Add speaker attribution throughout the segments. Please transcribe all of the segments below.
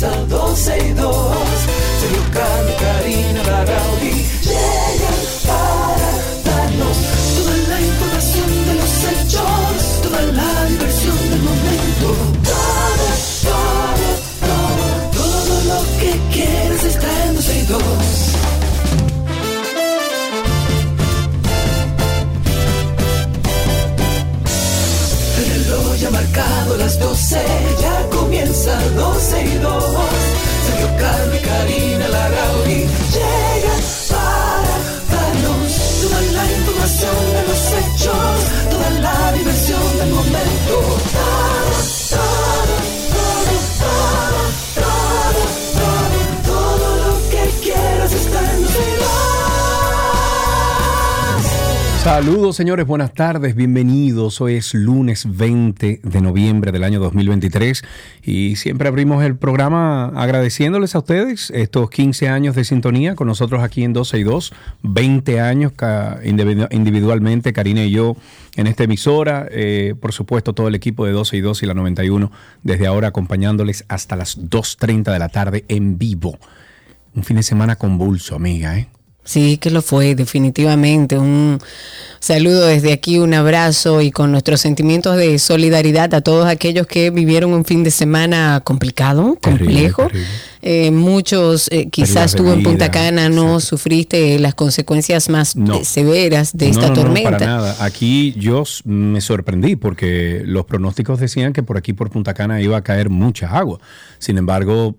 Speaker 1: comienza 12 y 2. Sergio Carlos,
Speaker 2: Saludos señores, buenas tardes, bienvenidos. Hoy es lunes 20 de noviembre del año 2023 y siempre abrimos el programa agradeciéndoles a ustedes estos 15 años de sintonía con nosotros aquí en 12 y 2, 20 años individualmente, Karina y yo en esta emisora, eh, por supuesto todo el equipo de 12 y 2 y la 91 desde ahora acompañándoles hasta las 2.30 de la tarde en vivo. Un fin de semana convulso, amiga, ¿eh?
Speaker 3: Sí, que lo fue, definitivamente. Un saludo desde aquí, un abrazo y con nuestros sentimientos de solidaridad a todos aquellos que vivieron un fin de semana complicado, complejo.
Speaker 2: terrible.
Speaker 3: Eh, muchos, eh, quizás tú en Punta Cana no sufriste las consecuencias más
Speaker 2: No.
Speaker 3: severas de
Speaker 2: No,
Speaker 3: esta
Speaker 2: no, no,
Speaker 3: tormenta.
Speaker 2: para nada. Aquí yo me sorprendí porque los pronósticos decían que por aquí, por Punta Cana, iba a caer mucha agua. Sin embargo,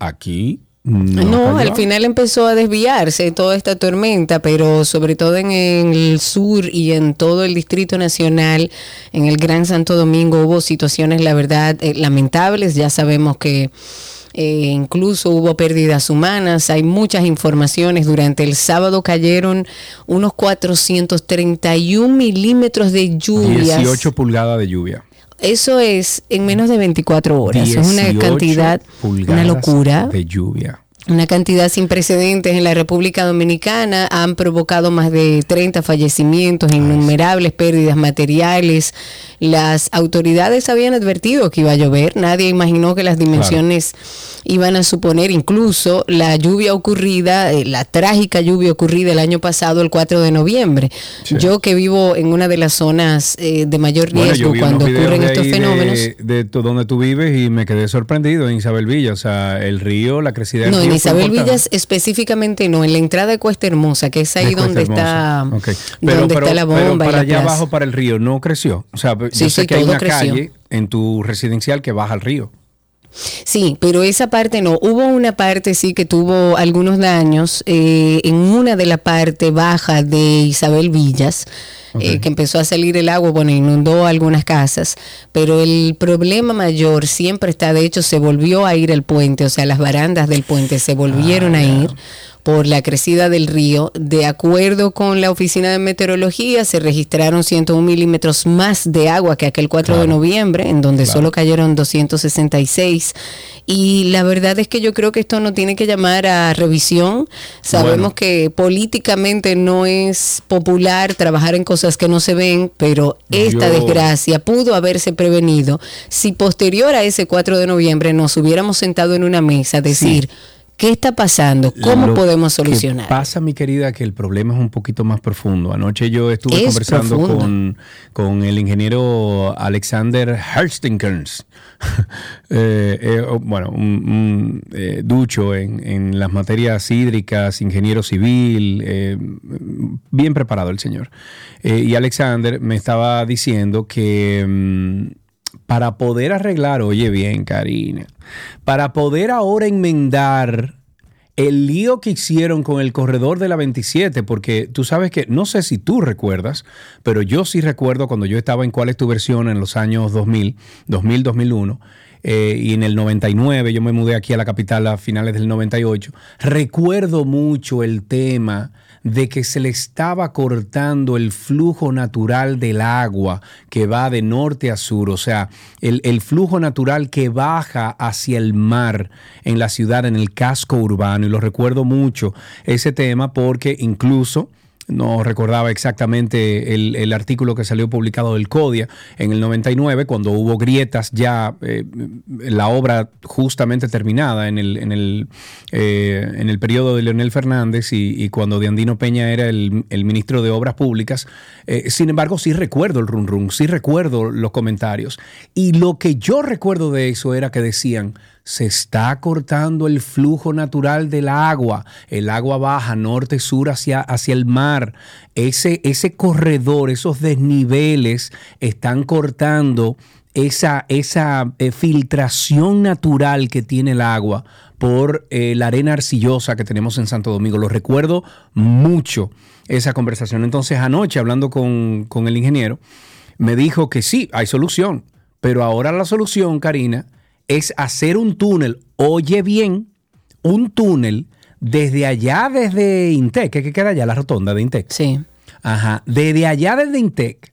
Speaker 2: aquí no.
Speaker 3: Al final empezó a desviarse toda esta tormenta, pero sobre todo en el sur y en todo el Distrito Nacional, en el Gran Santo Domingo, hubo situaciones, la verdad, eh, lamentables. Ya sabemos que eh, incluso hubo pérdidas humanas. Hay muchas informaciones. Durante el sábado cayeron unos 431 milímetros de lluvias.
Speaker 2: 18 pulgadas de lluvia.
Speaker 3: Eso es en menos de 24 horas. Es una
Speaker 2: 18
Speaker 3: cantidad, una locura.
Speaker 2: De lluvia.
Speaker 3: Una cantidad sin precedentes en la República Dominicana han provocado más de 30 fallecimientos, innumerables pérdidas materiales. Las autoridades habían advertido que iba a llover, nadie imaginó que las dimensiones iban a suponer incluso la lluvia ocurrida, eh, la trágica lluvia ocurrida el año pasado, el 4 de noviembre.
Speaker 2: Sí.
Speaker 3: Yo que vivo en una de las zonas eh, de mayor riesgo cuando ocurren estos
Speaker 2: de-
Speaker 3: fenómenos.
Speaker 2: De, donde tú vives y me quedé sorprendido en Isabel Villa. O sea, el río, la crecida del
Speaker 3: No,
Speaker 2: río.
Speaker 3: En Isabel. Villas específicamente no, en la entrada de Cuesta Hermosa, que es ahí
Speaker 2: De
Speaker 3: donde está,
Speaker 2: Hermosa. Ok. Pero,
Speaker 3: donde
Speaker 2: pero-
Speaker 3: está la
Speaker 2: pero
Speaker 3: bomba y
Speaker 2: para
Speaker 3: la
Speaker 2: allá
Speaker 3: plaza.
Speaker 2: abajo, para el río, no creció. O sea,
Speaker 3: Sí,
Speaker 2: yo sé
Speaker 3: sí,
Speaker 2: que hay una
Speaker 3: creció.
Speaker 2: calle en tu residencial que baja al río.
Speaker 3: Sí, pero esa parte no. Hubo una parte sí que tuvo algunos daños eh, en una de la parte baja de Isabel Villas. Eh, que empezó a salir el agua, bueno, inundó algunas casas, pero el problema mayor siempre está, de hecho, se volvió a ir el puente, o sea, las barandas del puente se volvieron
Speaker 2: Ah,
Speaker 3: a ir por la crecida del río. De acuerdo con la Oficina de Meteorología, se registraron 101 milímetros más de agua que aquel 4 de noviembre, en donde
Speaker 2: Claro.
Speaker 3: solo cayeron 266. Y la verdad es que yo creo que esto no tiene que llamar a revisión. Sabemos
Speaker 2: Bueno.
Speaker 3: que políticamente no es popular trabajar en cosas que no se ven, pero esta
Speaker 2: Yo-
Speaker 3: desgracia pudo haberse prevenido si posterior a ese 4 de noviembre nos hubiéramos sentado en una mesa a decir, ¿qué está pasando? ¿Cómo
Speaker 2: Lo
Speaker 3: podemos
Speaker 2: que
Speaker 3: solucionar?
Speaker 2: pasa, mi querida, que el problema es un poquito más profundo. Anoche yo estuve
Speaker 3: Es
Speaker 2: conversando con, con el ingeniero Alexander Herstinkers. Eh, eh, oh, bueno, un, un, eh, ducho en, en las materias hídricas, ingeniero civil, bien preparado el señor. Y Alexander me estaba diciendo que mm, para poder arreglar, oye bien, Karina, para poder ahora enmendar el lío que hicieron con el corredor de la 27, porque tú sabes que, no sé si tú recuerdas, pero yo sí recuerdo cuando yo estaba en cuál es tu versión en los años 2000, 2000, 2001, eh, y en el 99 yo me mudé aquí a la capital a finales del 98, recuerdo mucho el tema de que se le estaba cortando el flujo natural del agua que va de norte a sur, o sea, el, el flujo natural que baja hacia el mar en la ciudad, en el casco urbano, y lo recuerdo mucho ese tema porque incluso no recordaba exactamente el, artículo que salió publicado del CODIA en el 99, cuando hubo grietas ya, eh, la obra justamente terminada en el, en el, eh, en el periodo de Leonel Fernández y, cuando Diandino Peña era el, ministro de Obras Públicas. Eh, sin embargo, sí recuerdo el run run, sí recuerdo los comentarios. Y lo que yo recuerdo de eso era que decían, se está cortando el flujo natural del agua. El agua baja norte-sur hacia, hacia el mar. Ese, ese corredor, esos desniveles están cortando esa, esa eh, filtración natural que tiene el agua por eh, la arena arcillosa que tenemos en Santo Domingo. Lo recuerdo mucho esa conversación. Entonces anoche hablando con, con el ingeniero, me dijo que sí, hay solución. Pero ahora la solución, Karina, es hacer un túnel, oye bien, un túnel desde allá, desde Intec, que queda allá, la rotonda de Intec.
Speaker 3: Sí.
Speaker 2: Ajá, desde allá, desde Intec,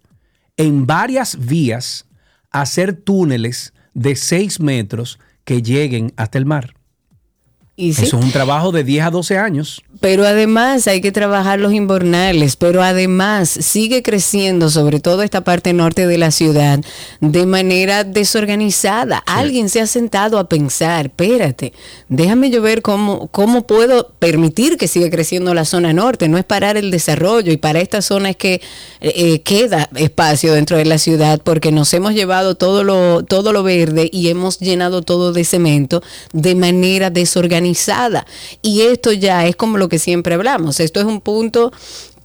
Speaker 2: en varias vías, hacer túneles de 6 metros que lleguen hasta el mar. Eso es un trabajo de 10 a 12 años.
Speaker 3: Pero además hay que trabajar los invernales, pero además sigue creciendo, sobre todo esta parte norte de la ciudad, de manera desorganizada. Alguien se ha sentado a pensar, espérate, déjame yo ver cómo, cómo puedo permitir que siga creciendo la zona norte, no es parar el desarrollo y para esta zona es que eh, eh, queda espacio dentro de la ciudad porque nos hemos llevado todo lo, todo lo verde y hemos llenado todo de cemento de manera desorganizada. Y esto ya es como lo que siempre hablamos. Esto es un punto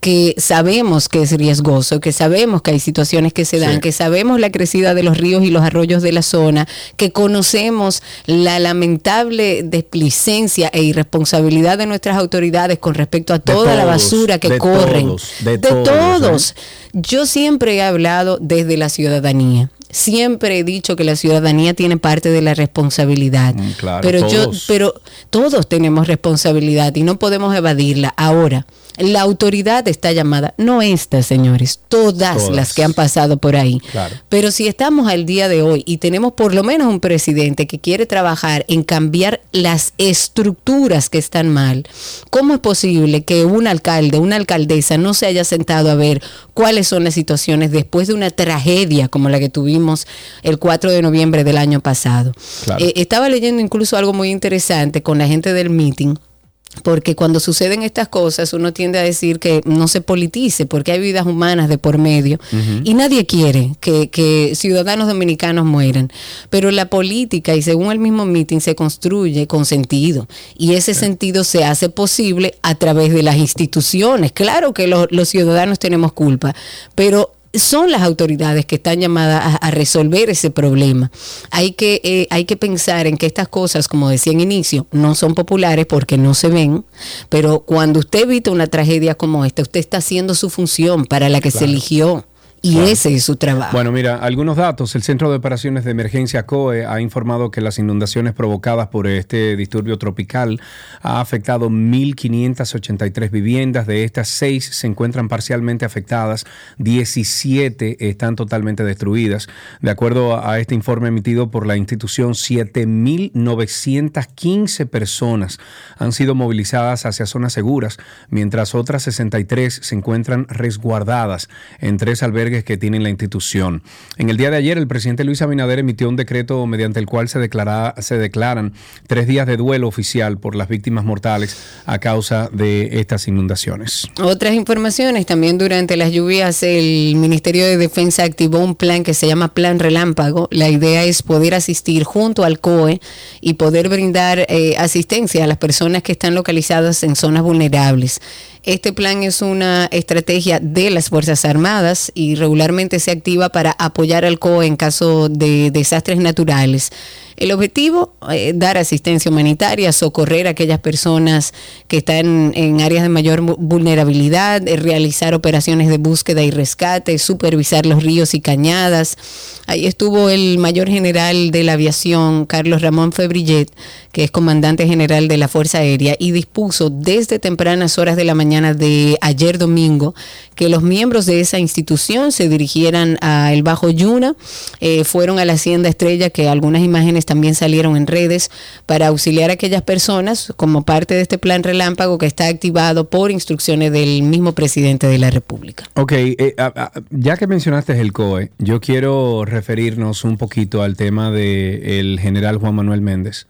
Speaker 3: que sabemos que es riesgoso, que sabemos que hay situaciones que se dan, que sabemos la crecida de los ríos y los arroyos de la zona, que conocemos la lamentable desplicencia e irresponsabilidad de nuestras autoridades con respecto a toda la basura que corren. de, todos. ¿eh? Yo siempre he hablado desde la ciudadanía siempre he dicho que la ciudadanía tiene parte de la responsabilidad. Mm, pero yo, pero todos tenemos responsabilidad y no podemos evadirla. Ahora, la autoridad está llamada, no estas, señores, todas, las que han pasado por ahí. Pero si estamos al día de hoy y tenemos por lo menos un presidente que quiere trabajar en cambiar las estructuras que están mal, ¿cómo es posible que un alcalde, una alcaldesa no se haya sentado a ver cuáles son las situaciones después de una tragedia como la que tuvimos el 4 de noviembre del año pasado? Eh, estaba leyendo incluso algo muy interesante con la gente del meeting porque cuando suceden estas cosas uno tiende a decir que no se politice porque hay vidas humanas de por medio y nadie quiere que, ciudadanos dominicanos mueran. Pero la política y según el mismo meeting se construye con sentido y ese sentido se hace posible a través de las instituciones. Claro que los ciudadanos tenemos culpa, pero son las autoridades que están llamadas a, resolver ese problema. Hay que, eh, hay que pensar en que estas cosas, como decía en inicio, no son populares porque no se ven, pero cuando usted evita una tragedia como esta, usted está haciendo su función para la que se eligió. Y ese es su trabajo.
Speaker 2: Bueno, mira, algunos datos. El Centro de Operaciones de Emergencia COE ha informado que las inundaciones provocadas por este disturbio tropical ha afectado 1.583 viviendas. De estas, 6 se encuentran parcialmente afectadas, 17 están totalmente destruidas. De acuerdo a este informe emitido por la institución, 7.915 personas han sido movilizadas hacia zonas seguras, mientras otras 63 se encuentran resguardadas en tres albergues que tiene la institución. En el día de ayer, el presidente Luis Abinader emitió un decreto mediante el cual se, declara, se declaran tres días de duelo oficial por las víctimas mortales a causa de estas inundaciones.
Speaker 3: Otras informaciones, también durante las lluvias el Ministerio de Defensa activó un plan que se llama Plan Relámpago. La idea es poder asistir junto al COE y poder brindar eh, asistencia a las personas que están localizadas en zonas vulnerables. Este plan es una estrategia de las Fuerzas Armadas y regularmente se activa para apoyar al COE en caso de desastres naturales. El objetivo, eh, dar asistencia humanitaria, socorrer a aquellas personas que están en áreas de mayor vulnerabilidad, eh, realizar operaciones de búsqueda y rescate, supervisar los ríos y cañadas. Ahí estuvo el mayor general de la aviación, Carlos Ramón Febrillet, que es comandante general de la Fuerza Aérea, y dispuso desde tempranas horas de la mañana de ayer domingo que los miembros de esa institución se dirigieran a el Bajo Yuna, eh, fueron a la Hacienda Estrella, que algunas imágenes también salieron en redes para auxiliar a aquellas personas como parte de este plan relámpago que está activado por instrucciones del mismo presidente de la República.
Speaker 2: Ok, eh, ya que mencionaste el COE, yo quiero referirnos un poquito al tema del general Juan Manuel Méndez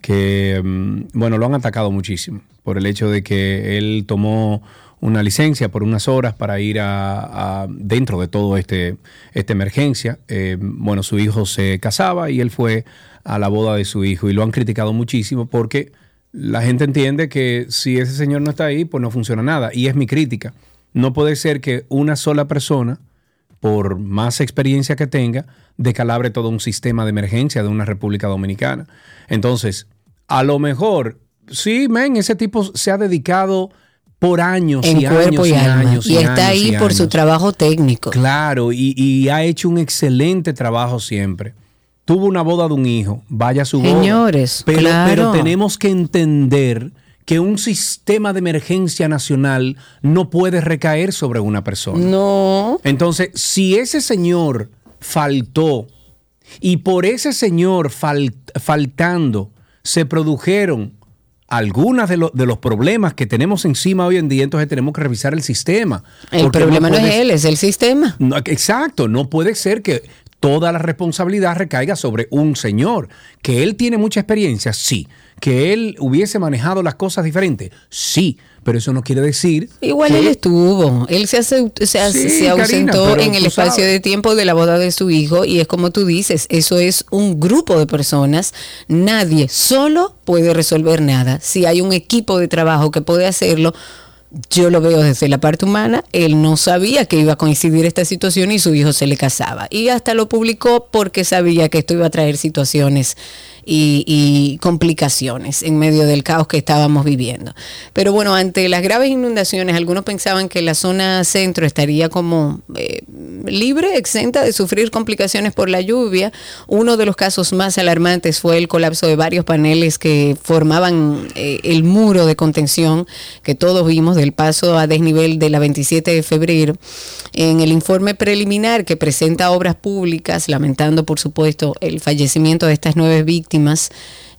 Speaker 2: que, mm, bueno, lo han atacado muchísimo por el hecho de que él tomó una licencia por unas horas para ir a, dentro de todo este esta emergencia. Eh, bueno, su hijo se casaba y él fue a la boda de su hijo y lo han criticado muchísimo porque la gente entiende que si ese señor no está ahí, pues no funciona nada. Y es mi crítica. No puede ser que una sola persona, por más experiencia que tenga, decalabre todo un sistema de emergencia de una República Dominicana. Entonces, a lo mejor, sí, men, ese tipo se ha dedicado por años y años y, años.
Speaker 3: Y, está ahí por su trabajo técnico.
Speaker 2: Claro, y, ha hecho un excelente trabajo siempre. Tuvo una boda de un hijo, vaya su boda.
Speaker 3: Señores,
Speaker 2: pero,
Speaker 3: claro.
Speaker 2: pero tenemos que entender que un sistema de emergencia nacional no puede recaer sobre una persona.
Speaker 3: No.
Speaker 2: Entonces, si ese señor faltó y por ese señor faltando se produjeron algunos de, de, los problemas que tenemos encima hoy en día, entonces tenemos que revisar el sistema.
Speaker 3: El problema no, es él, es el sistema.
Speaker 2: exacto, no puede ser que toda la responsabilidad recaiga sobre un señor. Que él tiene mucha experiencia, sí. Que él hubiese manejado las cosas diferentes, sí pero eso no quiere decir.
Speaker 3: Igual él estuvo, él se, se, se ausentó en el espacio de tiempo de la boda de su hijo y es como tú dices, eso es un grupo de personas, nadie solo puede resolver nada. Si hay un equipo de trabajo que puede hacerlo, yo lo veo desde la parte humana, él no sabía que iba a coincidir esta situación y su hijo se le casaba. Y hasta lo publicó porque sabía que esto iba a traer situaciones y, complicaciones en medio del caos que estábamos viviendo. Pero bueno, ante las graves inundaciones, algunos pensaban que la zona centro estaría como eh, libre, exenta de sufrir complicaciones por la lluvia. Uno de los casos más alarmantes fue el colapso de varios paneles que formaban eh, el muro de contención que todos vimos del paso a desnivel de la 27 de febrero. En el informe preliminar que presenta obras públicas, lamentando por supuesto el fallecimiento de estas nueve víctimas,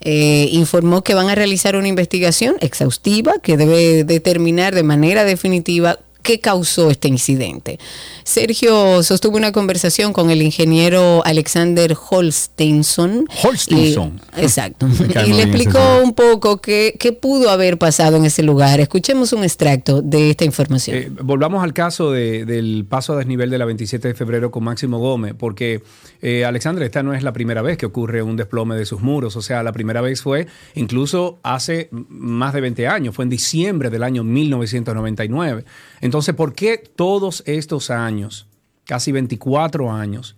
Speaker 3: eh, informó que van a realizar una investigación exhaustiva que debe determinar de manera definitiva qué causó este incidente. Sergio sostuvo una conversación con el ingeniero Alexander Holsteinson.
Speaker 2: Holsteinson.
Speaker 3: exacto. y le explicó un poco qué, qué, pudo haber pasado en ese lugar. Escuchemos un extracto de esta información.
Speaker 2: Eh, volvamos al caso del paso a desnivel de la 27 de febrero con Máximo Gómez, porque eh, Alexander, esta no es la primera vez que ocurre un desplome de sus muros. O sea, la primera vez fue incluso hace más de 20 años, fue en diciembre del año 1999. Entonces, ¿por qué todos estos años, casi 24 años,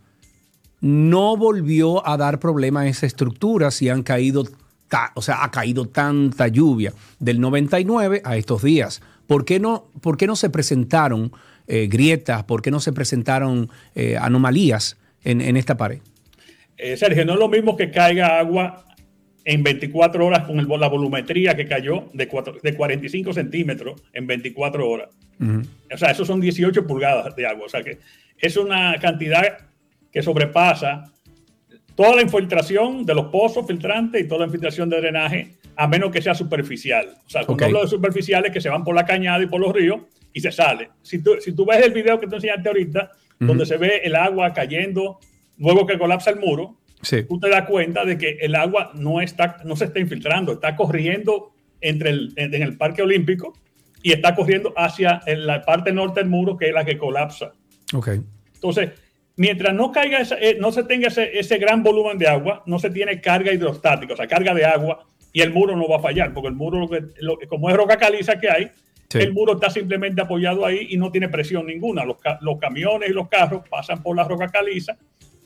Speaker 2: no volvió a dar problema a esa estructura si han caído, o sea, ha caído tanta lluvia del 99 a estos días? ¿Por qué no, por qué no se presentaron eh, grietas? ¿Por qué no se presentaron eh, anomalías en, esta pared?
Speaker 4: Eh, Sergio, no es lo mismo que caiga agua en 24 horas con la volumetría que cayó de, de 45 centímetros en 24 horas. O sea, eso son 18 pulgadas de agua. O sea que es una cantidad que sobrepasa toda la infiltración de los pozos filtrantes y toda la infiltración de drenaje, a menos que sea superficial. O sea, cuando hablo de superficiales que se van por la cañada y por los ríos y se sale. Si tú, si tú ves el video que te enseñaste ahorita, donde se ve el agua cayendo luego que colapsa el muro, tú te das cuenta de que el agua no, está, no se está infiltrando, está corriendo entre el, en el Parque Olímpico y está corriendo hacia la parte norte del muro, que es la que colapsa.
Speaker 2: Okay.
Speaker 4: Entonces, mientras no caiga eh, no se tenga ese, gran volumen de agua, no se tiene carga hidrostática, o sea, carga de agua, y el muro no va a fallar, porque el muro, como es roca caliza que hay, el muro está simplemente apoyado ahí y no tiene presión ninguna. Los, los camiones y los carros pasan por la roca caliza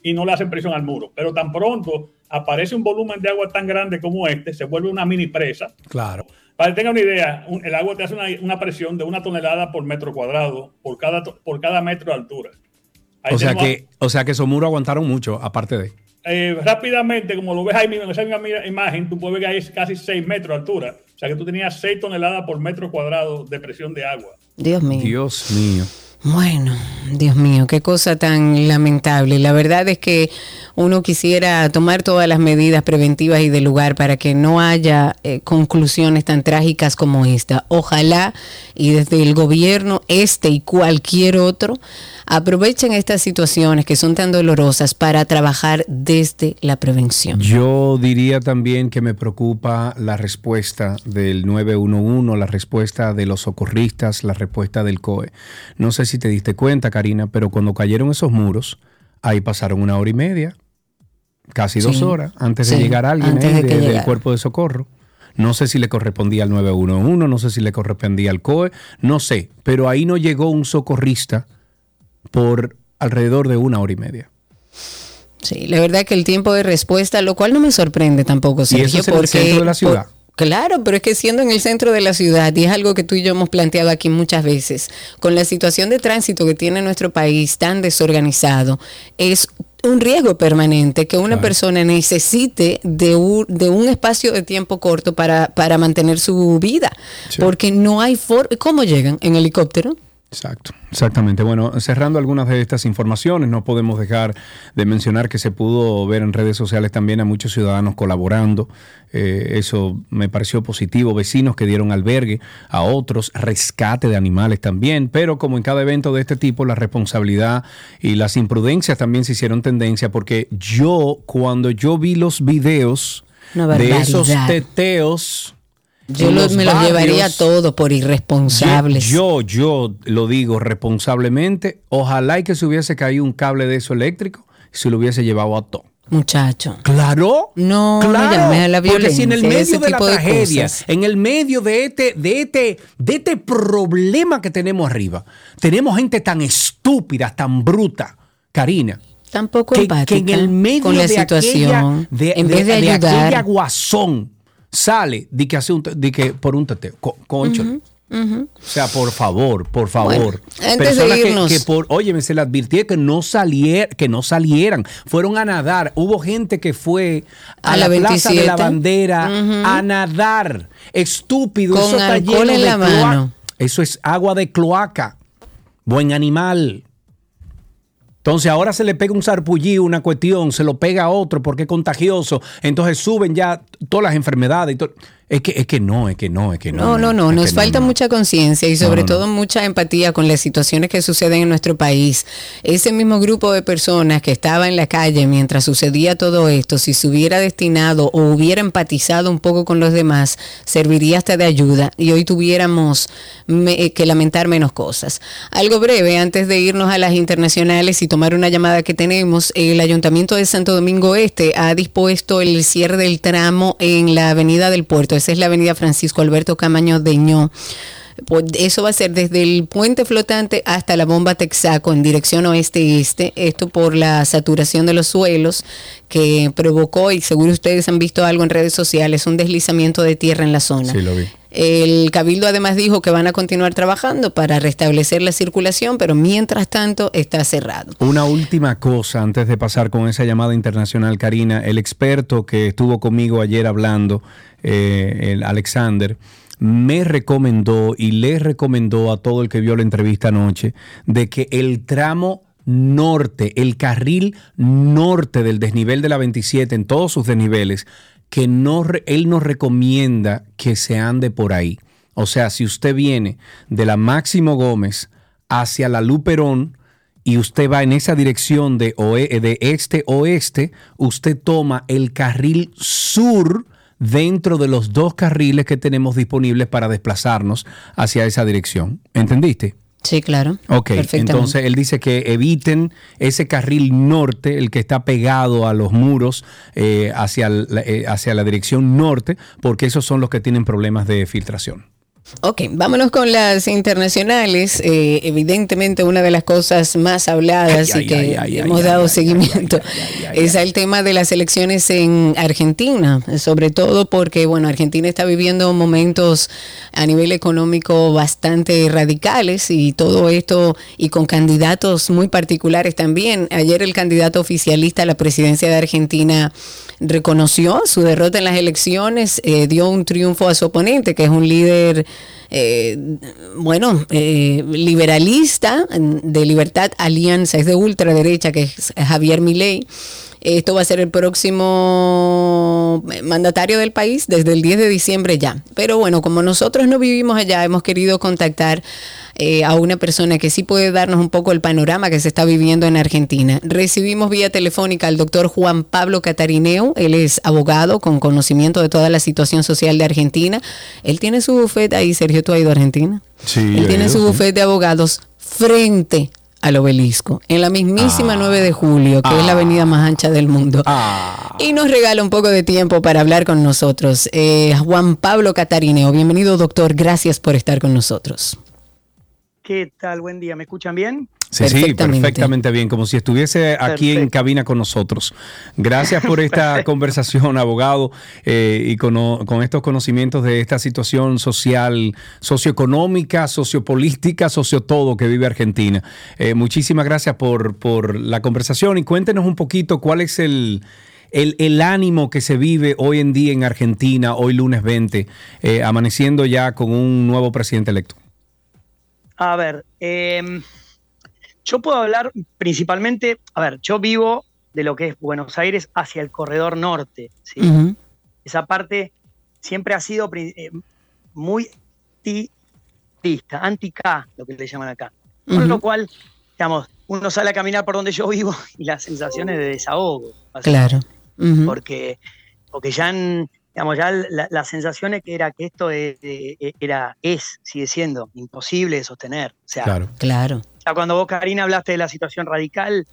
Speaker 4: y no le hacen presión al muro. Pero tan pronto aparece un volumen de agua tan grande como este, se vuelve una mini presa.
Speaker 2: Claro.
Speaker 4: Para que tengan una idea, el agua te hace una, presión de una tonelada por metro cuadrado por cada, por cada metro de altura.
Speaker 2: o sea, que, o sea que esos muros aguantaron mucho, aparte de.
Speaker 4: Eh, rápidamente, como lo ves ahí mismo en esa misma imagen, tú puedes ver que hay casi 6 metros de altura. O sea que tú tenías 6 toneladas por metro cuadrado de presión de agua.
Speaker 3: Dios mío.
Speaker 2: Dios mío.
Speaker 3: Bueno, Dios mío, qué cosa tan lamentable. La verdad es que uno quisiera tomar todas las medidas preventivas y de lugar para que no haya eh, conclusiones tan trágicas como esta. Ojalá y desde el gobierno, este y cualquier otro, aprovechen estas situaciones que son tan dolorosas para trabajar desde la prevención.
Speaker 2: Yo diría también que me preocupa la respuesta del 911, la respuesta de los socorristas, la respuesta del COE. No sé si te diste cuenta, Karina, pero cuando cayeron esos muros, ahí pasaron una hora y media, casi dos horas, antes de llegar alguien
Speaker 3: antes de
Speaker 2: de- del cuerpo de socorro. No sé si le correspondía al 911, no sé si le correspondía al COE, no sé, pero ahí no llegó un socorrista por alrededor de una hora y media.
Speaker 3: Sí, la verdad que el tiempo de respuesta, lo cual no me sorprende tampoco,
Speaker 2: eso
Speaker 3: Sergio,
Speaker 2: es en el centro de la ciudad.
Speaker 3: por- claro, pero es que siendo en el centro de la ciudad y es algo que tú y yo hemos planteado aquí muchas veces, con la situación de tránsito que tiene nuestro país tan desorganizado, es un riesgo permanente que una
Speaker 2: Claro.
Speaker 3: persona necesite de un, de un espacio de tiempo corto para, para mantener su vida,
Speaker 2: Sí.
Speaker 3: porque no hay forma. ¿Cómo llegan? ¿En helicóptero?
Speaker 2: Exacto, exactamente. Bueno, cerrando algunas de estas informaciones, no podemos dejar de mencionar que se pudo ver en redes sociales también a muchos ciudadanos colaborando. Eh, eso me pareció positivo. Vecinos que dieron albergue a otros, rescate de animales también. Pero como en cada evento de este tipo, la responsabilidad y las imprudencias también se hicieron tendencia porque yo, cuando yo vi los videos de esos teteos,
Speaker 3: Yo lo- me lo llevaría todo por irresponsables.
Speaker 2: Yo, yo lo digo responsablemente. Ojalá y que se hubiese caído un cable de eso eléctrico y se lo hubiese llevado a todo.
Speaker 3: Muchacho.
Speaker 2: Claro.
Speaker 3: No, no
Speaker 2: claro.
Speaker 3: llame a la
Speaker 2: Porque si en el
Speaker 3: violencia,
Speaker 2: medio de la
Speaker 3: de
Speaker 2: tragedia,
Speaker 3: cosas.
Speaker 2: en el medio de este, de este, de este problema que tenemos arriba, tenemos gente tan estúpida, tan bruta, Karina.
Speaker 3: Tampoco
Speaker 2: Que,
Speaker 3: empática
Speaker 2: que en el medio
Speaker 3: con la
Speaker 2: de
Speaker 3: situación,
Speaker 2: aquella, de,
Speaker 3: en vez de,
Speaker 2: de
Speaker 3: ayudar,
Speaker 2: aquella guasón, sale de que hace un, de que por un teteo. Co- cónchale. O sea, por favor, por favor.
Speaker 3: Bueno,
Speaker 2: Personas que- por, óyeme, se le advirtió que no salier, que no salieran, fueron a nadar. Hubo gente que fue a,
Speaker 3: A
Speaker 2: la,
Speaker 3: la
Speaker 2: Plaza de
Speaker 3: 27.
Speaker 2: la Bandera a nadar. Estúpido,
Speaker 3: Con
Speaker 2: eso está lleno
Speaker 3: en
Speaker 2: de
Speaker 3: la mano.
Speaker 2: Eso es agua de cloaca. Buen animal. Entonces ahora se le pega un sarpullido, una cuestión, se lo pega a otro porque es contagioso. Entonces suben ya todas las enfermedades. y todo. Es que, es que no, es que no, es que no.
Speaker 3: No, no, no, nos falta
Speaker 2: no.
Speaker 3: mucha conciencia y sobre
Speaker 2: no, no.
Speaker 3: todo mucha empatía con las situaciones que suceden en nuestro país. Ese mismo grupo de personas que estaba en la calle mientras sucedía todo esto, si se hubiera destinado o hubiera empatizado un poco con los demás, serviría hasta de ayuda y hoy tuviéramos me- eh, que lamentar menos cosas. Algo breve antes de irnos a las internacionales y tomar una llamada que tenemos, el Ayuntamiento de Santo Domingo Este ha dispuesto el cierre del tramo en la Avenida del Puerto. Esa es la Avenida Francisco Alberto Camaño Deñó. Pues Eso va a ser desde el puente flotante hasta la bomba Texaco en dirección oeste-este. Esto por la saturación de los suelos que provocó, y seguro ustedes han visto algo en redes sociales, un deslizamiento de tierra en la zona.
Speaker 2: Sí, lo vi.
Speaker 3: El Cabildo además dijo que van a continuar trabajando para restablecer la circulación, pero mientras tanto está cerrado.
Speaker 2: Una última cosa antes de pasar con esa llamada internacional, Karina. El experto que estuvo conmigo ayer hablando, eh, el Alexander, me recomendó y le recomendó a todo el que vio la entrevista anoche de que el tramo norte, el carril norte del desnivel de la 27 en todos sus desniveles, que no, él nos recomienda que se ande por ahí. O sea, si usted viene de la Máximo Gómez hacia la Luperón, y usted va en esa dirección de, de este-oeste, usted toma el carril sur dentro de los dos carriles que tenemos disponibles para desplazarnos hacia esa dirección. ¿Entendiste?
Speaker 3: Sí, claro.
Speaker 2: Ok, entonces él dice que eviten ese carril norte, el que está pegado a los muros eh, hacia, la, eh, hacia la dirección norte, porque esos son los que tienen problemas de filtración.
Speaker 3: Ok, vámonos con las internacionales. Eh, evidentemente, una de las cosas más habladas
Speaker 2: Ay,
Speaker 3: y que
Speaker 2: ay,
Speaker 3: hemos dado seguimiento es el tema de las elecciones en Argentina, sobre todo porque, bueno, Argentina está viviendo momentos a nivel económico bastante radicales y todo esto y con candidatos muy particulares también. Ayer el candidato oficialista a la presidencia de Argentina reconoció su derrota en las elecciones, eh, dio un triunfo a su oponente, que es un líder eh, bueno, eh, liberalista de Libertad Alianza, es de ultraderecha, que es Javier Milei. Esto va a ser el próximo mandatario del país desde el 10 de diciembre ya. Pero bueno, como nosotros no vivimos allá, hemos querido contactar eh, a una persona que sí puede darnos un poco el panorama que se está viviendo en Argentina. Recibimos vía telefónica al doctor Juan Pablo Catarineo, él es abogado con conocimiento de toda la situación social de Argentina. Él tiene su bufete ahí, Sergio, ¿tú has ido a Argentina?
Speaker 2: Sí.
Speaker 3: Él tiene su bufete de abogados frente al obelisco, en la mismísima 9 de julio, que es la avenida más ancha del mundo.
Speaker 2: Ah.
Speaker 3: Y nos regala un poco de tiempo para hablar con nosotros. Eh, Juan Pablo Catarineo, bienvenido doctor, gracias por estar con nosotros.
Speaker 5: ¿Qué tal? Buen día. ¿Me escuchan bien?
Speaker 2: Sí, sí,
Speaker 3: Perfectamente.
Speaker 2: bien, como si estuviese aquí en cabina con nosotros. Gracias por esta conversación, abogado, eh, y con, con estos conocimientos de esta situación social, socioeconómica, sociopolítica, sociotodo que vive Argentina. Eh, muchísimas gracias por, por la conversación y cuéntenos un poquito cuál es el, el, el ánimo que se vive hoy en día en Argentina, hoy lunes 20, eh, amaneciendo ya con un nuevo presidente electo.
Speaker 5: A ver, eh, yo puedo hablar principalmente, a ver, yo vivo de lo que es Buenos Aires hacia el corredor norte, ¿sí? Esa parte siempre ha sido eh, muy anti-K, anti-K, lo que le llaman acá. Con
Speaker 3: Ujú.
Speaker 5: lo cual, digamos, uno sale a caminar por donde yo vivo y las sensaciones de desahogo.
Speaker 3: Claro.
Speaker 5: Porque, porque ya, en- digamos, ya la, la sensación es que era que esto eh, eh, era, es, sigue siendo imposible de sostener. O sea,
Speaker 2: Claro.
Speaker 3: Claro.
Speaker 5: ya cuando vos, Karina, hablaste de la situación radical,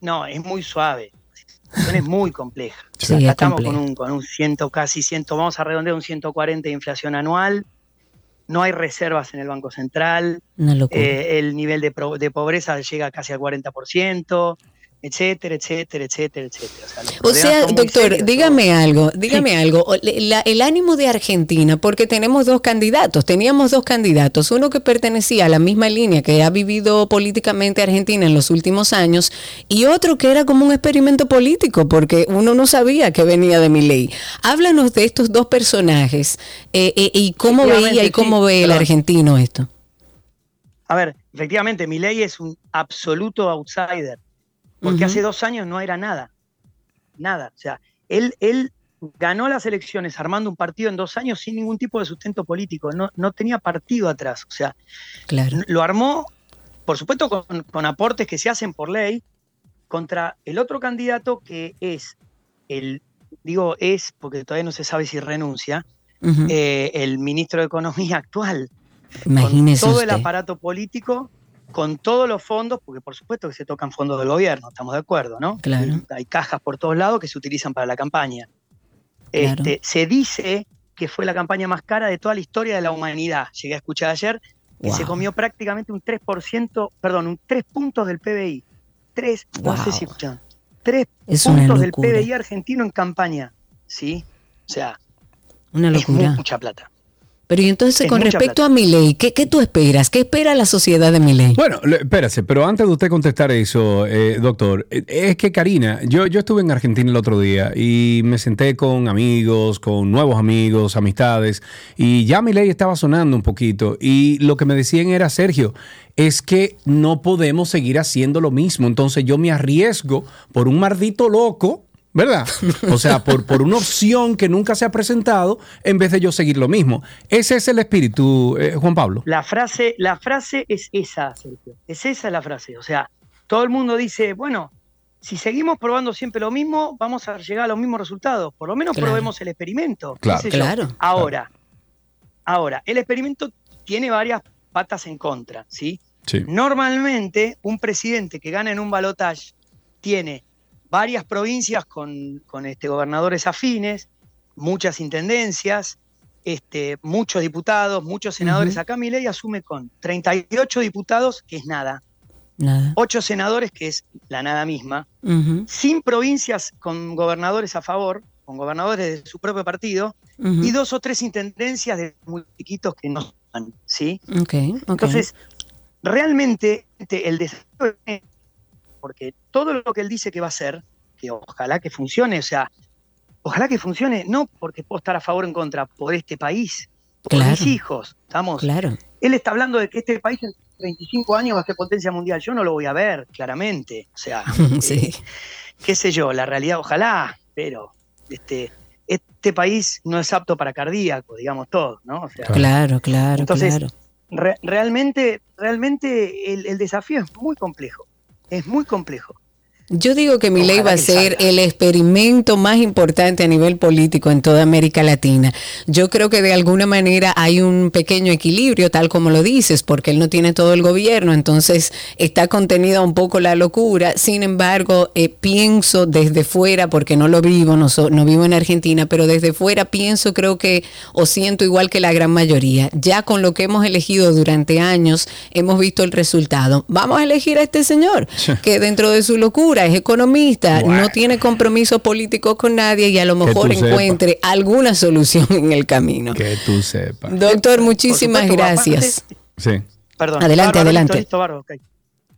Speaker 5: no, es muy suave. La situación es muy compleja.
Speaker 3: Sí, es
Speaker 5: estamos con un, con un ciento, casi ciento, vamos a redondear un 140 de inflación anual. No hay reservas en el Banco Central.
Speaker 3: Una locura.
Speaker 5: eh, el nivel de, pro- de pobreza llega casi al 40%, etcétera, etcétera, etcétera, etcétera. O sea,
Speaker 3: O sea, doctor,
Speaker 5: serios,
Speaker 3: dígame algo, dígame algo. La- el ánimo de Argentina, porque tenemos dos candidatos, teníamos dos candidatos, uno que pertenecía a la misma línea que ha vivido políticamente Argentina en los últimos años y otro que era como un experimento político, porque uno no sabía que venía de mi ley. Háblanos de estos dos personajes eh, eh, y cómo veía y cómo
Speaker 5: sí,
Speaker 3: ve el argentino esto.
Speaker 5: A ver, efectivamente, Milei es un absoluto outsider, porque hace dos años no era nada, nada. O sea, él, él ganó las elecciones armando un partido en dos años sin ningún tipo de sustento político, no, no tenía partido atrás. O sea,
Speaker 3: Claro.
Speaker 5: lo armó, por supuesto, con, con aportes que se hacen por ley, contra el otro candidato que es el, digo es, porque todavía no se sabe si renuncia, eh, el ministro de Economía actual
Speaker 3: Imagínese
Speaker 5: con todo el aparato político, con todos los fondos, porque por supuesto que se tocan fondos del gobierno, estamos de acuerdo, ¿no?
Speaker 3: Claro.
Speaker 5: Hay cajas por todos lados que se utilizan para la campaña.
Speaker 3: Claro.
Speaker 5: Este, se dice que fue la campaña más cara de toda la historia de la humanidad. Llegué a escuchar ayer que se
Speaker 3: Wow.
Speaker 5: comió prácticamente un 3%, perdón, un 3 puntos del PBI. 3, no sé
Speaker 3: Wow.
Speaker 5: si escuchan. 3
Speaker 3: Es una
Speaker 5: puntos del. PBI argentino en campaña. ¿Sí? O sea,
Speaker 3: Una
Speaker 5: es
Speaker 3: locura.
Speaker 5: mucha plata.
Speaker 3: Pero y entonces,
Speaker 5: Es
Speaker 3: con respecto
Speaker 5: plata.
Speaker 3: a mi ley, ¿qué, ¿qué tú esperas? ¿Qué espera la sociedad de mi ley?
Speaker 2: Bueno, espérase, pero antes de usted contestar eso, eh, doctor, eh, es que Karina, yo, yo estuve en Argentina el otro día y me senté con amigos, con nuevos amigos, amistades, y ya mi ley estaba sonando un poquito y lo que me decían era, Sergio, es que no podemos seguir haciendo lo mismo, entonces yo me arriesgo por un mardito loco. ¿Verdad? O sea, por, por una opción que nunca se ha presentado, en vez de yo seguir lo mismo. Ese es el espíritu, eh, Juan Pablo.
Speaker 5: La frase, la frase es esa, Sergio. Es esa la frase. O sea, todo el mundo dice, bueno, si seguimos probando siempre lo mismo, vamos a llegar a los mismos resultados. Por lo menos
Speaker 3: Claro.
Speaker 5: probemos el experimento.
Speaker 2: Claro.
Speaker 5: Ahora, ahora, el experimento tiene varias patas en contra, ¿sí?
Speaker 2: Sí.
Speaker 5: Normalmente, un presidente que gana en un balotaje tiene varias provincias con, con, este, gobernadores afines, muchas intendencias, este, muchos diputados, muchos senadores.
Speaker 3: Ujú.
Speaker 5: Acá Milei asume con 38 diputados, que es nada,
Speaker 3: Nada.
Speaker 5: 8 senadores, que es la nada misma, sin provincias con gobernadores a favor, con gobernadores de su propio partido, y dos o tres intendencias de muy chiquitos que no son, ¿sí?
Speaker 3: Ok, ok.
Speaker 5: Entonces, realmente este, el desafío es- porque todo lo que él dice que va a hacer, que ojalá que funcione, o sea, ojalá que funcione, no porque puedo estar a favor o en contra, por este país, por
Speaker 3: Claro.
Speaker 5: mis hijos. Estamos,
Speaker 3: Claro.
Speaker 5: Él está hablando de que este país en 35 años va a ser potencia mundial. Yo no lo voy a ver, claramente. O sea,
Speaker 3: Sí.
Speaker 5: eh, qué sé yo, la realidad, ojalá, pero este, este país no es apto para cardíacos, digamos todos, ¿no? O sea,
Speaker 3: Claro, claro,
Speaker 5: Entonces,
Speaker 3: claro.
Speaker 5: re- realmente, realmente el, el desafío es muy complejo. Es muy complejo.
Speaker 3: Yo digo que mi ley va a ser el experimento más importante a nivel político en toda América Latina. Yo creo que de alguna manera hay un pequeño equilibrio, tal como lo dices, porque él no tiene todo el gobierno, entonces está contenida un poco la locura. Sin embargo, eh, pienso desde fuera, porque no lo vivo, no, so- no vivo en Argentina, pero desde fuera pienso, creo que, o siento igual que la gran mayoría. Ya con lo que hemos elegido durante años, hemos visto el resultado. Vamos a elegir a este señor, que dentro de su locura es economista,
Speaker 2: Bueno.
Speaker 3: no tiene compromisos políticos con nadie y a lo mejor encuentre alguna solución en el camino.
Speaker 2: Que tú sepas.
Speaker 3: Doctor, muchísimas
Speaker 5: supuesto,
Speaker 3: gracias.
Speaker 2: Sí.
Speaker 5: Perdón.
Speaker 3: Adelante, adelante.
Speaker 5: listo.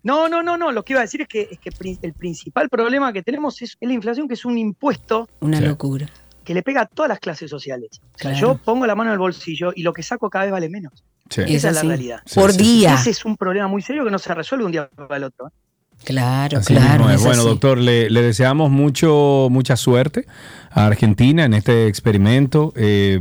Speaker 5: No, no, no, no. Lo que iba a decir es que, es que el principal problema que tenemos es, la inflación, que es un impuesto
Speaker 3: Una
Speaker 2: Sí.
Speaker 3: locura.
Speaker 5: que le pega a todas las clases sociales. O sea,
Speaker 3: Claro.
Speaker 5: yo pongo la mano en el bolsillo y lo que saco cada vez vale menos.
Speaker 2: Sí.
Speaker 3: Es
Speaker 5: Esa es la realidad.
Speaker 2: Sí,
Speaker 3: Por día.
Speaker 5: Ese es un problema muy serio que no se resuelve un día para el otro. ¿eh?
Speaker 3: Claro,
Speaker 2: Así
Speaker 3: claro.
Speaker 2: mismo es.
Speaker 3: es
Speaker 2: Bueno,
Speaker 3: así.
Speaker 2: doctor, le, le deseamos mucho, mucha suerte a Argentina en este experimento. Eh,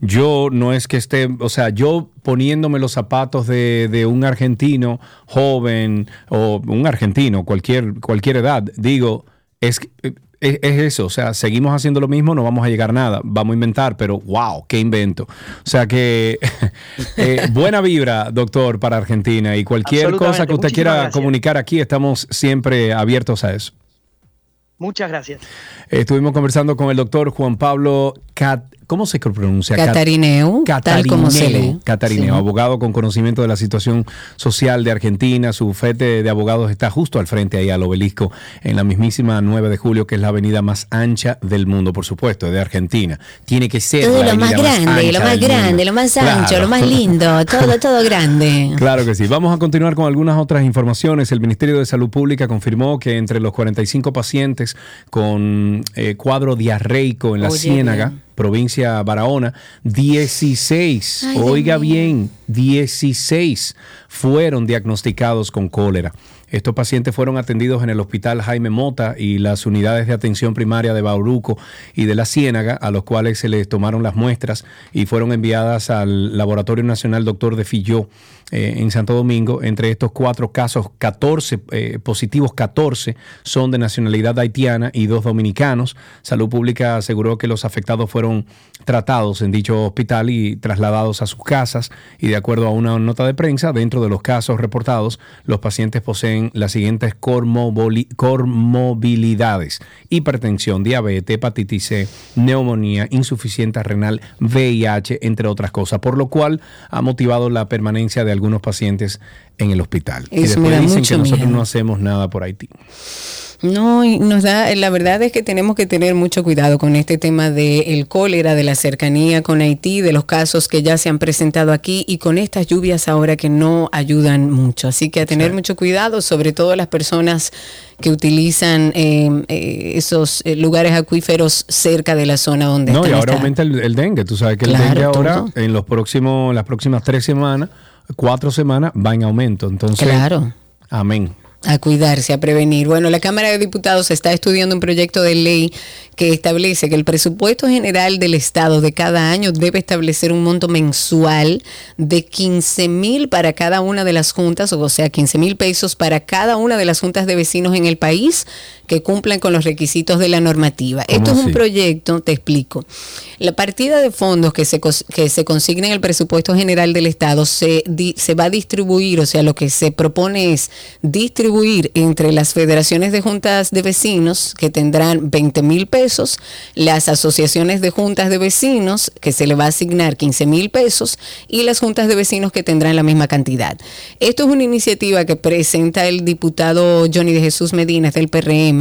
Speaker 2: yo no es que esté, o sea, yo poniéndome los zapatos de, de un argentino joven o un argentino, cualquier, cualquier edad, digo, es, que- es, es eso, o sea, seguimos haciendo lo mismo, no vamos a llegar a nada, vamos a inventar, pero wow, qué invento. O sea que eh, buena vibra, doctor, para Argentina y cualquier cosa que usted quiera
Speaker 5: gracias.
Speaker 2: comunicar aquí, estamos siempre abiertos a eso.
Speaker 5: Muchas gracias.
Speaker 2: Estuvimos conversando con el doctor Juan Pablo Cat, ¿cómo se pronuncia? Cat-
Speaker 3: Catarineu, tal como se
Speaker 2: Catarineo,
Speaker 3: lee.
Speaker 2: Catarineo,
Speaker 3: Sí.
Speaker 2: abogado con conocimiento de la situación social de Argentina. Su fete de abogados está justo al frente ahí al obelisco en la mismísima 9 de julio, que es la avenida más ancha del mundo, por supuesto, de Argentina. Tiene que ser
Speaker 3: Todo
Speaker 2: la
Speaker 3: lo más grande, lo
Speaker 2: ancha
Speaker 3: más grande,
Speaker 2: mundo.
Speaker 3: lo más ancho,
Speaker 2: Claro.
Speaker 3: lo más lindo, todo, todo grande.
Speaker 2: Claro que sí. Vamos a continuar con algunas otras informaciones. El Ministerio de Salud Pública confirmó que entre los 45 pacientes con eh, cuadro diarreico en la
Speaker 3: Oye,
Speaker 2: Ciénaga,
Speaker 3: bien.
Speaker 2: Provincia Barahona, 16,
Speaker 3: Ay, Dios
Speaker 2: oiga bien, 16 fueron diagnosticados con cólera. Estos pacientes fueron atendidos en el Hospital Jaime Mota y las unidades de atención primaria de Bauruco y de la Ciénaga, a los cuales se les tomaron las muestras y fueron enviadas al Laboratorio Nacional Doctor de Filló eh, en Santo Domingo. Entre estos cuatro casos, 14 eh, positivos, 14 son de nacionalidad haitiana y dos dominicanos. Salud Pública aseguró que los afectados fueron tratados en dicho hospital y trasladados a sus casas. Y de acuerdo a una nota de prensa, dentro de los casos reportados, los pacientes poseen las siguientes comorbilidades: hipertensión, diabetes, hepatitis C, neumonía, insuficiencia renal, VIH, entre otras cosas, por lo cual ha motivado la permanencia de algunos pacientes en el hospital. y
Speaker 3: Eso me
Speaker 2: después dicen
Speaker 3: mucho
Speaker 2: que nosotros no hacemos nada por Haití.
Speaker 3: No, y nos da, la verdad es que tenemos que tener mucho cuidado con este tema del cólera, de la cercanía con Haití, de los casos que ya se han presentado aquí y con estas lluvias ahora que no ayudan mucho. Así que a tener
Speaker 2: Sí.
Speaker 3: mucho cuidado, sobre todo las personas que utilizan eh, eh, esos eh, lugares acuíferos cerca de la zona donde
Speaker 2: No, y
Speaker 3: están
Speaker 2: ahora
Speaker 3: esta-
Speaker 2: aumenta el, el dengue. Tú sabes que el
Speaker 3: Claro,
Speaker 2: dengue ahora,
Speaker 3: todo.
Speaker 2: en los próximos, las próximas tres semanas, cuatro semanas, va en aumento. Entonces,
Speaker 3: Claro.
Speaker 2: amén.
Speaker 3: A cuidarse, a prevenir. Bueno, la Cámara de Diputados está estudiando un proyecto de ley que establece que el presupuesto general del Estado de cada año debe establecer un monto mensual de 15 mil para cada una de las juntas, o sea, 15 mil pesos para cada una de las juntas de vecinos en el país que cumplan con los requisitos de la normativa.
Speaker 2: ¿Cómo
Speaker 3: Esto es un proyecto, te explico. La partida de fondos que se, que se consigna en el presupuesto general del Estado se, di- se va a distribuir, o sea, lo que se propone es distribuir entre las federaciones de juntas de vecinos, que tendrán 20 mil pesos, las asociaciones de juntas de vecinos, que se le va a asignar 15 mil pesos, y las juntas de vecinos que tendrán la misma cantidad. Esto es una iniciativa que presenta el diputado Johnny de Jesús Medina del PRM,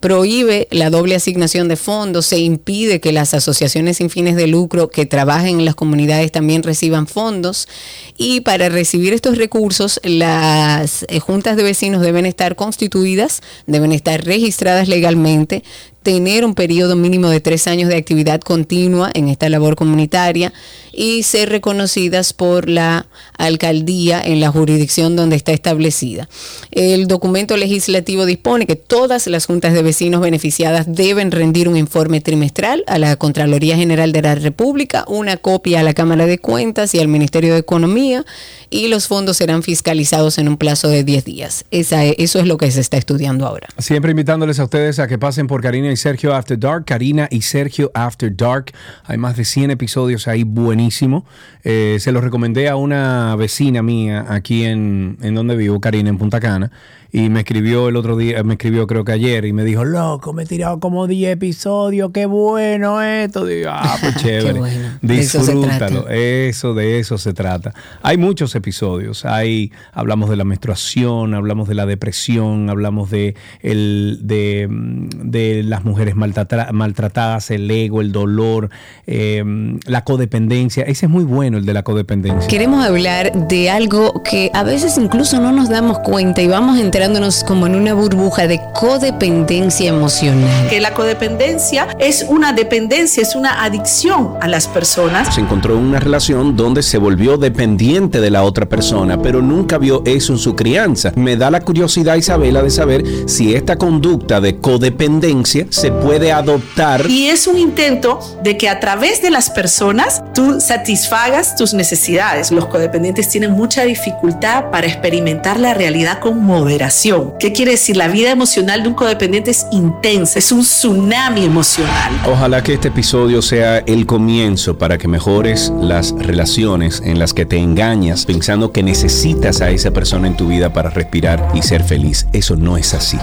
Speaker 3: prohíbe la doble asignación de fondos, se impide que las asociaciones sin fines de lucro que trabajen en las comunidades también reciban fondos y para recibir estos recursos las eh, juntas de vecinos deben estar constituidas, deben estar registradas legalmente, tener un periodo mínimo de tres años de actividad continua en esta labor comunitaria y ser reconocidas por la alcaldía en la jurisdicción donde está establecida. El documento legislativo dispone que todas las juntas de vecinos beneficiadas deben rendir un informe trimestral a la Contraloría General de la República, una copia a la Cámara de Cuentas y al Ministerio de Economía y los fondos serán fiscalizados en un plazo de 10 días. Esa, eso es lo que se está estudiando ahora.
Speaker 2: Siempre invitándoles a ustedes a que pasen por Karina y Sergio After Dark. Karina y Sergio After Dark. Hay más de 100 episodios ahí buenísimo. Eh, se los recomendé a una vecina mía aquí en, en donde vivo, Karina, en Punta Cana y me escribió el otro día, me escribió creo que ayer y me dijo, loco, me he tirado como 10 episodios, qué bueno esto. Digo, ah, pues chévere. Disfrútalo. Eso, de eso se trata. Hay muchos episodios. Hay, hablamos de la menstruación, hablamos de la depresión, hablamos de, el, de, de las mujeres maltratadas, el ego, el dolor, em, la codependencia. Ese es muy bueno, el de la codependencia.
Speaker 3: Queremos hablar de algo que a veces incluso no nos damos cuenta y vamos a entrar como en una burbuja de codependencia emocional.
Speaker 6: Que la codependencia es una dependencia, es una adicción a las personas.
Speaker 7: Se encontró en una relación donde se volvió dependiente de la otra persona, pero nunca vio eso en su crianza. Me da la curiosidad, Isabela, de saber si esta conducta de codependencia se puede adoptar.
Speaker 6: Y es un intento de que a través de las personas tú satisfagas tus necesidades. Los codependientes tienen mucha dificultad para experimentar la realidad con moderación ¿Qué quiere decir? La vida emocional de un codependiente es intensa, es un tsunami emocional.
Speaker 7: Ojalá que este episodio sea el comienzo para que mejores las relaciones en las que te engañas pensando que necesitas a esa persona en tu vida para respirar y ser feliz. Eso no es así.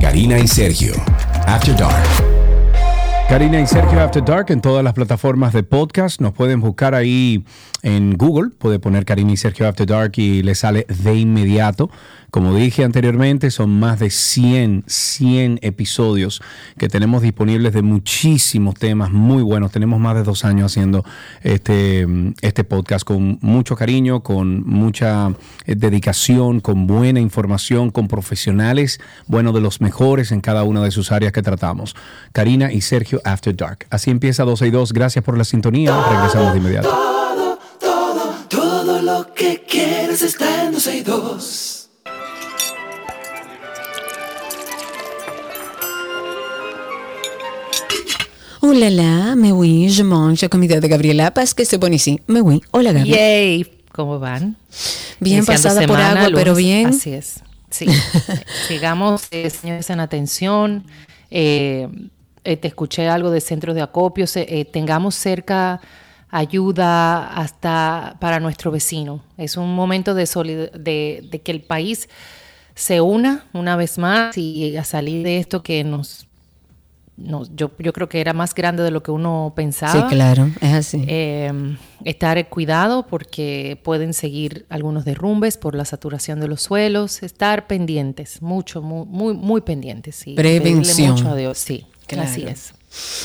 Speaker 7: Karina y Sergio, After Dark.
Speaker 2: Karina y Sergio After Dark en todas las plataformas de podcast. Nos pueden buscar ahí en Google. Puede poner Karina y Sergio After Dark y le sale de inmediato. Como dije anteriormente, son más de 100, 100 episodios que tenemos disponibles de muchísimos temas muy buenos. Tenemos más de dos años haciendo este, este podcast con mucho cariño, con mucha eh, dedicación, con buena información, con profesionales, bueno, de los mejores en cada una de sus áreas que tratamos. Karina y Sergio After Dark. Así empieza 12 y 2. Gracias por la sintonía. Regresamos de inmediato.
Speaker 1: Todo, todo, todo lo que quieres está en 12 y 2.
Speaker 3: Oh là là, mais oui, je mange comida de Gabriela parce que c'est bon ici. Mais oui, hola Gabriela.
Speaker 8: Yay, ¿cómo van?
Speaker 3: Bien pasada por agua, pero bien.
Speaker 8: Así es. Sí. Sigamos, eh, señores, en atención. Eh, eh, te escuché algo de centros de acopios. tengamos cerca ayuda hasta para nuestro vecino. Es un momento de, de, de que el país se una una vez más y a salir de esto que nos no, yo, yo creo que era más grande de lo que uno pensaba.
Speaker 3: Sí, claro, es así.
Speaker 8: Eh, estar cuidado porque pueden seguir algunos derrumbes por la saturación de los suelos, estar pendientes, mucho, muy, muy, muy pendientes.
Speaker 3: Prevención.
Speaker 8: mucho a Dios, sí, así es.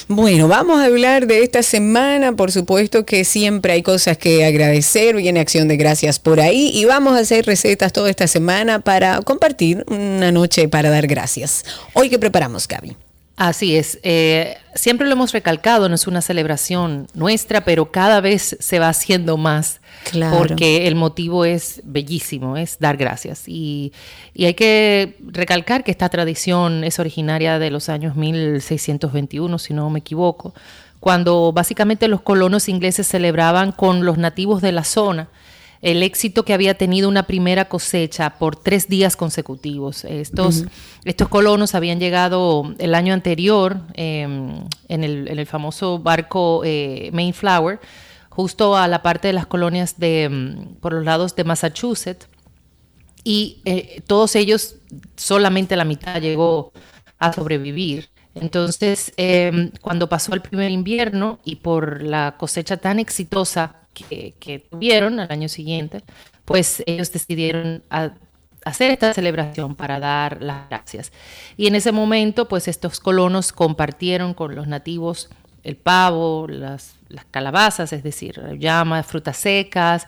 Speaker 3: Bueno, vamos a hablar de esta semana. Por supuesto que siempre hay cosas que agradecer. Viene acción de gracias por ahí. Y vamos a hacer recetas toda esta semana para compartir una noche para dar gracias. Hoy, ¿qué preparamos, Gaby?
Speaker 8: Así es. Eh, siempre lo hemos recalcado, no es una celebración nuestra, pero cada vez se va haciendo más.
Speaker 3: Claro.
Speaker 8: Porque el motivo es bellísimo, es dar gracias. Y, y, hay que recalcar que esta tradición es originaria de los años 1621, si no me equivoco, cuando básicamente los colonos ingleses celebraban con los nativos de la zona el éxito que había tenido una primera cosecha por tres días consecutivos. Estos, estos colonos habían llegado el año anterior em, en, el, famoso barco eh, Mayflower, justo a la parte de las colonias de, em, por los lados de Massachusetts, y eh, todos ellos, solamente la mitad llegó a sobrevivir. Entonces, em, cuando pasó el primer invierno y por la cosecha tan exitosa que, tuvieron al año siguiente, pues ellos decidieron hacer esta celebración para dar las gracias. Y en ese momento, pues estos colonos compartieron con los nativos el pavo, las, calabazas, es decir, llamas, frutas secas.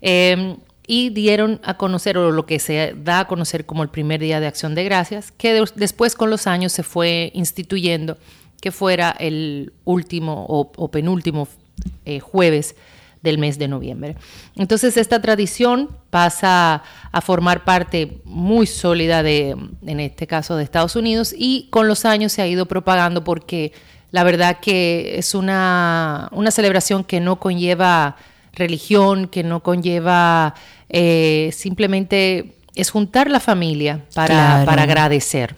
Speaker 8: Em, y dieron a conocer, o lo que se da a conocer como el primer día de acción de gracias, que después con los años se fue instituyendo que fuera el último o, penúltimo eh, jueves del mes de noviembre. Entonces esta tradición pasa a formar parte muy sólida de, en este caso, de Estados Unidos y con los años se ha ido propagando porque la verdad que es una, una celebración que no conlleva religión, que no conlleva eh, simplemente es juntar la familia para, para agradecer.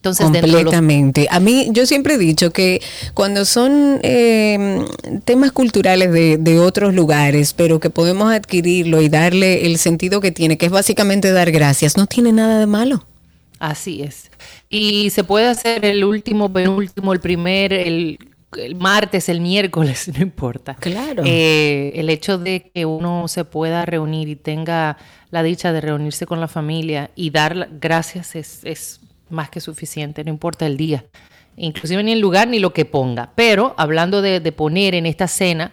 Speaker 3: Entonces, Completamente. A mí, yo siempre he dicho que cuando son em, temas culturales de, de, otros lugares, pero que podemos adquirirlo y darle el sentido que tiene, que es básicamente dar gracias, no tiene nada de malo.
Speaker 8: Así es. Y se puede hacer el último, penúltimo, el primer, el, martes, el miércoles, no importa.
Speaker 3: Claro.
Speaker 8: Eh, el hecho de que uno se pueda reunir y tenga la dicha de reunirse con la familia y dar gracias es, es más que suficiente, no importa el día, inclusive ni el lugar ni lo que ponga. Pero hablando de, poner en esta cena,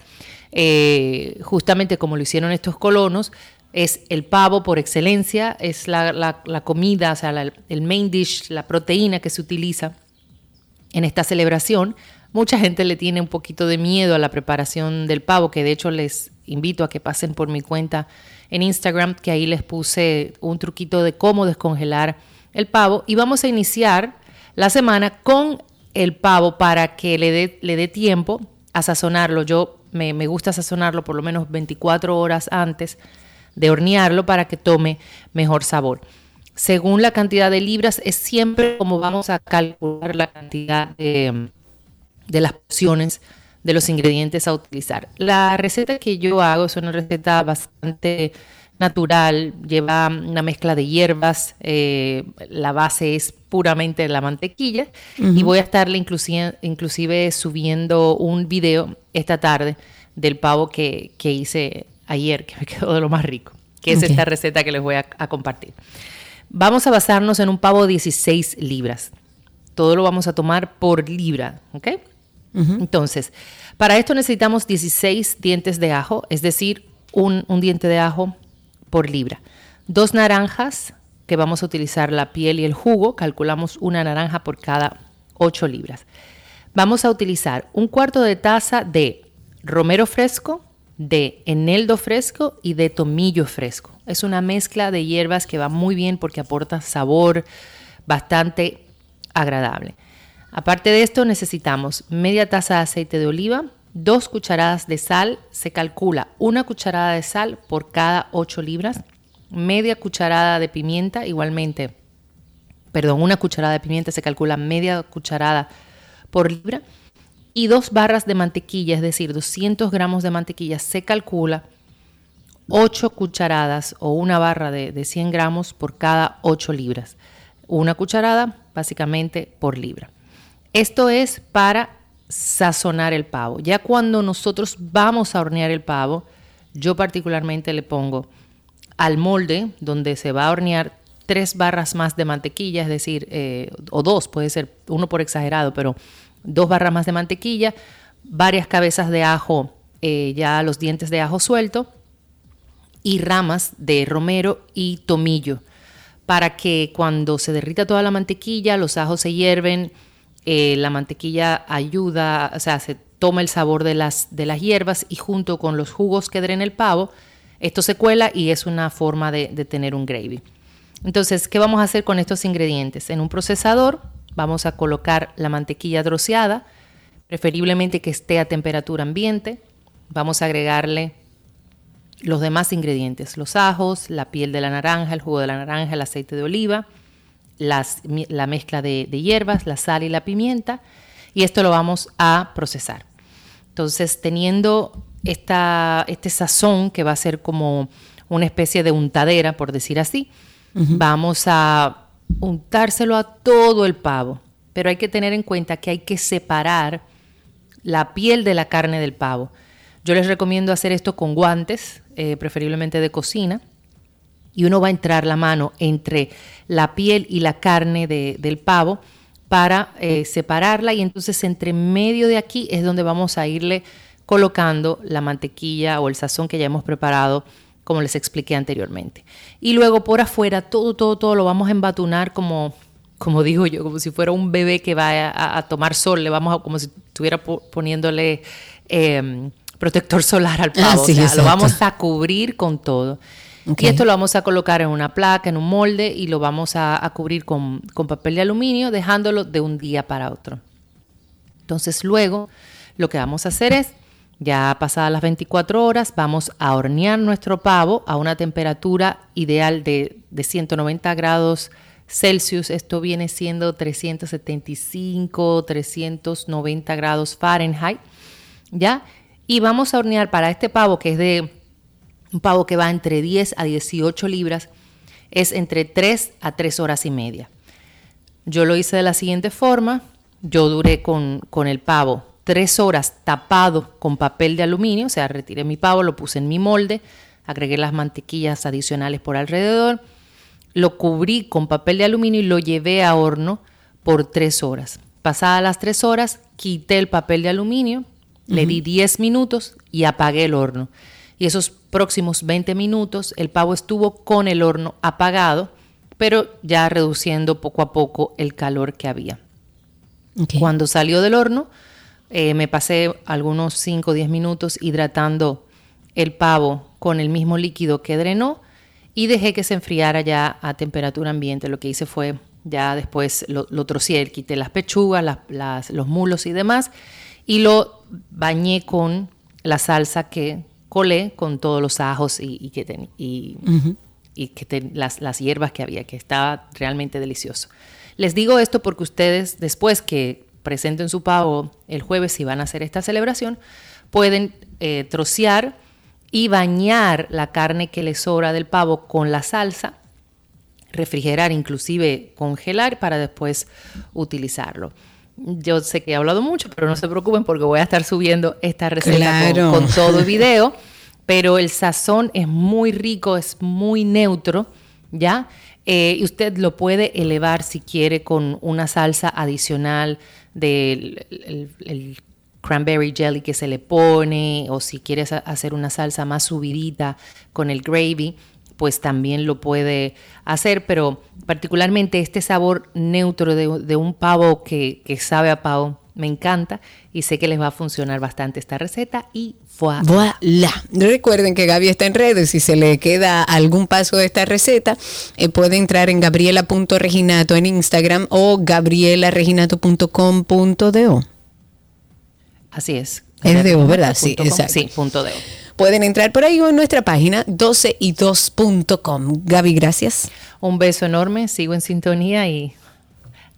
Speaker 8: eh, justamente como lo hicieron estos colonos, es el pavo por excelencia, es la, comida, o sea, el main dish, la proteína que se utiliza en esta celebración. Mucha gente le tiene un poquito de miedo a la preparación del pavo, que de hecho les invito a que pasen por mi cuenta en Instagram, que ahí les puse un truquito de cómo descongelar el pavo. Y vamos a iniciar la semana con el pavo para que le dé le dé tiempo a sazonarlo. Yo me, me gusta sazonarlo por lo menos 24 horas antes de hornearlo para que tome mejor sabor. Según la cantidad de libras, es siempre como vamos a calcular la cantidad de, las porciones de los ingredientes a utilizar. La receta que yo hago es una receta bastante natural, lleva una mezcla de hierbas, eh, la base es puramente la mantequilla y voy a estarle inclusive, inclusive, subiendo un video esta tarde del pavo que, que hice ayer, que me quedó de lo más rico, que es esta receta que les voy a, compartir. Vamos a basarnos en un pavo de 16 libras. Todo lo vamos a tomar por libra, ¿ok? Entonces, para esto necesitamos 16 dientes de ajo, es decir, un, un diente de ajo por libra. Dos naranjas, que vamos a utilizar la piel y el jugo, calculamos una naranja por cada 8 libras. Vamos a utilizar un cuarto de taza de romero fresco, de eneldo fresco y de tomillo fresco. Es una mezcla de hierbas que va muy bien porque aporta sabor bastante agradable. Aparte de esto necesitamos media taza de aceite de oliva, dos cucharadas de sal, se calcula una cucharada de sal por cada 8 libras, media cucharada de pimienta, igualmente, perdón, una cucharada de pimienta se calcula media cucharada por libra y dos barras de mantequilla, es decir, 200 gramos de mantequilla, se calcula 8 cucharadas o una barra de, 100 gramos por cada 8 libras. Una cucharada básicamente por libra. Esto es para sazonar el pavo. Ya cuando nosotros vamos a hornear el pavo, yo particularmente le pongo al molde donde se va a hornear tres barras más de mantequilla, es decir, eh, o dos, puede ser uno por exagerado, pero dos barras más de mantequilla, varias cabezas de ajo, eh, ya los dientes de ajo suelto, y ramas de romero y tomillo, para que cuando se derrita toda la mantequilla, los ajos se hierven, eh, la mantequilla ayuda, o sea, se toma el sabor de las, de las hierbas y junto con los jugos que drena el pavo, esto se cuela y es una forma de, de tener un gravy. Entonces, ¿qué vamos a hacer con estos ingredientes? En un procesador Vamos a colocar la mantequilla troceada, preferiblemente que esté a temperatura ambiente. Vamos a agregarle los demás ingredientes, los ajos, la piel de la naranja, el jugo de la naranja, el aceite de oliva, la mezcla de, hierbas, la sal y la pimienta, y esto lo vamos a procesar. Entonces, teniendo esta, este sazón que va a ser como una especie de untadera, por decir así, vamos a untárselo a todo el pavo, pero hay que tener en cuenta que hay que separar la piel de la carne del pavo. Yo les recomiendo hacer esto con guantes, eh, preferiblemente de cocina, y uno va a entrar la mano entre la piel y la carne del pavo para eh, separarla y entonces entre medio de aquí es donde vamos a irle colocando la mantequilla o el sazón que ya hemos preparado como les expliqué anteriormente. Y luego por afuera, todo, todo, todo lo vamos a embatunar como, como digo yo, como si fuera un bebé que va a, tomar sol, le vamos a, como si estuviera poniéndole em, protector solar al pavo. lo vamos a cubrir con todo. Y esto lo vamos a colocar en una placa, en un molde y lo vamos a, cubrir con, papel de aluminio, dejándolo de un día para otro. Entonces luego lo que vamos a hacer es, ya pasadas las 24 horas, vamos a hornear nuestro pavo a una temperatura ideal de, de 190 grados Celsius. Esto viene siendo 375, 390 grados Fahrenheit. ¿Ya? Y vamos a hornear para este pavo que es de un pavo que va entre 10 a 18 libras, es entre 3 a 3 horas y media. Yo lo hice de la siguiente forma. Yo duré con, con el pavo 3 horas tapado con papel de aluminio, o sea, retiré mi pavo, lo puse en mi molde, agregué las mantequillas adicionales por alrededor, lo cubrí con papel de aluminio y lo llevé a horno por 3 horas. Pasadas las 3 horas, quité el papel de aluminio, le di 10 minutos y apagué el horno y esos próximos 20 minutos el pavo estuvo con el horno apagado, pero ya reduciendo poco a poco el calor que había. Cuando salió del horno, eh, me pasé algunos 5 o 10 minutos hidratando el pavo con el mismo líquido que drenó y dejé que se enfriara ya a temperatura ambiente. Lo que hice fue ya después lo, lo trocié, quité las pechugas, los mulos y demás y lo bañé con la salsa que colé con todos los ajos y, que, y, que las, las hierbas que había, que estaba realmente delicioso. Les digo esto porque ustedes, después que presenten su pavo el jueves, si van a hacer esta celebración, pueden eh, trocear y bañar la carne que les sobra del pavo con la salsa, refrigerar, inclusive congelar para después utilizarlo. Yo sé que he hablado mucho, pero no se preocupen porque voy a estar subiendo esta receta con, todo el video. Pero el sazón es muy rico, es muy neutro, ¿ya? Eh, y usted lo puede elevar si quiere con una salsa adicional del el, cranberry jelly que se le pone, o si quieres hacer una salsa más subidita con el gravy, pues también lo puede hacer, pero particularmente este sabor neutro de, un pavo que, sabe a pavo me encanta y sé que les va a funcionar bastante esta receta y voilà.
Speaker 3: Recuerden que Gaby está en redes, si se le queda algún paso de esta receta, eh, puede entrar en gabriela.reginato en Instagram o gabrielareginato.com.do.
Speaker 8: Así es.
Speaker 3: Es de O, ¿verdad? Sí, exacto.
Speaker 8: Sí, punto de O.
Speaker 3: Pueden entrar por ahí o en nuestra página 12y2.com. Gaby, gracias.
Speaker 8: Un beso enorme, sigo en sintonía y...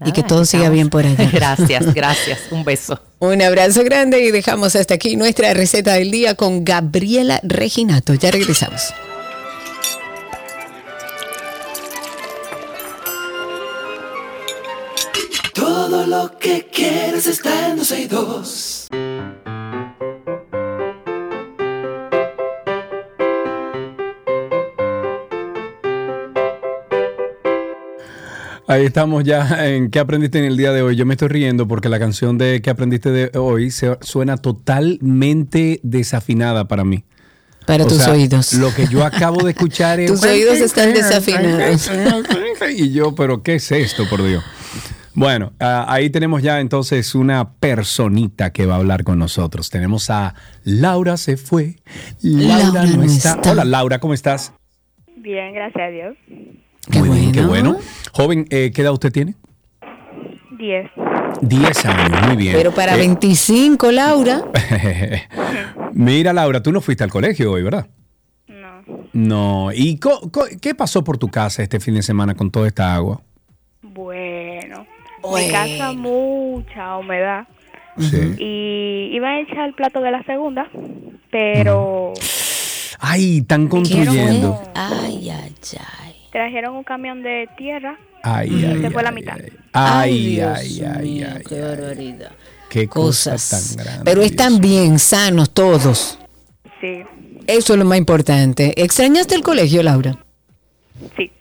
Speaker 3: y que todo siga bien por allá.
Speaker 8: Gracias, gracias. Un beso.
Speaker 3: Un abrazo grande y dejamos hasta aquí nuestra receta del día con Gabriela Reginato. Ya regresamos.
Speaker 1: Todo lo que quieres está en 12 y 2.
Speaker 2: Ahí estamos ya en qué aprendiste en el día de hoy. Yo me estoy riendo porque la canción de qué aprendiste de hoy se, suena totalmente desafinada para mí.
Speaker 3: Para tus oídos.
Speaker 2: Lo que yo acabo de escuchar es...
Speaker 3: tus oídos están desafinados.
Speaker 2: y yo, pero ¿qué es esto, por Dios? Bueno, ah, ahí tenemos ya entonces una personita que va a hablar con nosotros. Tenemos a Laura se fue. Laura, no está. Hola Laura, ¿cómo estás?
Speaker 9: Bien, gracias a Dios.
Speaker 2: Qué Muy bien, qué bueno. Joven, eh, ¿qué edad usted tiene?
Speaker 9: Diez.
Speaker 2: Diez años, muy bien.
Speaker 3: Pero para 25, eh, Laura.
Speaker 2: Mira, Laura, tú no fuiste al colegio hoy, ¿verdad?
Speaker 9: No.
Speaker 2: No. ¿Y qué pasó por tu casa este fin de semana con toda esta agua?
Speaker 9: Bueno, bueno. mi casa mucha humedad. Sí. Y iba a echar el plato de la segunda, pero...
Speaker 2: Ay, están construyendo.
Speaker 3: Ay, ay, ay
Speaker 9: trajeron un camión de tierra
Speaker 2: ay,
Speaker 9: y
Speaker 2: ay,
Speaker 9: se fue la mitad.
Speaker 2: Ay, ay, ay, ay,
Speaker 3: qué barbaridad.
Speaker 2: Qué cosas tan grandes.
Speaker 3: Pero están bien, sanos todos.
Speaker 9: Sí.
Speaker 3: Eso es lo más importante. ¿Extrañaste el colegio, Laura?
Speaker 9: Sí.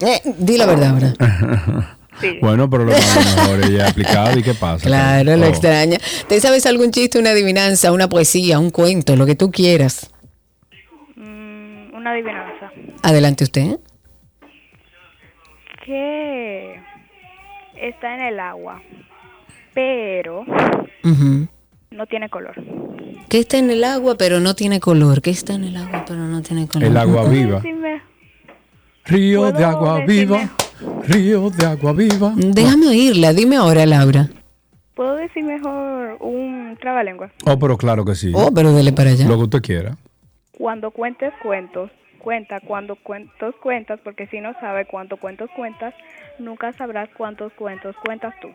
Speaker 3: Eh, di la verdad ahora.
Speaker 9: Sí.
Speaker 2: Bueno, pero lo mejor ella aplicado y qué pasa.
Speaker 3: Claro, lo oh. extraña. ¿Te sabes algún chiste, una adivinanza, una poesía, un cuento, lo que tú quieras?
Speaker 9: una adivinanza.
Speaker 3: Adelante usted.
Speaker 9: Que está en el agua, pero no tiene color.
Speaker 3: ¿Qué está en el agua pero no tiene color? ¿Qué está en el agua pero no tiene color?
Speaker 2: El agua viva. Río de
Speaker 9: ¿Puedo
Speaker 2: agua
Speaker 9: decirme?
Speaker 2: viva. Río de agua viva.
Speaker 3: Déjame oírla, dime ahora, Laura.
Speaker 9: ¿Puedo decir mejor un trabalengua?
Speaker 2: Oh, pero claro que sí.
Speaker 3: Oh, pero dele para allá.
Speaker 2: Lo que usted quiera.
Speaker 9: Cuando cuentes cuentos, cuenta cuando cuentos cuentas, porque si no sabes cuántos cuentos cuentas, nunca sabrás cuántos cuentos cuentas tú.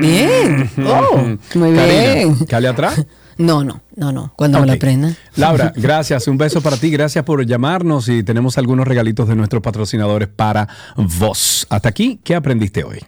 Speaker 3: Bien. Oh, muy
Speaker 2: Karina,
Speaker 3: bien.
Speaker 2: ¿Cale atrás?
Speaker 3: No, no, no, no. Cuando me la.
Speaker 2: Laura, gracias. Un beso para ti. Gracias por llamarnos y tenemos algunos regalitos de nuestros patrocinadores para vos. Hasta aquí, ¿qué aprendiste hoy?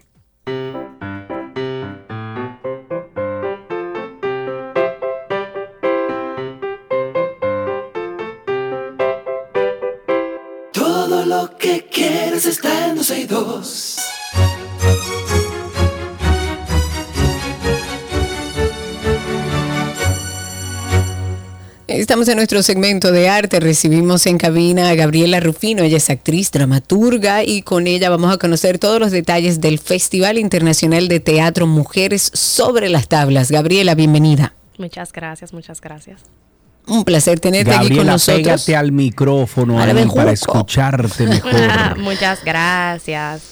Speaker 3: Estamos en nuestro segmento de arte. Recibimos en cabina a Gabriela Rufino. Ella es actriz, dramaturga y con ella vamos a conocer todos los detalles del Festival Internacional de Teatro Mujeres sobre las Tablas. Gabriela, bienvenida.
Speaker 10: Muchas gracias, muchas gracias.
Speaker 3: Un placer tenerte aquí con
Speaker 2: Gabriela,
Speaker 3: nosotros.
Speaker 2: pégate al micrófono ahí para escucharte mejor.
Speaker 10: Muchas gracias.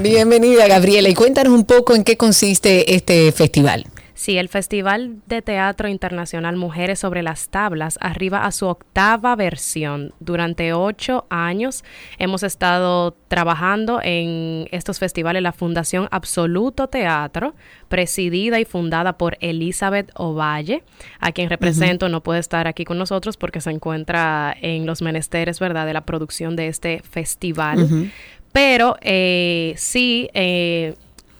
Speaker 3: Bienvenida, Gabriela. Y cuéntanos un poco en qué consiste este festival.
Speaker 10: Sí, el Festival de Teatro Internacional Mujeres sobre las Tablas arriba a su octava versión. Durante ocho años hemos estado trabajando en estos festivales la Fundación Absoluto Teatro, presidida y fundada por Elizabeth Ovalle, a quien represento, no puede estar aquí con nosotros porque se encuentra en los menesteres, ¿verdad?, de la producción de este festival. Pero eh, sí, eh,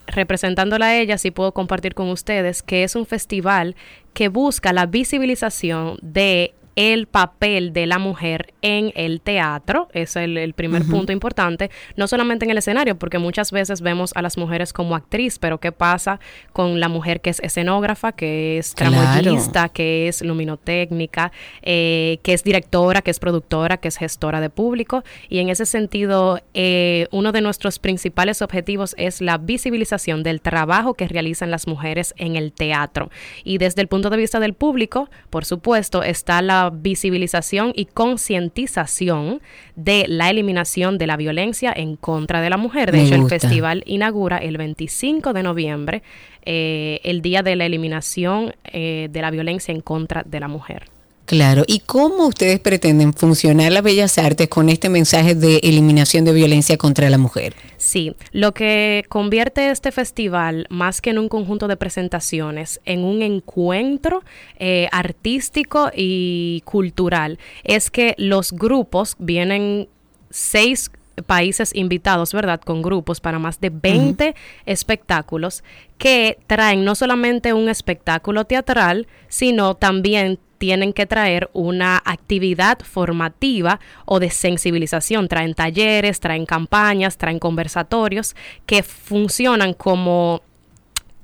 Speaker 10: representándola a ella, sí puedo compartir con ustedes que es un festival que busca la visibilización de el papel de la mujer en el teatro, es el, el primer punto importante, no solamente en el escenario, porque muchas veces vemos a las mujeres como actriz, pero ¿qué pasa con la mujer que es escenógrafa, que es
Speaker 3: Claro.
Speaker 10: tramoyista, que es luminotécnica, eh, que es directora, que es productora, que es gestora de público? Y en ese sentido, eh, uno de nuestros principales objetivos es la visibilización del trabajo que realizan las mujeres en el teatro. Y desde el punto de vista del público, por supuesto, está la visibilización y concientización de la eliminación de la violencia en contra de la mujer. De
Speaker 3: Me
Speaker 10: hecho,
Speaker 3: gusta.
Speaker 10: el festival inaugura el 25 de noviembre, eh, el día de la eliminación eh, de la violencia en contra de la mujer.
Speaker 3: Claro. ¿Y cómo ustedes pretenden funcionar las bellas artes con este mensaje de eliminación de violencia contra la mujer?
Speaker 10: Sí, lo que convierte este festival, más que en un conjunto de presentaciones, en un encuentro eh, artístico y cultural, es que los grupos vienen seis países invitados, ¿verdad? Con grupos para más de 20 espectáculos que traen no solamente un espectáculo teatral, sino también tienen que traer una actividad formativa o de sensibilización. Traen talleres, traen campañas, traen conversatorios que funcionan como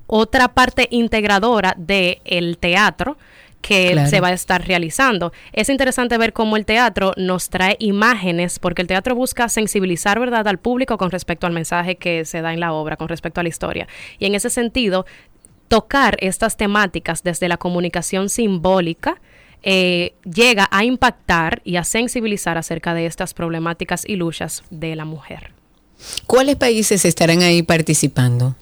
Speaker 10: otra parte integradora del teatro que
Speaker 3: Claro.
Speaker 10: se va a estar realizando. Es interesante ver cómo el teatro nos trae imágenes, porque el teatro busca sensibilizar, ¿verdad?, al público con respecto al mensaje que se da en la obra, con respecto a la historia. Y en ese sentido, tocar estas temáticas desde la comunicación simbólica eh, llega a impactar y a sensibilizar acerca de estas problemáticas y luchas de la mujer.
Speaker 3: ¿Cuáles países estarán ahí participando?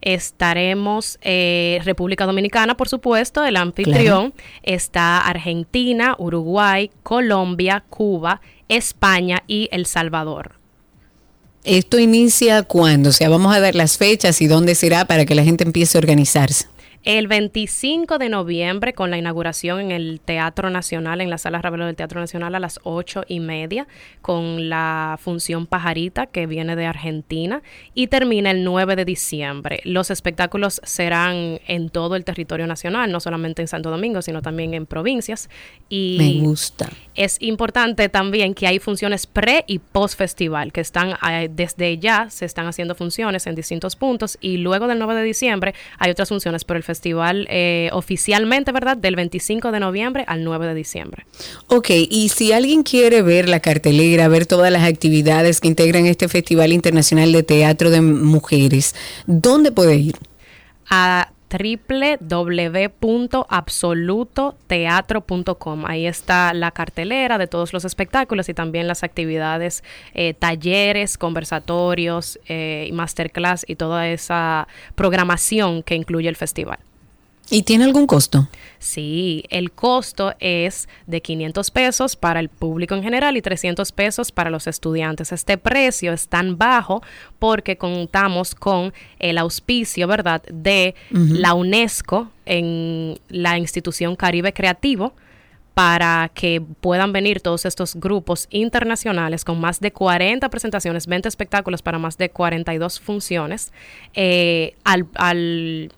Speaker 10: Estaremos eh, República Dominicana, por supuesto, el anfitrión. Está Argentina, Uruguay, Colombia, Cuba, España y El Salvador.
Speaker 3: ¿Esto inicia cuándo? O sea, vamos a dar las fechas y dónde será para que la gente empiece a organizarse.
Speaker 10: El 25 de noviembre, con la inauguración en el Teatro Nacional, en la Sala Ravelo del Teatro Nacional a las ocho y media, con la función Pajarita, que viene de Argentina, y termina el 9 de diciembre. Los espectáculos serán en todo el territorio nacional, no solamente en Santo Domingo, sino también en provincias. Y
Speaker 3: Me gusta.
Speaker 10: Es importante también que hay funciones pre y post festival, que están eh, desde ya se están haciendo funciones en distintos puntos y luego del 9 de diciembre hay otras funciones, pero el festival eh, oficialmente, ¿verdad? Del 25 de noviembre al 9 de diciembre.
Speaker 3: Ok, y si alguien quiere ver la cartelera, ver todas las actividades que integran este Festival Internacional de Teatro de Mujeres, ¿dónde puede ir?
Speaker 10: A www.absolutoteatro.com. Ahí está la cartelera de todos los espectáculos y también las actividades, eh, talleres, conversatorios, eh, masterclass y toda esa programación que incluye el festival.
Speaker 3: ¿Y tiene algún costo?
Speaker 10: Sí, el costo es de 500 pesos para el público en general y 300 pesos para los estudiantes. Este precio es tan bajo porque contamos con el auspicio, ¿verdad?, de la UNESCO en la institución Caribe Creativo para que puedan venir todos estos grupos internacionales con más de 40 presentaciones, 20 espectáculos para más de 42 funciones eh, al, al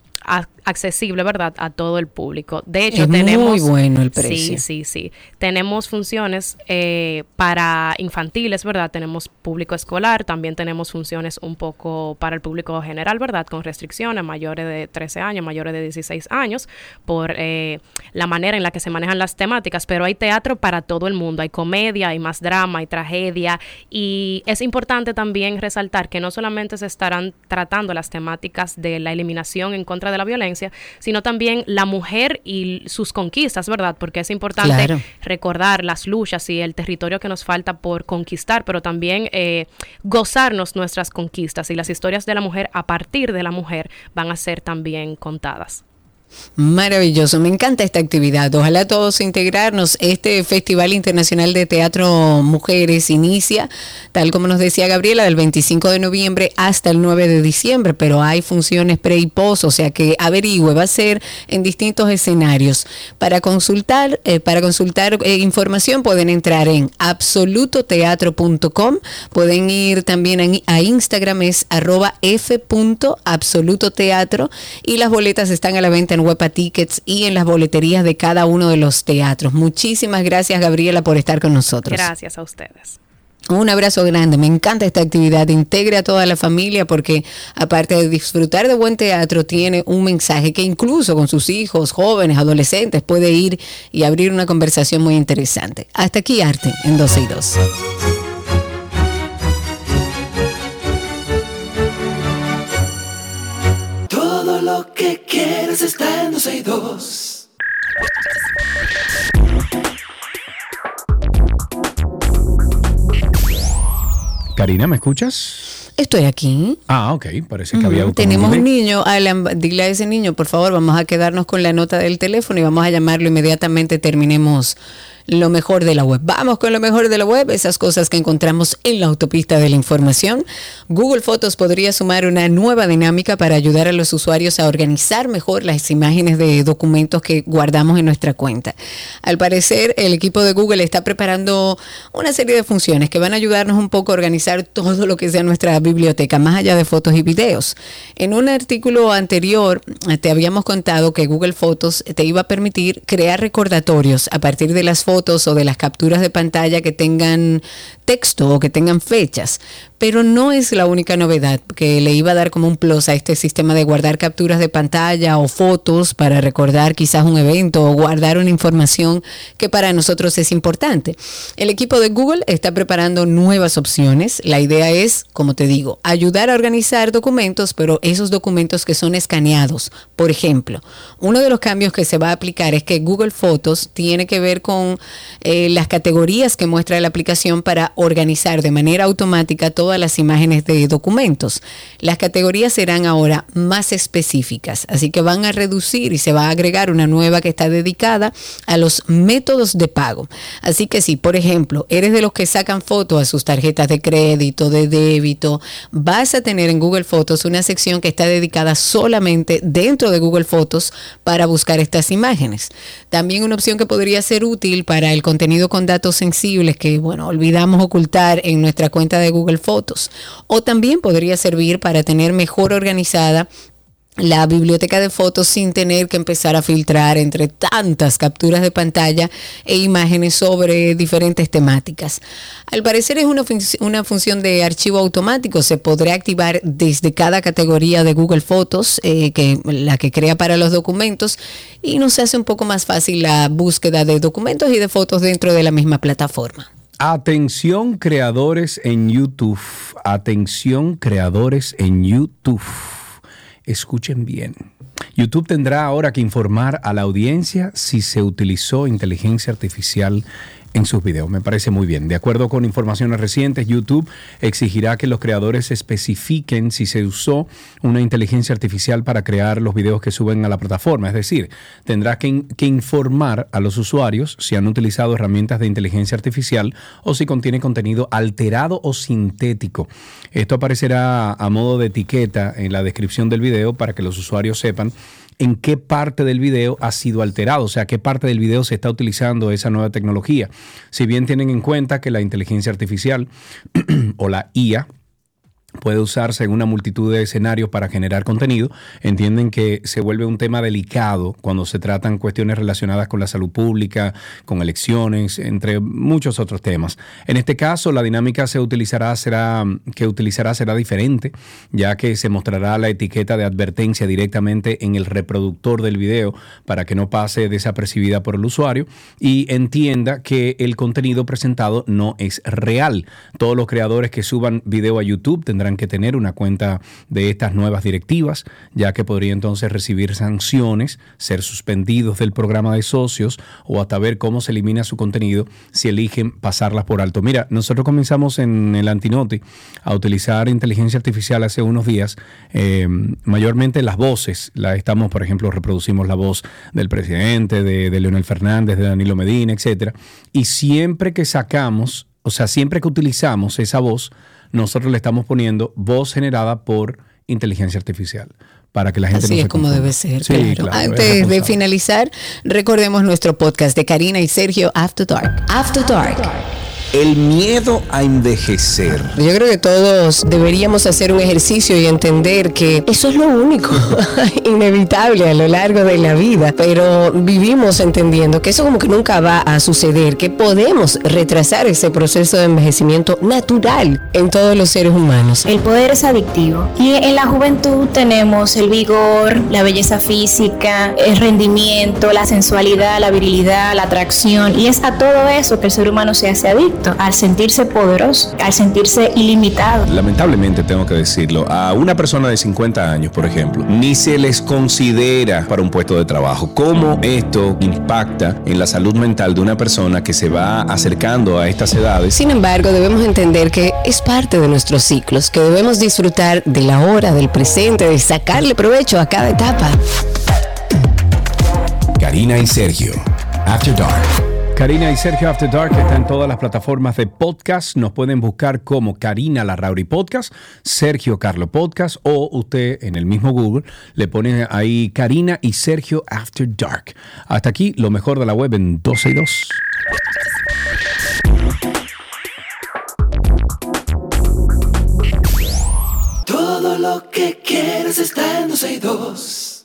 Speaker 10: accesible, ¿verdad?, a todo el público. De hecho, tenemos...
Speaker 3: Muy bueno el precio.
Speaker 10: Sí, sí, sí. Tenemos funciones eh, para infantiles, ¿verdad? Tenemos público escolar, también tenemos funciones un poco para el público general, ¿verdad? Con restricciones, mayores de 13 años, mayores de 16 años, por eh, la manera en la que se manejan las temáticas, pero hay teatro para todo el mundo. Hay comedia, hay más drama, hay tragedia. Y es importante también resaltar que no solamente se estarán tratando las temáticas de la eliminación en contra de la violencia, sino también la mujer y sus conquistas, ¿verdad? Porque es importante recordar las luchas y el territorio que nos falta por conquistar, pero también eh, gozarnos nuestras conquistas y las historias de la mujer a partir de la mujer van a ser también contadas.
Speaker 3: Maravilloso, me encanta esta actividad. Ojalá todos integrarnos. Este Festival Internacional de Teatro Mujeres inicia, tal como nos decía Gabriela, del 25 de noviembre hasta el 9 de diciembre, pero hay funciones pre y post, o sea que averigüe, va a ser en distintos escenarios. Para consultar, eh, para consultar eh, información pueden entrar en absolutoteatro.com, pueden ir también a, Instagram, es arroba f.absolutoteatro y las boletas están a la venta en Huepa Tickets y en las boleterías de cada uno de los teatros. Muchísimas gracias, Gabriela, por estar con nosotros.
Speaker 10: Gracias a ustedes.
Speaker 3: Un abrazo grande, me encanta esta actividad, integre a toda la familia porque aparte de disfrutar de buen teatro, tiene un mensaje que incluso con sus hijos, jóvenes, adolescentes, puede ir y abrir una conversación muy interesante. Hasta aquí Arte en 12 y 2.
Speaker 1: Lo que quieres está en 12 y 2.
Speaker 2: Karina, ¿me escuchas?
Speaker 3: Estoy aquí.
Speaker 2: Ah, ok, parece que había
Speaker 3: Tenemos un niño, Alan, dile a ese niño, por favor, vamos a quedarnos con la nota del teléfono y vamos a llamarlo inmediatamente, terminemos lo mejor de la web. Vamos con lo mejor de la web, esas cosas que encontramos en la autopista de la información. Google Fotos podría sumar una nueva dinámica para ayudar a los usuarios a organizar mejor las imágenes de documentos que guardamos en nuestra cuenta. Al parecer, el equipo de Google está preparando una serie de funciones que van a ayudarnos un poco a organizar todo lo que sea nuestra biblioteca, más allá de fotos y videos. En un artículo anterior te habíamos contado que Google Fotos te iba a permitir crear recordatorios a partir de las o de las capturas de pantalla que tengan texto o que tengan fechas. Pero no es la única novedad que le iba a dar como un plus a este sistema de guardar capturas de pantalla o fotos para recordar quizás un evento o guardar una información que para nosotros es importante. El equipo de Google está preparando nuevas opciones. La idea es, como te digo, ayudar a organizar documentos, pero esos documentos que son escaneados. Por ejemplo, uno de los cambios que se va a aplicar es que Google Fotos tiene que ver con eh, las categorías que muestra la aplicación para organizar de manera automática todas las imágenes de documentos. Las categorías serán ahora más específicas, así que van a reducir y se va a agregar una nueva que está dedicada a los métodos de pago. Así que si, por ejemplo, eres de los que sacan fotos a sus tarjetas de crédito, de débito, vas a tener en Google Fotos una sección que está dedicada solamente dentro de Google Fotos para buscar estas imágenes. También una opción que podría ser útil para el contenido con datos sensibles que, bueno, olvidamos ocultar en nuestra cuenta de Google Fotos. O también podría servir para tener mejor organizada la biblioteca de fotos sin tener que empezar a filtrar entre tantas capturas de pantalla e imágenes sobre diferentes temáticas. Al parecer es una, una función de archivo automático, se podrá activar desde cada categoría de Google Fotos, eh, que la que crea para los documentos, y nos hace un poco más fácil la búsqueda de documentos y de fotos dentro de la misma plataforma.
Speaker 2: Atención creadores en YouTube, atención creadores en YouTube Escuchen bien. YouTube tendrá ahora que informar a la audiencia si se utilizó inteligencia artificial en sus videos. Me parece muy bien. De acuerdo con informaciones recientes, YouTube exigirá que los creadores especifiquen si se usó una inteligencia artificial para crear los videos que suben a la plataforma. Es decir, tendrá que, informar a los usuarios si han utilizado herramientas de inteligencia artificial o si contiene contenido alterado o sintético. Esto aparecerá a modo de etiqueta en la descripción del video para que los usuarios sepan en qué parte del video ha sido alterado, o sea, qué parte del video se está utilizando esa nueva tecnología. Si bien tienen en cuenta que la inteligencia artificial o la IA puede usarse en una multitud de escenarios para generar contenido, entienden que se vuelve un tema delicado cuando se tratan cuestiones relacionadas con la salud pública, con elecciones, entre muchos otros temas. En este caso, la dinámica será que utilizará será diferente, ya que se mostrará la etiqueta de advertencia directamente en el reproductor del video para que no pase desapercibida por el usuario y entienda que el contenido presentado no es real. Todos los creadores que suban video a YouTube tendrán tendrán que tener una cuenta de estas nuevas directivas, ya que podría entonces recibir sanciones, ser suspendidos del programa de socios o hasta ver cómo se elimina su contenido si eligen pasarlas por alto. Mira, nosotros comenzamos en el Antinoti a utilizar inteligencia artificial hace unos días, eh, mayormente las voces, la estamos, por ejemplo, reproducimos la voz del presidente, de, Leonel Fernández, de Danilo Medina, etcétera, y siempre que sacamos, o sea, siempre que utilizamos esa voz, nosotros le estamos poniendo voz generada por inteligencia artificial para que la gente
Speaker 3: Así
Speaker 2: no
Speaker 3: es como debe ser. claro. Antes de finalizar, recordemos nuestro podcast de Karina y Sergio After Dark. After Dark.
Speaker 7: El miedo a envejecer.
Speaker 3: Yo creo que todos deberíamos hacer un ejercicio y entender que eso es lo único inevitable a lo largo de la vida, pero vivimos entendiendo que eso como que nunca va a suceder, que podemos retrasar ese proceso de envejecimiento natural en todos los seres humanos.
Speaker 11: El poder es adictivo y en la juventud tenemos el vigor, la belleza física, el rendimiento, la sensualidad, la virilidad, la atracción y es a todo eso que el ser humano se hace adicto al sentirse poderoso, al sentirse ilimitado.
Speaker 7: Lamentablemente tengo que decirlo, a una persona de 50 años, por ejemplo, ni se les considera para un puesto de trabajo. ¿Cómo esto impacta en la salud mental de una persona que se va acercando a estas edades?
Speaker 3: Sin embargo, debemos entender que es parte de nuestros ciclos, que debemos disfrutar de la hora, del presente, de sacarle provecho a cada etapa.
Speaker 7: Karina y Sergio, After Dark.
Speaker 2: Karina y Sergio After Dark están en todas las plataformas de podcast. Nos pueden buscar como Karina Larrauri Podcast, Sergio Carlo Podcast o usted en el mismo Google le pone ahí Karina y Sergio After Dark. Hasta aquí lo mejor de la web en 12 y 2.
Speaker 1: Todo lo que quieres está en 12 y 2.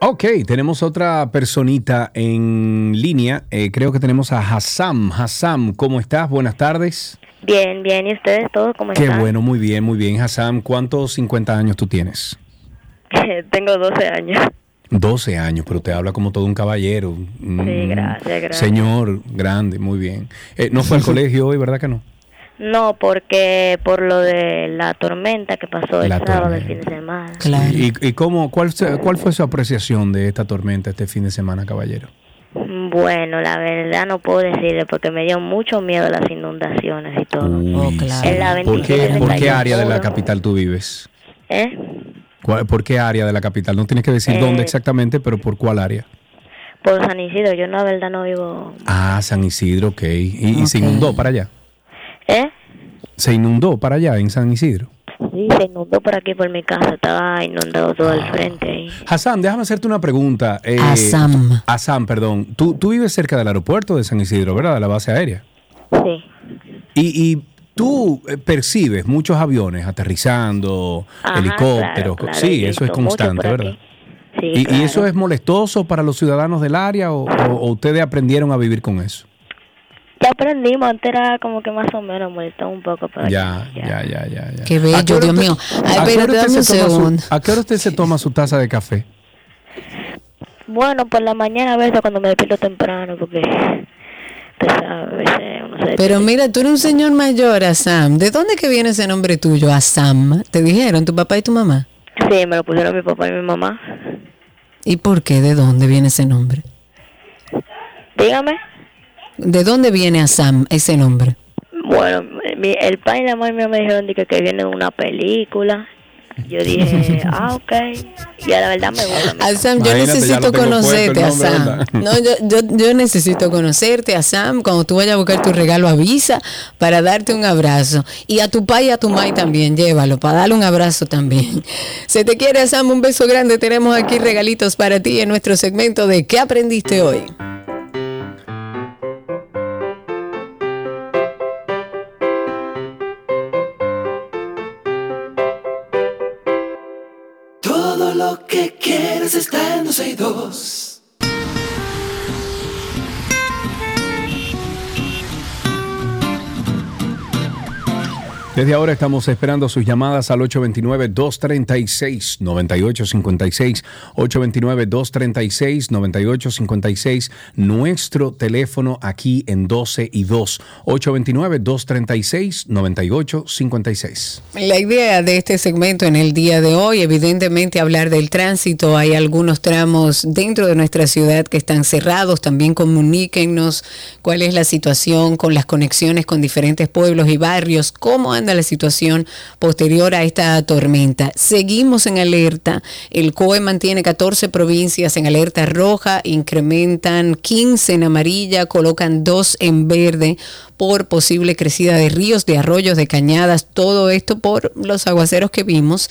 Speaker 2: Ok, tenemos otra personita en línea. Eh, creo que tenemos a Hassam. Hassam, ¿cómo estás? Buenas tardes.
Speaker 12: Bien, bien. ¿Y ustedes todos cómo
Speaker 2: Qué
Speaker 12: están?
Speaker 2: Qué bueno, muy bien, muy bien. Hassam, ¿cuántos 50 años tú tienes?
Speaker 12: Tengo 12 años.
Speaker 2: 12 años, pero te habla como todo un caballero.
Speaker 12: Sí, gracias, gracias.
Speaker 2: Señor, grande, muy bien. Eh, ¿No fue al colegio hoy, verdad que no?
Speaker 12: No, porque por lo de la tormenta que pasó el sábado del fin de semana.
Speaker 2: Claro. ¿Y, y cómo, cuál, cuál fue su apreciación de esta tormenta este fin de semana, caballero?
Speaker 12: Bueno, la verdad no puedo decirle porque me dio mucho miedo las inundaciones y todo.
Speaker 2: oh, claro. en la ¿Por, qué, ¿Por qué área de la capital tú vives?
Speaker 12: ¿Eh?
Speaker 2: ¿Por qué área de la capital? No tienes que decir eh, dónde exactamente, pero ¿por cuál área?
Speaker 12: Por San Isidro, yo no, la verdad no vivo.
Speaker 2: Ah, San Isidro, ok. ¿Y, okay. y se inundó para allá?
Speaker 12: ¿Eh?
Speaker 2: ¿Se inundó para allá en San Isidro?
Speaker 12: Sí, se inundó por aquí, por mi casa. Estaba inundado todo el frente ahí.
Speaker 2: Hassan, déjame hacerte una pregunta. Eh,
Speaker 3: Assam.
Speaker 2: Assam, perdón. Tú, tú vives cerca del aeropuerto de San Isidro, ¿verdad? De la base aérea.
Speaker 12: Sí.
Speaker 2: Y, y tú eh, percibes muchos aviones aterrizando,
Speaker 12: Ajá,
Speaker 2: helicópteros.
Speaker 12: claro, claro,
Speaker 2: sí, eso es constante, ¿verdad?
Speaker 12: Sí,
Speaker 2: ¿Y, y eso es molestoso para los ciudadanos del área o, o- o ustedes aprendieron a vivir con eso?
Speaker 12: Ya aprendimos, antes era como que más o menos molestó un poco, pero
Speaker 2: Ya, ya, ya, ya. ya.
Speaker 3: Qué
Speaker 2: ¿A
Speaker 3: bello, Dios mío. Ay,
Speaker 2: a qué
Speaker 3: espérate,
Speaker 2: hora usted
Speaker 3: dame un
Speaker 2: se toma su-
Speaker 3: segundo.
Speaker 2: ¿A qué hora usted se toma su taza de café?
Speaker 12: Bueno, por la mañana a veces cuando me despierto temprano, porque
Speaker 3: Pero mira, tú eres un señor mayor, Assam. ¿De dónde que viene ese nombre tuyo, Assam? ¿Te dijeron tu papá y tu mamá?
Speaker 12: Sí, me lo pusieron mi papá y mi mamá.
Speaker 3: ¿Y por qué? ¿De dónde viene ese nombre?
Speaker 12: Dígame.
Speaker 3: ¿De dónde viene Assam, ese nombre?
Speaker 12: Bueno, mi- el padre y la mamá me dijeron de que, que viene de una película. Yo dije, ah, ok. Y a la verdad me gusta.
Speaker 3: Assam, yo
Speaker 2: Imagínate,
Speaker 3: necesito
Speaker 2: tengo
Speaker 3: conocerte.
Speaker 2: ¿verdad?
Speaker 3: No, yo, yo, yo necesito conocerte, Assam. Cuando tú vayas a buscar tu regalo, avisa para darte un abrazo. Y a tu pai y a tu mai también, llévalo, para darle un abrazo también. Se te quiere, Assam, un beso grande. Tenemos aquí regalitos para ti en nuestro segmento de ¿Qué aprendiste hoy?
Speaker 1: Quieres está en 262.
Speaker 2: Desde ahora estamos esperando sus llamadas al 829-236-9856. 829-236-9856. Nuestro teléfono aquí en 12 y 2. 829-236-9856.
Speaker 3: La idea de este segmento en el día de hoy, evidentemente hablar del tránsito. Hay algunos tramos dentro de nuestra ciudad que están cerrados. También comuníquennos cuál es la situación con las conexiones con diferentes pueblos y barrios. ¿Cómo la situación posterior a esta tormenta? Seguimos en alerta. El COE mantiene 14 provincias en alerta roja, incrementan 15 en amarilla, colocan 2 en verde por posible crecida de ríos, de arroyos, de cañadas, todo esto por los aguaceros que vimos.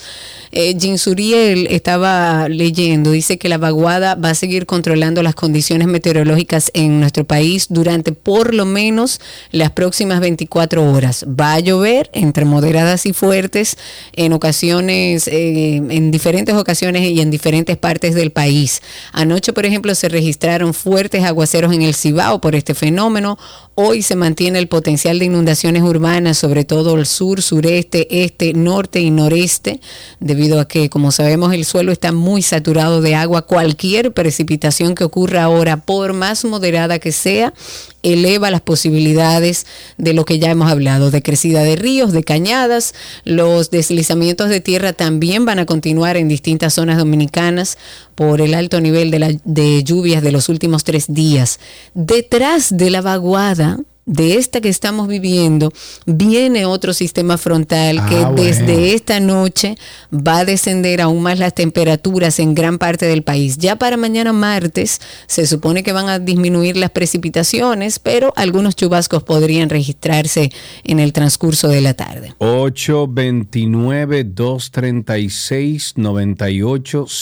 Speaker 3: Eh, Jean Suriel estaba leyendo, dice que la vaguada va a seguir controlando las condiciones meteorológicas en nuestro país durante por lo menos las próximas 24 horas. Va a llover entre moderadas y fuertes en ocasiones, eh, en diferentes ocasiones y en diferentes partes del país. Anoche, por ejemplo, se registraron fuertes aguaceros en el Cibao por este fenómeno. Hoy se mantiene el potencial de inundaciones urbanas, sobre todo el sur, sureste, este, norte y noreste, debido a que, como sabemos, el suelo está muy saturado de agua. Cualquier precipitación que ocurra ahora, por más moderada que sea, eleva las posibilidades de lo que ya hemos hablado, de crecida de ríos, de cañadas. Los deslizamientos de tierra también van a continuar en distintas zonas dominicanas por el alto nivel de, de lluvias de los últimos tres días. Detrás de la vaguada de esta que estamos viviendo, viene otro sistema frontal que
Speaker 2: Ah,
Speaker 3: desde
Speaker 2: bueno.
Speaker 3: esta noche va a descender aún más las temperaturas en gran parte del país. Ya para mañana martes se supone que van a disminuir las precipitaciones, pero algunos chubascos podrían registrarse en el transcurso de la tarde.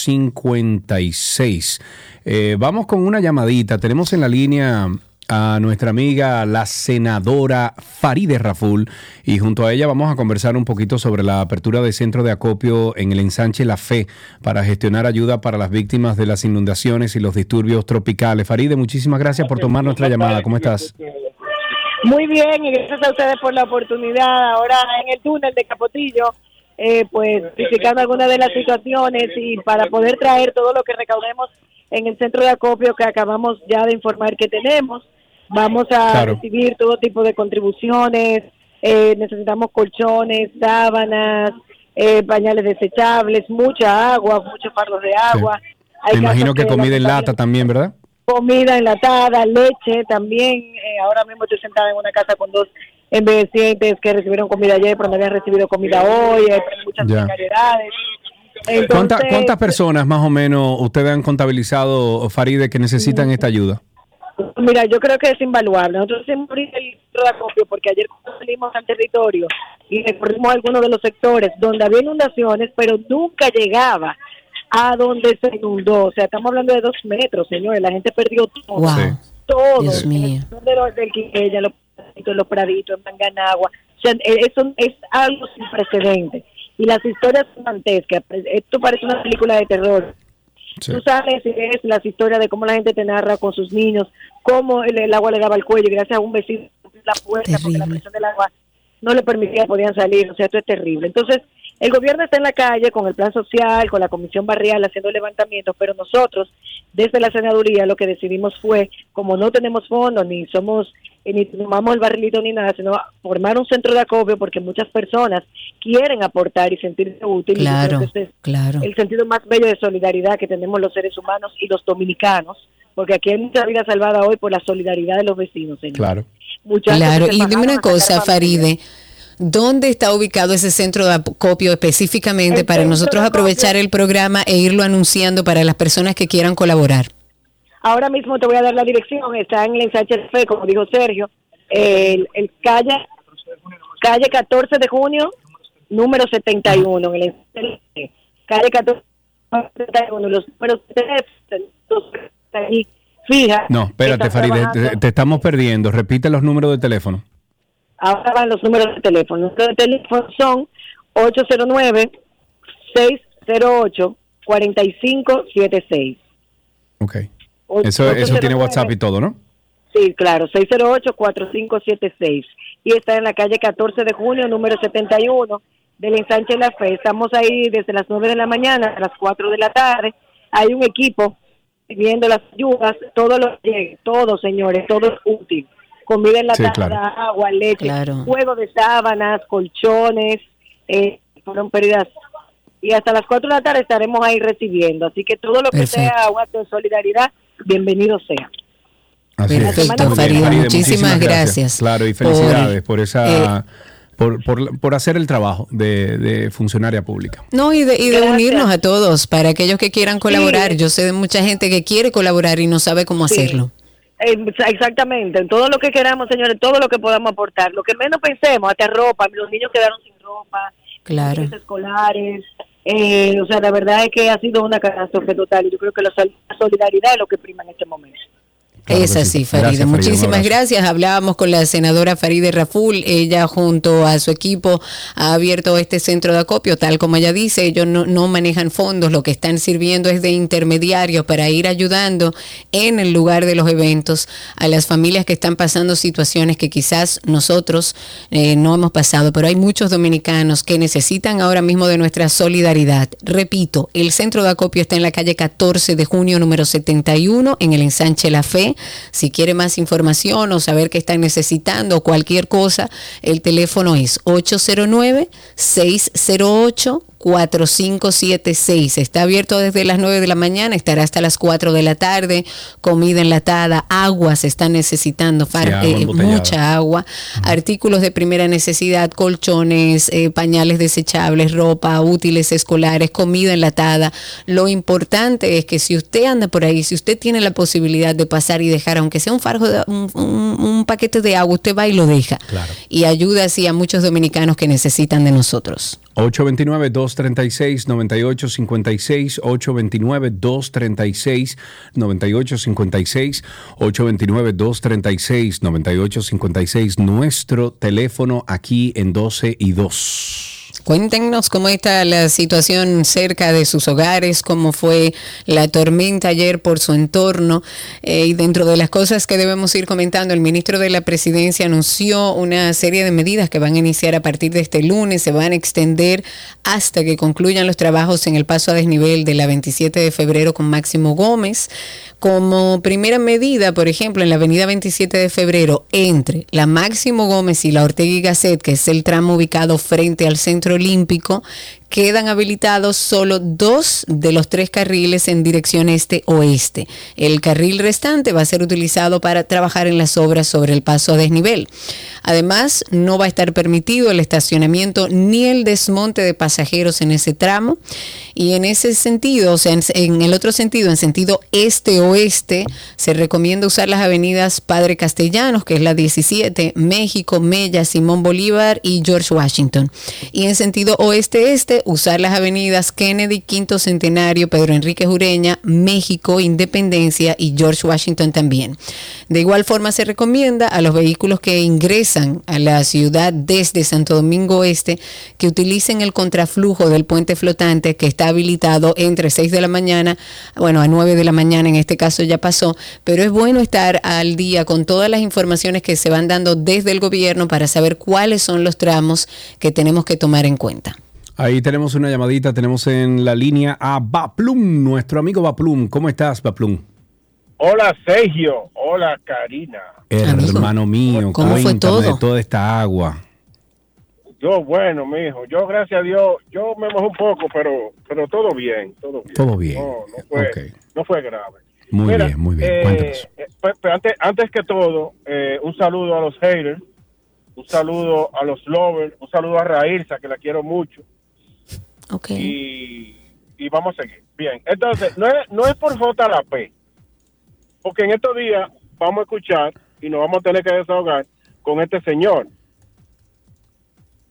Speaker 2: 829-236-9856. Eh, vamos con una llamadita. Tenemos en la línea a nuestra amiga, la senadora Faride Raful, y junto a ella vamos a conversar un poquito sobre la apertura de centro de acopio en el ensanche La Fe para gestionar ayuda para las víctimas de las inundaciones y los disturbios tropicales. Faride, muchísimas gracias por tomar nuestra llamada. ¿Cómo estás?
Speaker 13: Muy bien, y gracias a ustedes por la oportunidad. Ahora en el túnel de Capotillo, eh, pues explicando algunas de las situaciones y para poder traer todo lo que recaudemos en el centro de acopio que acabamos ya de informar que tenemos. Vamos a
Speaker 14: Claro.
Speaker 13: recibir todo tipo de contribuciones, eh, necesitamos colchones, sábanas, eh, pañales desechables, mucha agua, muchos fardos de agua. Hay
Speaker 2: Me imagino que comida en lata también, ¿verdad?
Speaker 13: comida enlatada, leche también. Eh, ahora mismo estoy sentada en una casa con dos envejecientes que recibieron comida ayer, pero no habían recibido comida hoy, hay muchas
Speaker 2: Ya.
Speaker 13: precariedades.
Speaker 2: ¿Cuánta-
Speaker 13: Entonces,
Speaker 2: ¿Cuántas personas más o menos ustedes han contabilizado, Faride, que necesitan esta ayuda?
Speaker 13: Mira, yo creo que es invaluable. Nosotros hicimos el centro de acopio porque ayer cuando salimos al territorio y recorrimos algunos de los sectores donde había inundaciones, pero nunca llegaba a donde se inundó. O sea, estamos hablando de dos metros, señores. La gente perdió todo.
Speaker 3: Wow.
Speaker 13: Todo.
Speaker 3: Dios mío.
Speaker 13: De los, del Quiqueya, los Praditos, los Praditos, en Manganagua. O sea, eh, eso es algo sin precedentes. Y las historias son dantescas. Esto parece una película de terror. Tú sabes y ves las historias de cómo la gente te narra con sus niños, cómo el, el agua le daba al cuello y gracias a un vecino abrió la puerta porque la presión del agua no le permitía, podían salir. O sea, esto es terrible. Entonces, el gobierno está en la calle con el plan social, con la comisión barrial haciendo levantamientos, pero nosotros, desde la senaduría, lo que decidimos fue, como no tenemos fondos, ni somos, eh, ni tomamos el barrilito ni nada, sino formar un centro de acopio porque muchas personas quieren aportar y sentirse útiles. Y
Speaker 3: Claro,
Speaker 13: es
Speaker 3: claro.
Speaker 13: el sentido más bello de solidaridad que tenemos los seres humanos y los dominicanos, porque aquí hay mucha vida salvada hoy por la solidaridad de los vecinos. señor.
Speaker 2: Claro.
Speaker 13: Muchachos
Speaker 3: Claro, y dime una cosa,
Speaker 13: familia.
Speaker 3: ¿Dónde está ubicado ese centro de acopio específicamente
Speaker 13: El
Speaker 3: para nosotros aprovechar el programa e irlo anunciando para las personas que quieran colaborar?
Speaker 13: Ahora mismo te voy a dar la dirección, está en el ensanche de fe, como dijo Sergio, el, el calle, calle 14 de junio, número 71, en el ensanche de fe. calle 14 de 71, los números de allí, fija.
Speaker 2: No, espérate,
Speaker 13: están
Speaker 2: Faride,
Speaker 13: trabajando.
Speaker 2: te, te estamos perdiendo. Repite los números de teléfono.
Speaker 13: Ahora van los números de teléfono. Los números de teléfono son 809-608-4576.
Speaker 2: Ok. Eso, eso tiene WhatsApp y todo, ¿no?
Speaker 13: Sí, claro, 608-4576. Y está en la calle 14 de junio, número 71, del ensanche de la fe. Estamos ahí desde las 9 de la mañana a las 4 de la tarde. Hay un equipo viendo las ayudas, todo lo que todo, señores, todo es útil. Comida en la
Speaker 3: Sí, claro.
Speaker 13: agua, leche,
Speaker 3: Claro.
Speaker 13: juego de sábanas, colchones, eh, fueron pérdidas. Y hasta las 4 de la tarde estaremos ahí recibiendo. Así que todo lo que
Speaker 3: Perfecto.
Speaker 13: sea acto de solidaridad, bienvenido sea.
Speaker 2: Así es.
Speaker 3: Perfecto, Faride, muchísimas gracias
Speaker 2: Claro, y
Speaker 3: por,
Speaker 2: felicidades por, esa...
Speaker 3: eh,
Speaker 2: por, por, por hacer el trabajo de, de funcionaria pública.
Speaker 3: No, y de, y de unirnos a todos para aquellos que quieran colaborar. Yo sé de mucha gente que quiere colaborar y no sabe cómo
Speaker 13: Sí.
Speaker 3: hacerlo.
Speaker 13: Exactamente, en todo lo que queramos, señores, todo lo que podamos aportar. Lo que menos pensemos, hasta ropa, los niños quedaron sin ropa,
Speaker 3: Claro.
Speaker 13: útiles escolares. Eh, o sea, la verdad es que ha sido una catástrofe total y yo creo que la solidaridad es lo que prima en este momento.
Speaker 2: Claro
Speaker 3: es así,
Speaker 2: sí.
Speaker 3: Faride.
Speaker 2: Gracias,
Speaker 3: Muchísimas gracias. Hablábamos con la senadora Faride Raful. Ella junto a su equipo ha abierto este centro de acopio. Tal como ella dice, ellos no, no manejan fondos. Lo que están sirviendo es de intermediarios para ir ayudando en el lugar de los eventos a las familias que están pasando situaciones que quizás nosotros eh, no hemos pasado. Pero hay muchos dominicanos que necesitan ahora mismo de nuestra solidaridad. Repito, el centro de acopio está en la calle 14 de junio, número 71, en el ensanche La Fe. Si quiere más información o saber qué están necesitando o cualquier cosa, el teléfono es 809-608. 4576. Está abierto desde las 9 de la mañana, estará hasta las 4 de la tarde. Comida enlatada, agua se está necesitando,
Speaker 2: agua
Speaker 3: eh, mucha agua, artículos de primera necesidad, colchones, eh, pañales desechables, ropa, útiles escolares, comida enlatada. Lo importante es que si usted anda por ahí, si usted tiene la posibilidad de pasar y dejar, aunque sea un farjo, de, un, un- un paquete de agua, usted va y lo deja.
Speaker 2: Claro.
Speaker 3: Y ayuda así a muchos dominicanos que necesitan de nosotros.
Speaker 2: 829-236-9856, 829-236-9856, 829-236-9856, nuestro teléfono aquí en 12 y 2.
Speaker 3: Cuéntenos cómo está la situación cerca de sus hogares, cómo fue la tormenta ayer por su entorno. Eh, y dentro de las cosas que debemos ir comentando, el ministro de la Presidencia anunció una serie de medidas que van a iniciar a partir de este lunes, se van a extender hasta que concluyan los trabajos en el paso a desnivel de la 27 de febrero con Máximo Gómez. Como primera medida, por ejemplo, en la avenida 27 de febrero, entre la Máximo Gómez y la Ortega y Gasset, que es el tramo ubicado frente al Centro Olímpico, quedan habilitados solo dos de los tres carriles en dirección este-oeste. El carril restante va a ser utilizado para trabajar en las obras sobre el paso a desnivel. Además, no va a estar permitido el estacionamiento ni el desmonte de pasajeros en ese tramo. Y en ese sentido, o sea, en, el otro sentido, en sentido este-oeste, se recomienda usar las avenidas Padre Castellanos, que es la 17, México, Mella, Simón Bolívar y George Washington. Y en sentido oeste-este, usar las avenidas Kennedy, Quinto Centenario, Pedro Enrique Jureña, México, Independencia y George Washington también. De igual forma, se recomienda a los vehículos que ingresan a la ciudad desde Santo Domingo Este que utilicen el contraflujo del puente flotante que está habilitado entre 6 de la mañana, bueno, a 9 de la mañana en este caso ya pasó, pero es bueno estar al día con todas las informaciones que se van dando desde el gobierno para saber cuáles son los tramos que tenemos que tomar en cuenta.
Speaker 2: Ahí tenemos una llamadita, tenemos en la línea a Baplum, nuestro amigo Baplum. ¿Cómo estás, Baplum?
Speaker 14: Hola Sergio, hola Karina.
Speaker 2: Hermano mío,
Speaker 3: ¿Cómo fue todo?
Speaker 2: de toda esta agua.
Speaker 14: Yo bueno, mijo, yo gracias a Dios, yo me mojé un poco, pero pero todo bien, todo bien.
Speaker 2: Todo bien.
Speaker 14: No, no fue,
Speaker 2: Ok.
Speaker 14: no fue grave.
Speaker 2: Muy
Speaker 14: Mira,
Speaker 2: bien, muy bien.
Speaker 14: eh,
Speaker 2: Cuéntanos.
Speaker 14: eh, pues, pues, antes, antes que todo, eh, un saludo a los haters, un saludo a los lovers, un saludo a Raírza, que la quiero mucho. Y, y vamos a seguir. Bien, entonces, no es, no es por J la P, porque en estos días vamos a escuchar y nos vamos a tener que desahogar con este señor.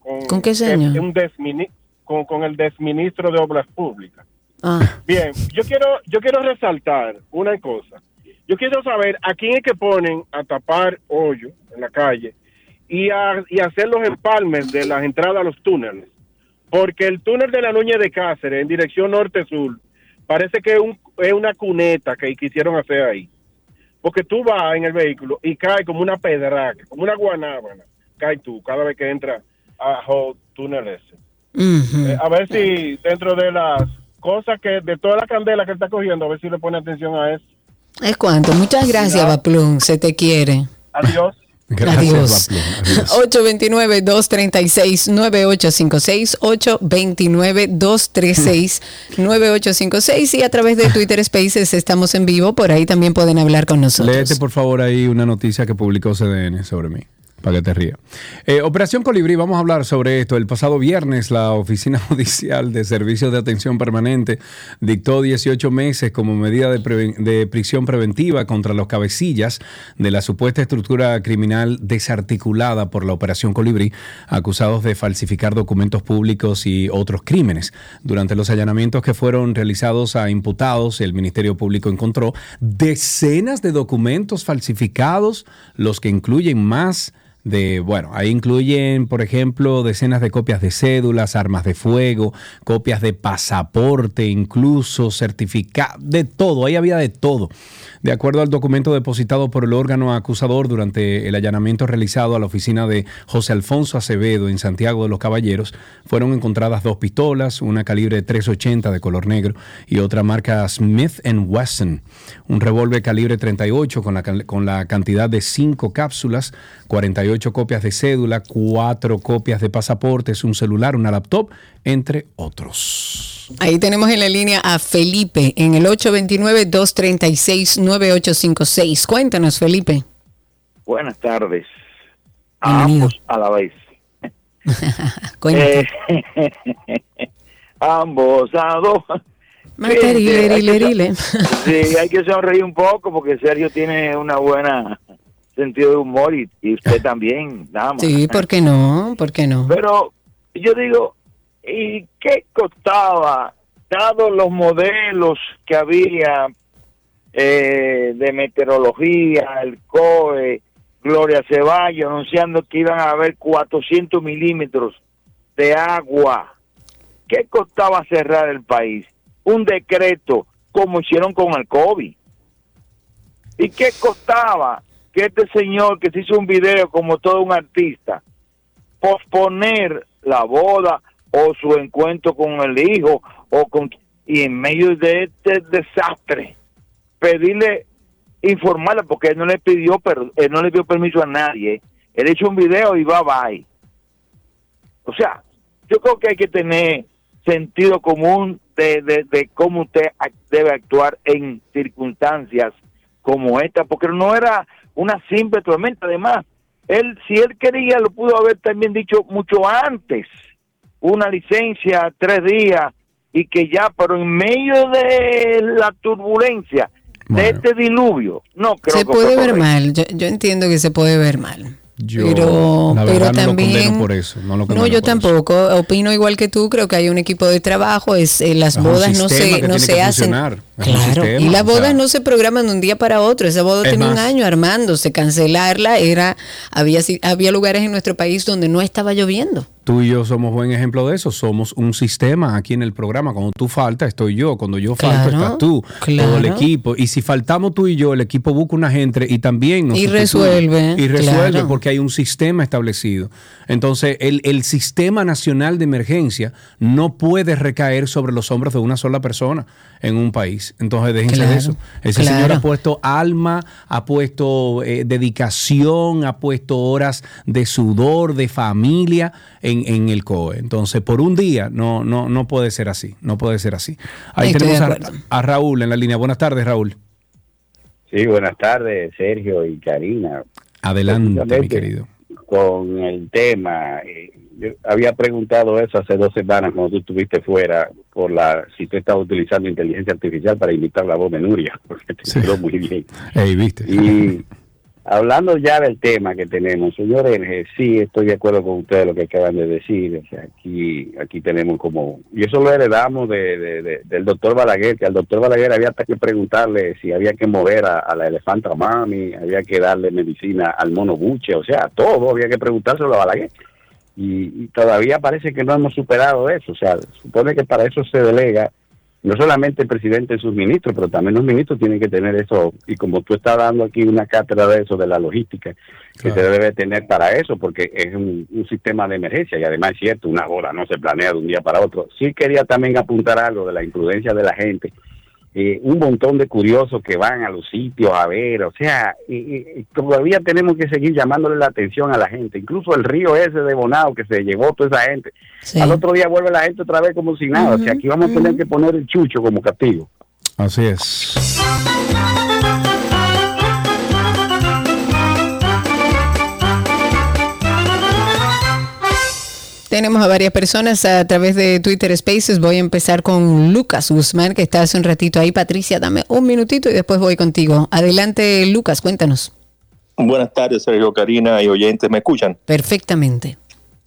Speaker 3: ¿Con qué
Speaker 14: que es
Speaker 3: señor?
Speaker 14: un desmini- con, con el desministro de Obras Públicas.
Speaker 3: Ah,
Speaker 14: Bien, yo quiero, yo quiero resaltar una cosa. Yo quiero saber a quién es que ponen a tapar hoyo en la calle y a, y hacer los empalmes de las entradas a los túneles. Porque el túnel de la Nuña de Cáceres en dirección norte-sur parece que es, un- es una cuneta que quisieron hacer ahí. Porque tú vas en el vehículo y cae como una pedraca, como una guanábana. Cae tú cada vez que entra a túnel ese. Eh, a ver si dentro de las cosas que, de toda la candela que está cogiendo, a ver si le pone atención a eso.
Speaker 3: Es cuanto. Muchas gracias, Baplum. Se te quiere.
Speaker 14: Adiós.
Speaker 2: Gracias,
Speaker 3: Adiós.
Speaker 2: Baplum. Adiós.
Speaker 3: 829-236-9856, 829-236-9856 y a través de Twitter Spaces estamos en vivo, por ahí también pueden hablar con nosotros.
Speaker 2: Léete por favor ahí una noticia que publicó CDN sobre mí, Eh, Operación Colibrí, vamos a hablar sobre esto. El pasado viernes la Oficina Judicial de Servicios de Atención Permanente dictó 18 meses como medida de, de prisión preventiva contra los cabecillas de la supuesta estructura criminal desarticulada por la Operación Colibrí, acusados de falsificar documentos públicos y otros crímenes. Durante los allanamientos que fueron realizados a imputados, el Ministerio Público encontró decenas de documentos falsificados, los que incluyen más de, bueno, ahí incluyen, por ejemplo, decenas de copias de cédulas, armas de fuego, copias de pasaporte, incluso certificados, de todo, ahí había de todo. De acuerdo al documento depositado por el órgano acusador durante el allanamiento realizado a la oficina de José Alfonso Acevedo en Santiago de los Caballeros, fueron encontradas dos pistolas, una calibre 380 de color negro y otra marca Smith Wesson, un revólver calibre 38 con la, cantidad de 5 cápsulas, 48 copias de cédula, 4 copias de pasaportes, un celular, una laptop, entre otros.
Speaker 3: Ahí tenemos en la línea a Felipe en el 829-236-9856. Cuéntanos, Felipe.
Speaker 15: Buenas tardes. A ambos a la vez. Eh, ambos a dos.
Speaker 3: Materile, rile.
Speaker 15: Sí, hay que sonreír un poco porque Sergio tiene una buena sentido de humor y, y usted también, dama.
Speaker 3: Sí, ¿por qué no? ¿Por qué no?
Speaker 15: Pero yo digo, ¿y qué costaba, dados los modelos que había eh, de meteorología, el COE, Gloria Ceballos, anunciando que iban a haber 400 milímetros de agua? ¿Qué costaba cerrar el país? Un decreto, como hicieron con el COVID. ¿Y qué costaba que este señor que se hizo un video como todo un artista, posponer la boda o su encuentro con el hijo o con y en medio de este desastre pedirle informarle porque él no le pidió él no le dio permiso a nadie él hizo un video y va bye o sea yo creo que hay que tener sentido común de, de, de cómo usted debe actuar en circunstancias como esta, porque no era una simple tormenta. Además, él, si él quería, lo pudo haber también dicho mucho antes. Una licencia, tres días, y que ya, pero en medio de la turbulencia, de este diluvio, no creo
Speaker 3: Se
Speaker 15: que
Speaker 3: puede ver
Speaker 15: correcto.
Speaker 3: mal, yo, yo entiendo que se puede ver mal.
Speaker 2: Yo,
Speaker 3: pero,
Speaker 2: la
Speaker 3: pero
Speaker 2: verdad, no lo
Speaker 3: también
Speaker 2: por eso. No, lo
Speaker 3: No,
Speaker 2: condeno
Speaker 3: yo
Speaker 2: por eso.
Speaker 3: tampoco. Opino igual que tú. Creo que hay un equipo de trabajo. Es eh, las
Speaker 2: Es
Speaker 3: bodas no se no
Speaker 2: tiene
Speaker 3: se hacen. Claro.
Speaker 2: sistema,
Speaker 3: y las
Speaker 2: o sea,
Speaker 3: bodas no se programan de un día para otro. Esa boda
Speaker 2: Es
Speaker 3: tenía un año armándose. Cancelarla era había si- había lugares en nuestro país donde no estaba lloviendo.
Speaker 2: Tú y yo somos buen ejemplo de eso. Somos un sistema aquí en el programa. Cuando tú faltas, estoy yo. Cuando yo falto,
Speaker 3: Claro,
Speaker 2: estás tú.
Speaker 3: claro.
Speaker 2: Todo el equipo. Y si faltamos tú y yo, el equipo busca una gente y también nos
Speaker 3: Y resuelve,
Speaker 2: Y resuelve
Speaker 3: claro.
Speaker 2: porque hay un sistema establecido. Entonces, el, el sistema nacional de emergencia no puede recaer sobre los hombros de una sola persona en un país. Entonces, déjense
Speaker 3: Claro,
Speaker 2: de eso. Ese
Speaker 3: claro.
Speaker 2: señor ha puesto alma, ha puesto eh, dedicación, ha puesto horas de sudor, de familia en, en el COE. Entonces, por un día no, no, no puede ser así. No puede ser así. Ahí
Speaker 3: Estoy
Speaker 2: tenemos a, a Raúl en la línea. Buenas tardes, Raúl.
Speaker 16: Sí, buenas tardes, Sergio y Karina.
Speaker 2: Adelante, mi querido.
Speaker 16: Con el tema, eh, yo había preguntado eso hace dos semanas cuando tú estuviste fuera, por la si tú estabas utilizando inteligencia artificial para imitar la voz de Nuria, porque te quedó muy bien.
Speaker 2: Ey, ¿viste?
Speaker 16: Y hablando ya del tema que tenemos, señor Erge, sí estoy de acuerdo con ustedes lo que acaban de decir. O sea, aquí, aquí tenemos como, y eso lo heredamos de, de- de- del doctor Balaguer, que al doctor Balaguer había hasta que preguntarle si había que mover a, la elefanta mami, había que darle medicina al mono buche, o sea, todo había que preguntárselo a Balaguer. Y todavía parece que no hemos superado eso. O sea, supone que para eso se delega no solamente el presidente y sus ministros, pero también los ministros tienen que tener eso, y como tú estás dando aquí una cátedra de eso, de la logística, que se debe tener para eso, porque es un, un sistema de emergencia, y además es cierto, una boda no se planea de un día para otro. Sí quería también apuntar algo de la imprudencia de la gente, eh, un montón de curiosos que van a los sitios a ver, o sea, y, todavía tenemos que seguir llamándole la atención a la gente, incluso el río ese de Bonao que se llevó toda esa gente, al otro día vuelve la gente otra vez como si nada, o sea, aquí vamos a tener que poner el chucho como castigo.
Speaker 2: Así es.
Speaker 3: Tenemos a varias personas a través de Twitter Spaces. Voy a empezar con Lucas Guzmán, que está hace un ratito ahí. Patricia, dame un minutito y después voy contigo. Adelante, Lucas, cuéntanos.
Speaker 17: Buenas tardes, Sergio, Karina y oyentes, ¿me escuchan?
Speaker 3: Perfectamente.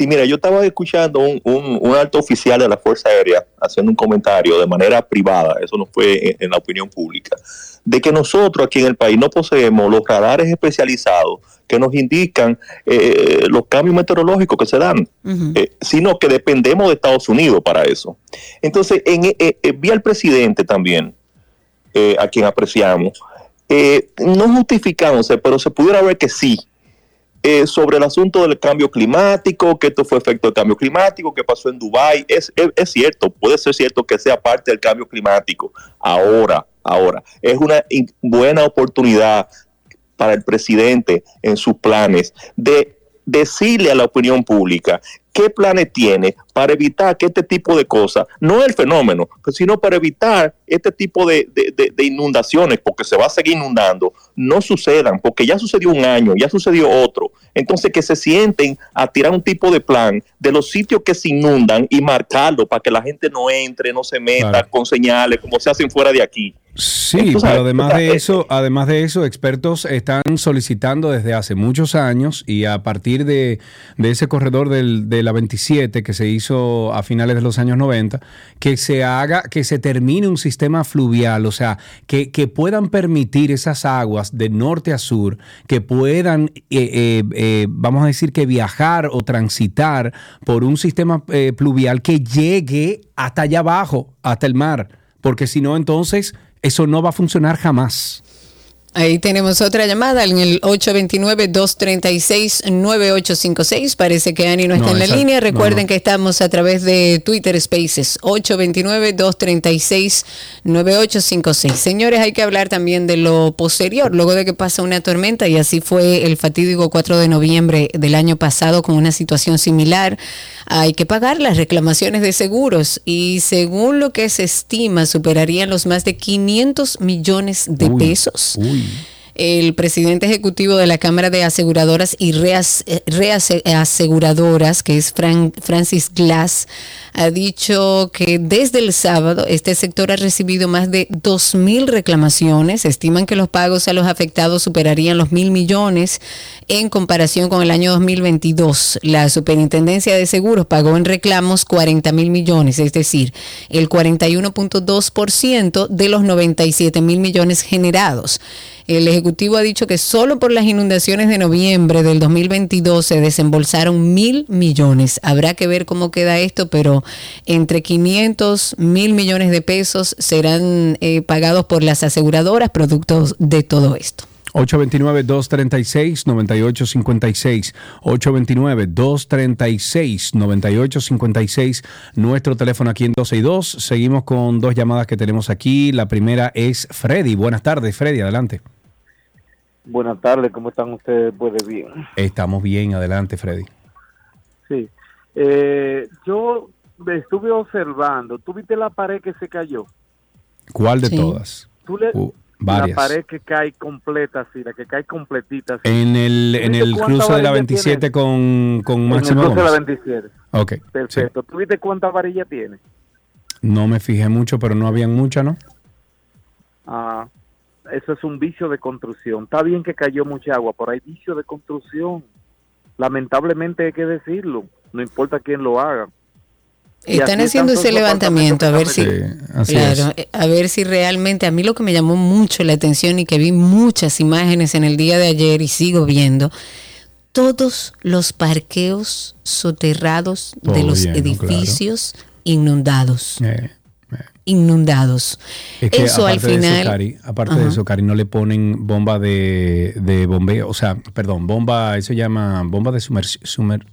Speaker 17: Y mira, yo estaba escuchando un, un- un alto oficial de la Fuerza Aérea haciendo un comentario de manera privada, eso no fue en, en la opinión pública, de que nosotros aquí en el país no poseemos los radares especializados que nos indican eh, los cambios meteorológicos que se dan, eh, sino que dependemos de Estados Unidos para eso. Entonces, en, eh, vi al presidente también, eh, a quien apreciamos, no justificándose, pero se pudiera ver que sí, eh, sobre el asunto del cambio climático, que esto fue efecto del cambio climático, que pasó en Dubái, es, es, cierto, puede ser cierto que sea parte del cambio climático. Ahora, ahora, es una buena oportunidad para el presidente en sus planes de decirle a la opinión pública qué planes tiene para evitar que este tipo de cosas, no el fenómeno, sino para evitar este tipo de- de inundaciones, porque se va a seguir inundando, no sucedan, porque ya sucedió un año, ya sucedió otro. Entonces que se sienten a tirar un tipo de plan de los sitios que se inundan y marcarlo para que la gente no entre, no se meta con señales, como se hacen fuera de aquí.
Speaker 2: Sí, pero además de eso, además de eso, expertos están solicitando desde hace muchos años y a partir de, de ese corredor del- de la 27 que se hizo a finales de los años 90, que se haga, que se termine un sistema fluvial, o sea, que, que puedan permitir esas aguas de norte a sur, que puedan, eh, eh, eh, vamos a decir que viajar o transitar por un sistema eh, pluvial que llegue hasta allá abajo, hasta el mar, porque si no, entonces eso no va a funcionar jamás.
Speaker 3: Ahí tenemos otra llamada en el 829-236-9856. Parece que Ani no está
Speaker 2: No,
Speaker 3: en la
Speaker 2: esa-
Speaker 3: línea.
Speaker 2: no,
Speaker 3: Recuerden
Speaker 2: no.
Speaker 3: que estamos a través de Twitter Spaces 829-236-9856. Señores, hay que hablar también de lo posterior, luego de que pasa una tormenta y así fue el fatídico 4 de noviembre del año pasado con una situación similar. Hay que pagar las reclamaciones de seguros y según lo que se estima superarían los más de 500 millones de
Speaker 2: Uy,
Speaker 3: pesos.
Speaker 2: uy. Mm.
Speaker 3: El presidente ejecutivo de la Cámara de Aseguradoras y Reas- eh, Reaseguradoras, que es Fran- Francis Glass, ha dicho que desde el sábado este sector ha recibido más de 2.000 reclamaciones. Estiman que los pagos a los afectados superarían los mil millones en comparación con el año 2022. La Superintendencia de Seguros pagó en reclamos 40 mil millones, es decir, el 41.2% de los 97 mil millones generados. El Ejecutivo ha dicho que solo por las inundaciones de noviembre del 2022 se desembolsaron mil millones. Habrá que ver cómo queda esto, pero entre 500 mil millones de pesos serán eh, pagados por las aseguradoras producto de todo esto.
Speaker 2: 829-236-9856. 829-236-9856. Nuestro teléfono aquí en 262. Seguimos con dos llamadas que tenemos aquí. La primera es Freddy. Buenas tardes, Freddy. Adelante.
Speaker 18: Buenas tardes, ¿cómo están ustedes? Pues de bien.
Speaker 2: Estamos bien. Adelante, Freddy.
Speaker 18: Sí. Eh, yo estuve observando, ¿tú viste la pared que se cayó?
Speaker 2: ¿Cuál de
Speaker 18: Sí.
Speaker 2: todas?
Speaker 18: ¿Tú le-
Speaker 2: Uh,
Speaker 18: La
Speaker 2: varias.
Speaker 18: pared que cae completa, así, la que cae completita.
Speaker 2: En el, en
Speaker 18: ¿Tú viste
Speaker 2: el cruce de la
Speaker 18: varilla
Speaker 2: 27
Speaker 18: tiene?
Speaker 2: con, con
Speaker 18: En el
Speaker 2: Máximo
Speaker 18: cruce de la
Speaker 2: Gómez.
Speaker 18: 27.
Speaker 2: Ok. sí.
Speaker 18: Perfecto. ¿Tú viste cuántas varillas tiene?
Speaker 2: No me fijé mucho, pero no habían muchas, ¿no?
Speaker 18: Ah, eso es un vicio de construcción. Está bien que cayó mucha agua, pero hay vicio de construcción. Lamentablemente hay que decirlo, no importa quién lo haga. Y
Speaker 3: Están haciendo ese levantamiento a ver si claro, eh, a ver si realmente a mí lo que me llamó mucho la atención y que vi muchas imágenes en el día de ayer y sigo viendo todos los parqueos soterrados de los
Speaker 2: lleno,
Speaker 3: edificios inundados.
Speaker 2: Eh,
Speaker 3: Inundados.
Speaker 2: Es que
Speaker 3: eso al
Speaker 2: de
Speaker 3: final
Speaker 2: eso, Cari, aparte de eso, Cari, no le ponen bomba de, de bombeo, o sea, perdón, bomba, eso se llama bomba de sumersión.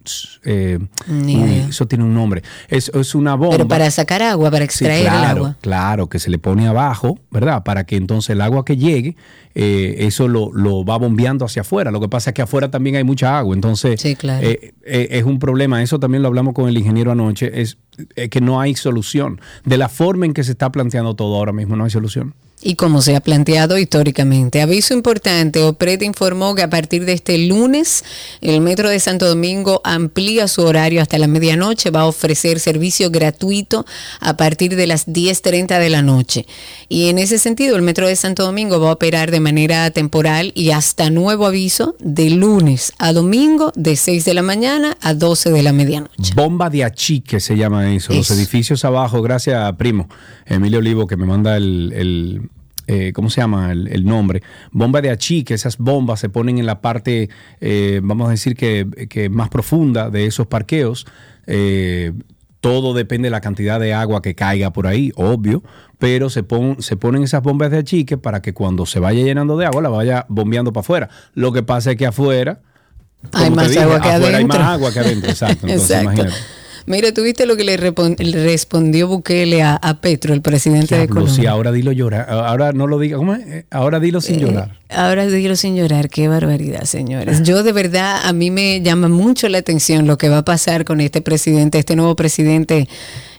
Speaker 3: Ni idea.
Speaker 2: eso tiene un nombre. Es, es una bomba.
Speaker 3: Pero para sacar agua, para
Speaker 2: Sí,
Speaker 3: extraer
Speaker 2: claro,
Speaker 3: el agua.
Speaker 2: Claro, que se le pone abajo, ¿verdad? Para que entonces el agua que llegue, eh, eso lo, lo va bombeando hacia afuera. Lo que pasa es que afuera también hay mucha agua. Entonces,
Speaker 3: claro.
Speaker 2: eh, eh, es un problema. Eso también lo hablamos con el ingeniero anoche. Es, es que no hay solución. De la forma en que se está planteando todo ahora mismo, no hay solución.
Speaker 3: Y como se ha planteado históricamente. Aviso importante, OPRED informó que a partir de este lunes el Metro de Santo Domingo amplía su horario hasta la medianoche, va a ofrecer servicio gratuito a partir de las 10.30 de la noche. Y en ese sentido el Metro de Santo Domingo va a operar de manera temporal y hasta nuevo aviso de lunes a domingo de 6 de la mañana a 12 de la medianoche.
Speaker 2: Bomba de achique se llama eso. Los edificios abajo, gracias a Primo, Emilio Olivo, que me manda el, el, eh, ¿cómo se llama? El, el nombre. Bomba de achique, esas bombas se ponen en la parte, eh, vamos a decir que, que más profunda de esos parqueos. Eh, todo depende de la cantidad de agua que caiga por ahí, obvio, pero se, pon- se ponen esas bombas de achique para que cuando se vaya llenando de agua la vaya bombeando para afuera. Lo que pasa es que afuera
Speaker 3: Hay
Speaker 2: como
Speaker 3: más
Speaker 2: dije,
Speaker 3: agua que
Speaker 2: afuera
Speaker 3: adentro.
Speaker 2: hay más agua que adentro, exacto. Entonces,
Speaker 3: Exacto.
Speaker 2: imagínate.
Speaker 3: Mira, ¿tuviste lo que le, respondió Bukele a, a Petro, el presidente de Colombia?
Speaker 2: sí, ahora dilo llorar. Ahora no lo diga. ¿Cómo es? Eh, Ahora dilo sin
Speaker 3: Eh,
Speaker 2: llorar.
Speaker 3: Ahora dilo sin llorar, qué barbaridad, señores. Yo de verdad, a mí me llama mucho la atención lo que va a pasar con este presidente, este nuevo presidente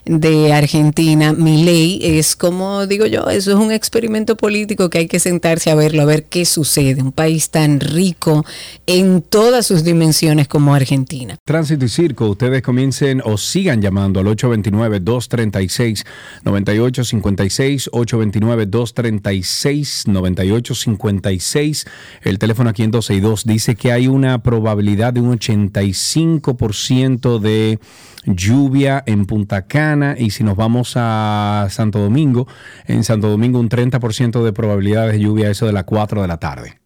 Speaker 3: de Argentina, Milei. Es como digo yo, eso es un experimento político que hay que sentarse a verlo, a ver qué sucede. Un país tan rico en todas sus dimensiones como Argentina.
Speaker 2: Tránsito y Circo, ustedes comiencen o sigan llamando al 829-236-9856, 829-236-9856. El teléfono aquí en 262 dice que hay una probabilidad de un 85% de lluvia en Punta Cana y si nos vamos a Santo Domingo, en Santo Domingo un 30% de probabilidad de lluvia, eso de las 4 de la tarde.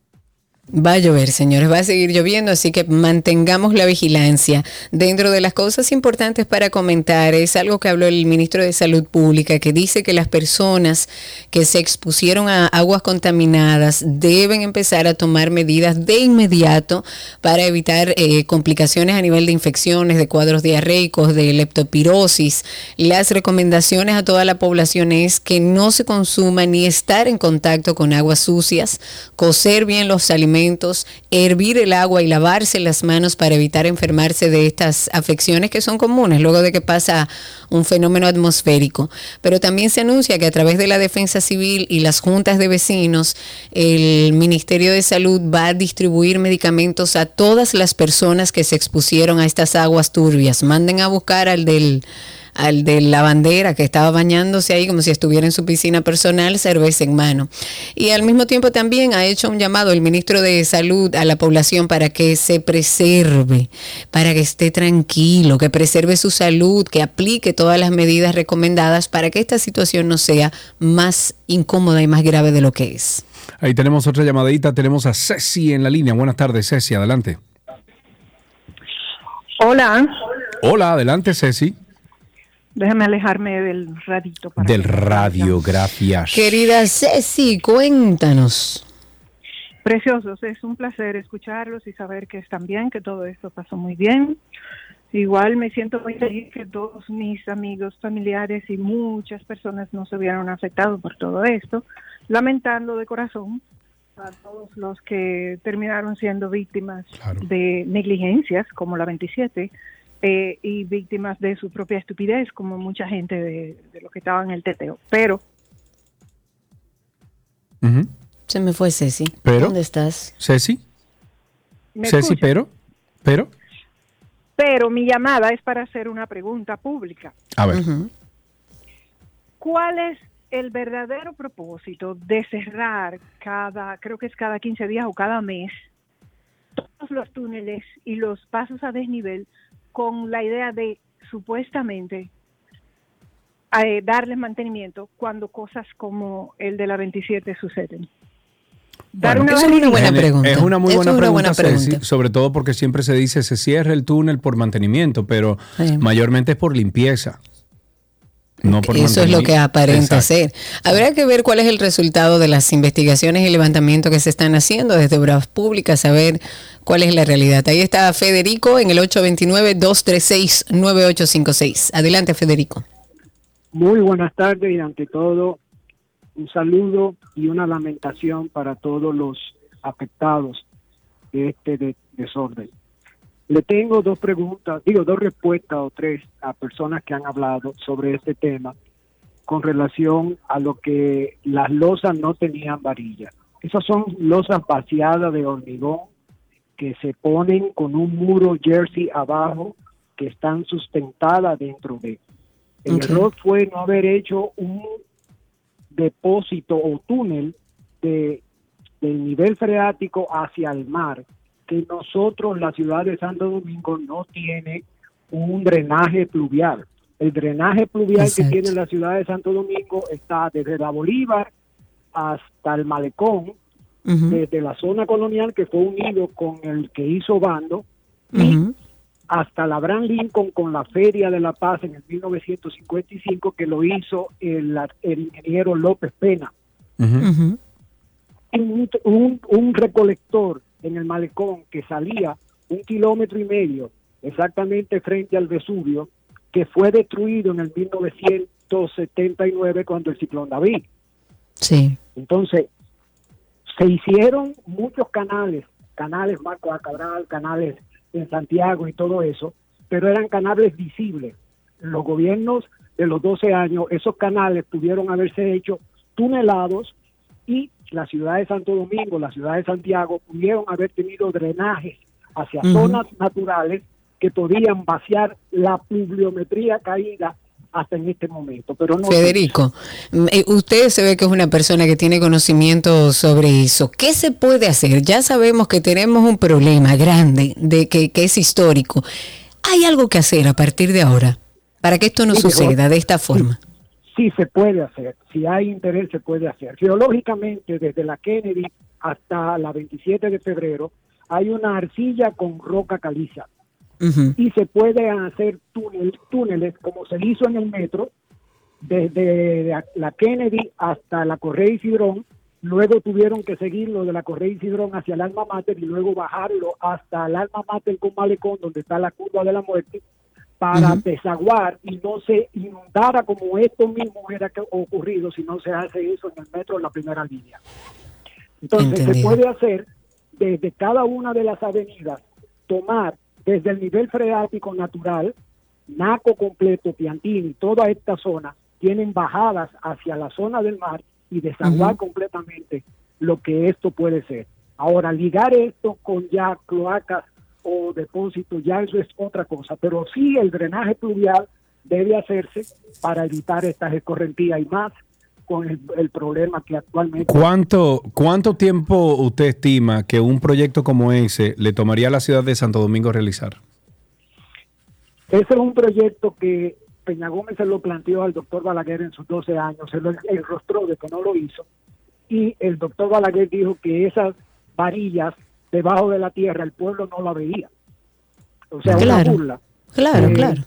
Speaker 3: Va a llover, señores, va a seguir lloviendo, así que mantengamos la vigilancia. Dentro de las cosas importantes para comentar es algo que habló el ministro de Salud Pública, que dice que las personas que se expusieron a aguas contaminadas deben empezar a tomar medidas de inmediato para evitar eh, complicaciones a nivel de infecciones, de cuadros diarreicos, de leptopirosis. Las recomendaciones a toda la población es que no se consuma ni estar en contacto con aguas sucias, cocer bien los alimentos, hervir el agua y lavarse las manos para evitar enfermarse de estas afecciones que son comunes luego de que pasa un fenómeno atmosférico. Pero también se anuncia que a través de la defensa civil y las juntas de vecinos, el Ministerio de Salud va a distribuir medicamentos a todas las personas que se expusieron a estas aguas turbias. Manden a buscar al del al de la bandera que estaba bañándose ahí como si estuviera en su piscina personal, cerveza en mano. Y al mismo tiempo también ha hecho un llamado el ministro de Salud a la población para que se preserve, para que esté tranquilo, que preserve su salud, que aplique todas las medidas recomendadas para que esta situación no sea más incómoda y más grave de lo que es.
Speaker 2: Ahí tenemos otra llamadita, tenemos a Ceci en la línea. Buenas tardes, Ceci, adelante.
Speaker 19: Hola.
Speaker 2: Hola, adelante, Ceci.
Speaker 19: Déjame alejarme del radito. Para
Speaker 2: del radio, gracias.
Speaker 3: Querida Ceci, cuéntanos.
Speaker 19: Preciosos, es un placer escucharlos y saber que están bien, que todo esto pasó muy bien. Igual me siento muy feliz que todos mis amigos, familiares y muchas personas no se vieron afectados por todo esto, lamentando de corazón a todos los que terminaron siendo víctimas de negligencias como la 27 eh, y víctimas de su propia estupidez, como mucha gente de, de los que estaban en el teteo. Pero.
Speaker 3: Se me fue Ceci.
Speaker 2: ¿Pero?
Speaker 3: ¿Dónde estás?
Speaker 2: ¿Ceci?
Speaker 19: ¿Me
Speaker 2: ¿Ceci, pero? ¿Pero?
Speaker 19: Pero mi llamada es para hacer una pregunta pública.
Speaker 2: A ver.
Speaker 19: ¿Cuál es el verdadero propósito de cerrar cada, creo que es cada 15 días o cada mes, todos los túneles y los pasos a desnivel con la idea de supuestamente eh, darles mantenimiento cuando cosas como el de la 27 suceden?
Speaker 2: Bueno,
Speaker 19: una
Speaker 3: es una buena
Speaker 2: Es-
Speaker 3: pregunta.
Speaker 2: Es una muy
Speaker 3: Es
Speaker 2: buena,
Speaker 3: una
Speaker 2: pregunta,
Speaker 3: buena
Speaker 2: Ceci,
Speaker 3: pregunta.
Speaker 2: sobre todo porque siempre se dice se cierra el túnel por mantenimiento, pero mayormente es por limpieza. No por
Speaker 3: Eso es lo que aparenta
Speaker 2: Exacto.
Speaker 3: ser. Habrá que ver cuál es el resultado de las investigaciones y levantamientos que se están haciendo desde Obras Públicas, saber cuál es la realidad. Ahí está Federico en el 829-236-9856. Adelante, Federico.
Speaker 20: Muy buenas tardes y ante todo un saludo y una lamentación para todos los afectados de este de- desorden. Le tengo dos preguntas, digo dos respuestas o tres a personas que han hablado sobre este tema con relación a lo que las losas no tenían varilla. Esas son losas vaciadas de hormigón que se ponen con un muro jersey abajo que están sustentadas dentro de. El error fue no haber hecho un depósito o túnel de, del nivel freático hacia el mar, que nosotros, la ciudad de Santo Domingo, no tiene un drenaje pluvial. El drenaje pluvial
Speaker 21: Exacto.
Speaker 20: que tiene la ciudad de Santo Domingo está desde la Bolívar hasta el Malecón, desde la zona colonial que fue unido con el que hizo Bando, hasta la Abraham Lincoln con la Feria de la Paz en el 1955 que lo hizo el, el ingeniero López Pena. Un, un- un recolector en el malecón que salía un kilómetro y medio exactamente frente al Vesubio que fue destruido en el 1979 cuando el ciclón David.
Speaker 3: Sí.
Speaker 20: Entonces, se hicieron muchos canales, canales Marco A. Cabral, canales en Santiago y todo eso, pero eran canales visibles. Los gobiernos de los 12 años, esos canales pudieron haberse hecho tunelados y la ciudad de Santo Domingo, la ciudad de Santiago, pudieron haber tenido drenajes hacia zonas naturales que podían vaciar la pluviometría caída hasta en este momento. Pero no
Speaker 3: Federico, mm, eh, usted se ve que es una persona que tiene conocimiento sobre eso. ¿Qué se puede hacer? Ya sabemos que tenemos un problema grande de que, que es histórico. ¿Hay algo que hacer a partir de ahora para que esto no
Speaker 20: Sí,
Speaker 3: suceda de esta forma?
Speaker 20: sí se puede hacer, si hay interés se puede hacer. Geológicamente, desde la Kennedy hasta la 27 de febrero, hay una arcilla con roca caliza. Y se pueden hacer túnel- túneles como se hizo en el metro, desde la Kennedy hasta la Correa y Cidrón, luego tuvieron que seguirlo de la Correa y Cidrón hacia el Alma Mater y luego bajarlo hasta el Alma Mater con Malecón, donde está la curva de la muerte, para desaguar y no se inundara como esto mismo hubiera ocurrido si no se hace eso en el metro en la primera línea. Entonces se puede hacer desde cada una de las avenidas, tomar desde el nivel freático natural, Naco completo, Piantini, toda esta zona, tienen bajadas hacia la zona del mar y desaguar completamente lo que esto puede ser. Ahora, ligar esto con ya cloacas o depósitos, ya eso es otra cosa, pero sí el drenaje pluvial debe hacerse para evitar estas escorrentías y más con el, el problema que actualmente
Speaker 2: ¿Cuánto, ¿Cuánto tiempo usted estima que un proyecto como ese le tomaría a la ciudad de Santo Domingo realizar?
Speaker 20: Ese es un proyecto que Peña Gómez se lo planteó al doctor Balaguer en sus 12 años, se lo enrostró de que no lo hizo, y el doctor Balaguer dijo que esas varillas debajo de la tierra el pueblo no la veía. O sea,
Speaker 3: Claro.
Speaker 20: una burla.
Speaker 3: Claro,
Speaker 20: Eh,
Speaker 3: claro.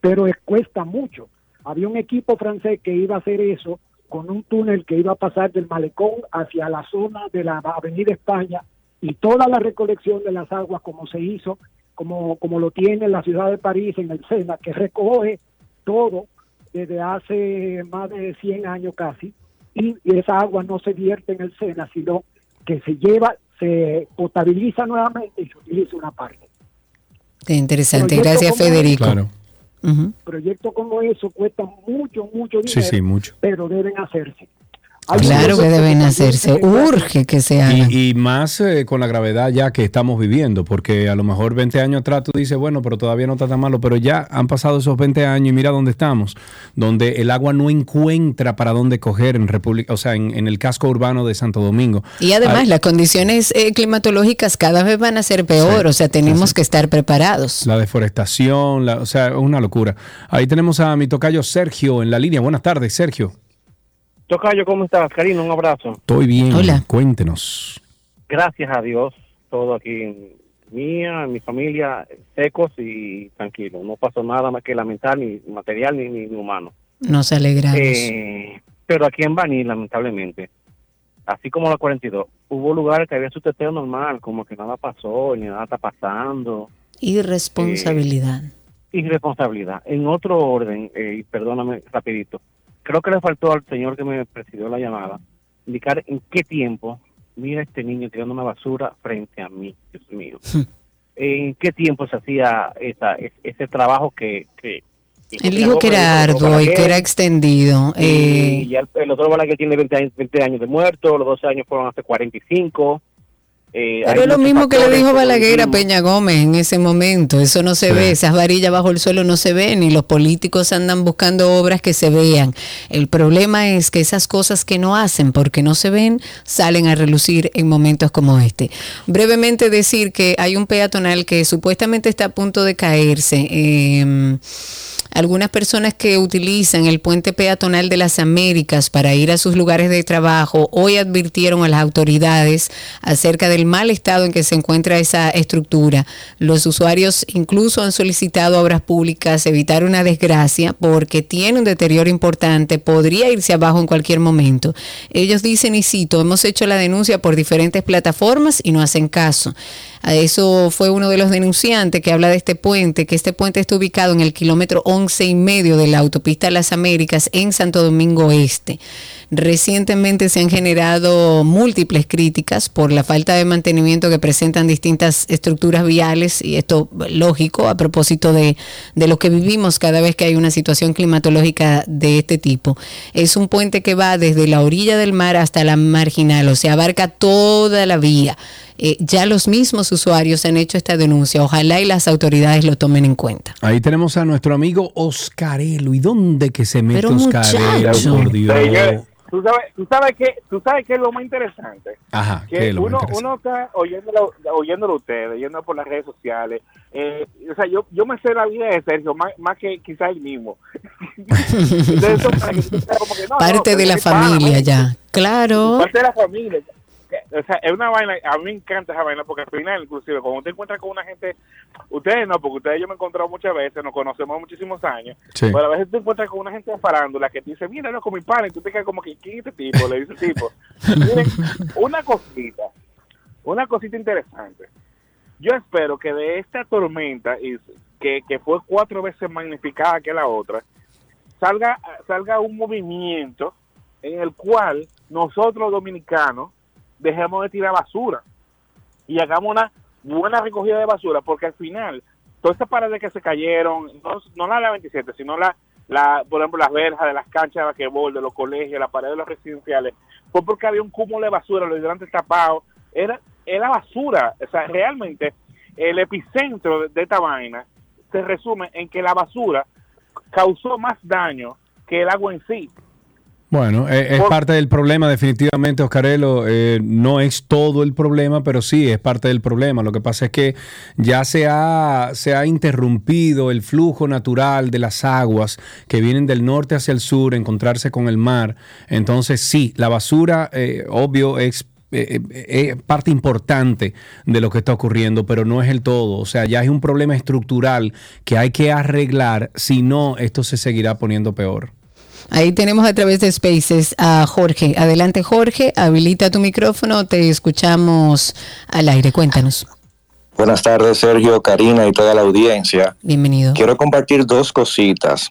Speaker 20: Pero es- cuesta mucho. Había un equipo francés que iba a hacer eso con un túnel que iba a pasar del malecón hacia la zona de la Avenida España y toda la recolección de las aguas como se hizo, como, como lo tiene la ciudad de París en el Sena, que recoge todo desde hace más de 100 años casi, y esa agua no se vierte en el Sena, sino que se lleva, se potabiliza nuevamente y se utiliza una parte.
Speaker 3: Interesante.
Speaker 20: Proyecto
Speaker 3: Gracias, Federico.
Speaker 2: Claro.
Speaker 20: Proyectos como eso cuestan mucho, mucho
Speaker 2: Sí,
Speaker 20: dinero,
Speaker 2: sí, mucho.
Speaker 20: pero deben hacerse.
Speaker 3: Claro que deben hacerse. Urge que se hagan.
Speaker 2: Y, y más eh, con la gravedad ya que estamos viviendo, porque a lo mejor 20 años atrás tú dices, bueno, pero todavía no está tan malo, pero ya han pasado esos 20 años y mira dónde estamos, donde el agua no encuentra para dónde coger en República, o sea, en, en el casco urbano de Santo Domingo.
Speaker 3: Y además
Speaker 2: Ah,
Speaker 3: las condiciones eh, climatológicas cada vez van a ser peor,
Speaker 2: Sí,
Speaker 3: o sea, tenemos que estar preparados.
Speaker 2: La deforestación, la- o sea, es una locura. Ahí tenemos a mi tocayo Sergio en la línea. Buenas tardes, Sergio.
Speaker 21: Tocayo, ¿cómo estás? Karina, un abrazo.
Speaker 2: Estoy bien.
Speaker 3: Hola.
Speaker 2: Cuéntenos.
Speaker 21: Gracias a Dios, todo aquí, mía, mi familia, secos y tranquilos. No pasó nada más que lamentar, ni material ni, ni humano.
Speaker 3: Nos alegramos.
Speaker 21: Eh, pero aquí en Baní, lamentablemente, así como la 42, hubo lugares que había su teteo normal, como que nada pasó, ni nada está pasando.
Speaker 3: Irresponsabilidad.
Speaker 21: Irresponsabilidad. En otro orden, eh, y perdóname rapidito, creo que le faltó al señor que me presidió la llamada indicar en qué tiempo mira este niño tirando una basura frente a mí, Dios mío. en qué tiempo se hacía esa, es- ese trabajo que... que
Speaker 3: Él dijo que era arduo y que era extendido.
Speaker 21: y
Speaker 3: Eh,
Speaker 21: el, el otro Balaguer tiene 20 años, 20 años de muerto, los 12 años fueron hace 45. Eh,
Speaker 3: pero es lo mismo que le dijo Balaguer a. Peña Gómez en ese momento. Eso no se
Speaker 2: Sí.
Speaker 3: ve, esas varillas bajo el suelo no se ven y los políticos andan buscando obras que se vean. El problema es que esas cosas que no hacen porque no se ven salen a relucir en momentos como este. Brevemente decir que hay un peatonal que supuestamente está a punto de caerse. Eh, algunas personas que utilizan el puente peatonal de las Américas para ir a sus lugares de trabajo hoy advirtieron a las autoridades acerca del mal estado en que se encuentra esa estructura. Los usuarios incluso han solicitado obras públicas evitar una desgracia porque tiene un deterioro importante, podría irse abajo en cualquier momento. Ellos dicen, y cito, hemos hecho la denuncia por diferentes plataformas y no hacen caso. A eso fue uno de los denunciantes que habla de este puente, que este puente está ubicado en el kilómetro 11 y medio de la autopista Las Américas en Santo Domingo Este. Recientemente se han generado múltiples críticas por la falta de mantenimiento que presentan distintas estructuras viales y esto lógico a propósito de, de lo que vivimos cada vez que hay una situación climatológica de este tipo. Es un puente que va desde la orilla del mar hasta la marginal, o sea, abarca toda la vía. Eh, ya los mismos usuarios han hecho esta denuncia. Ojalá y las autoridades lo tomen en cuenta.
Speaker 2: Ahí tenemos a nuestro amigo Oscarelo. ¿Y dónde que se mete
Speaker 3: Pero,
Speaker 2: Oscarelo? Por Dios.
Speaker 15: ¿Tú sabes, tú sabes qué, tú sabes qué es lo más interesante.
Speaker 2: Ajá, ¿qué
Speaker 15: Que
Speaker 2: es lo más
Speaker 15: uno,
Speaker 2: interesante?
Speaker 15: uno está oyéndolo, oyéndolo a ustedes, oyéndolo por las redes sociales. Eh, o sea, yo, yo me sé la vida de Sergio más, más que quizá él mismo. Entonces, eso que como que, no,
Speaker 3: Parte de la
Speaker 15: pana,
Speaker 3: familia ya. Claro.
Speaker 15: Parte de la familia.
Speaker 22: O sea, es una vaina, a mí me encanta esa vaina porque al final, inclusive, cuando usted encuentra con una gente, ustedes no, porque ustedes yo me he encontrado muchas veces, nos conocemos muchísimos años,
Speaker 2: Sí.
Speaker 22: pero a veces te encuentras con una gente de farándula que te dice, mira, no, con mi pana, y tú te quedas como que, ¿quién es este tipo? Le dice el tipo. Miren, una cosita, una cosita interesante. Yo espero que de esta tormenta, y que, que fue cuatro veces magnificada que la otra, salga, salga un movimiento en el cual nosotros los dominicanos dejemos de tirar basura y hagamos una buena recogida de basura, porque al final, todas estas paredes que se cayeron, no, no la de la 27, sino la, la, por ejemplo, las verjas de las canchas de basquetbol, de los colegios, las paredes de los residenciales, fue porque había un cúmulo de basura, los hidrantes tapados, era, era basura, o sea, realmente el epicentro de, de esta vaina se resume en que la basura causó más daño que el agua en sí.
Speaker 2: Bueno, eh, es
Speaker 22: Por-
Speaker 2: parte del problema, definitivamente, Oscarelo. eh, no es todo el problema, pero sí es parte del problema. Lo que pasa es que ya se ha, se ha interrumpido el flujo natural de las aguas que vienen del norte hacia el sur, encontrarse con el mar. Entonces, sí, la basura, eh, obvio, es eh, eh, parte importante de lo que está ocurriendo, pero no es el todo. O sea, ya hay un problema estructural que hay que arreglar, si no, esto se seguirá poniendo peor.
Speaker 3: Ahí tenemos a través de Spaces a Jorge. Adelante, Jorge. Habilita tu micrófono. Te escuchamos al aire. Cuéntanos.
Speaker 23: Buenas tardes, Sergio, Karina y toda la audiencia.
Speaker 3: Bienvenido.
Speaker 23: Quiero compartir dos cositas.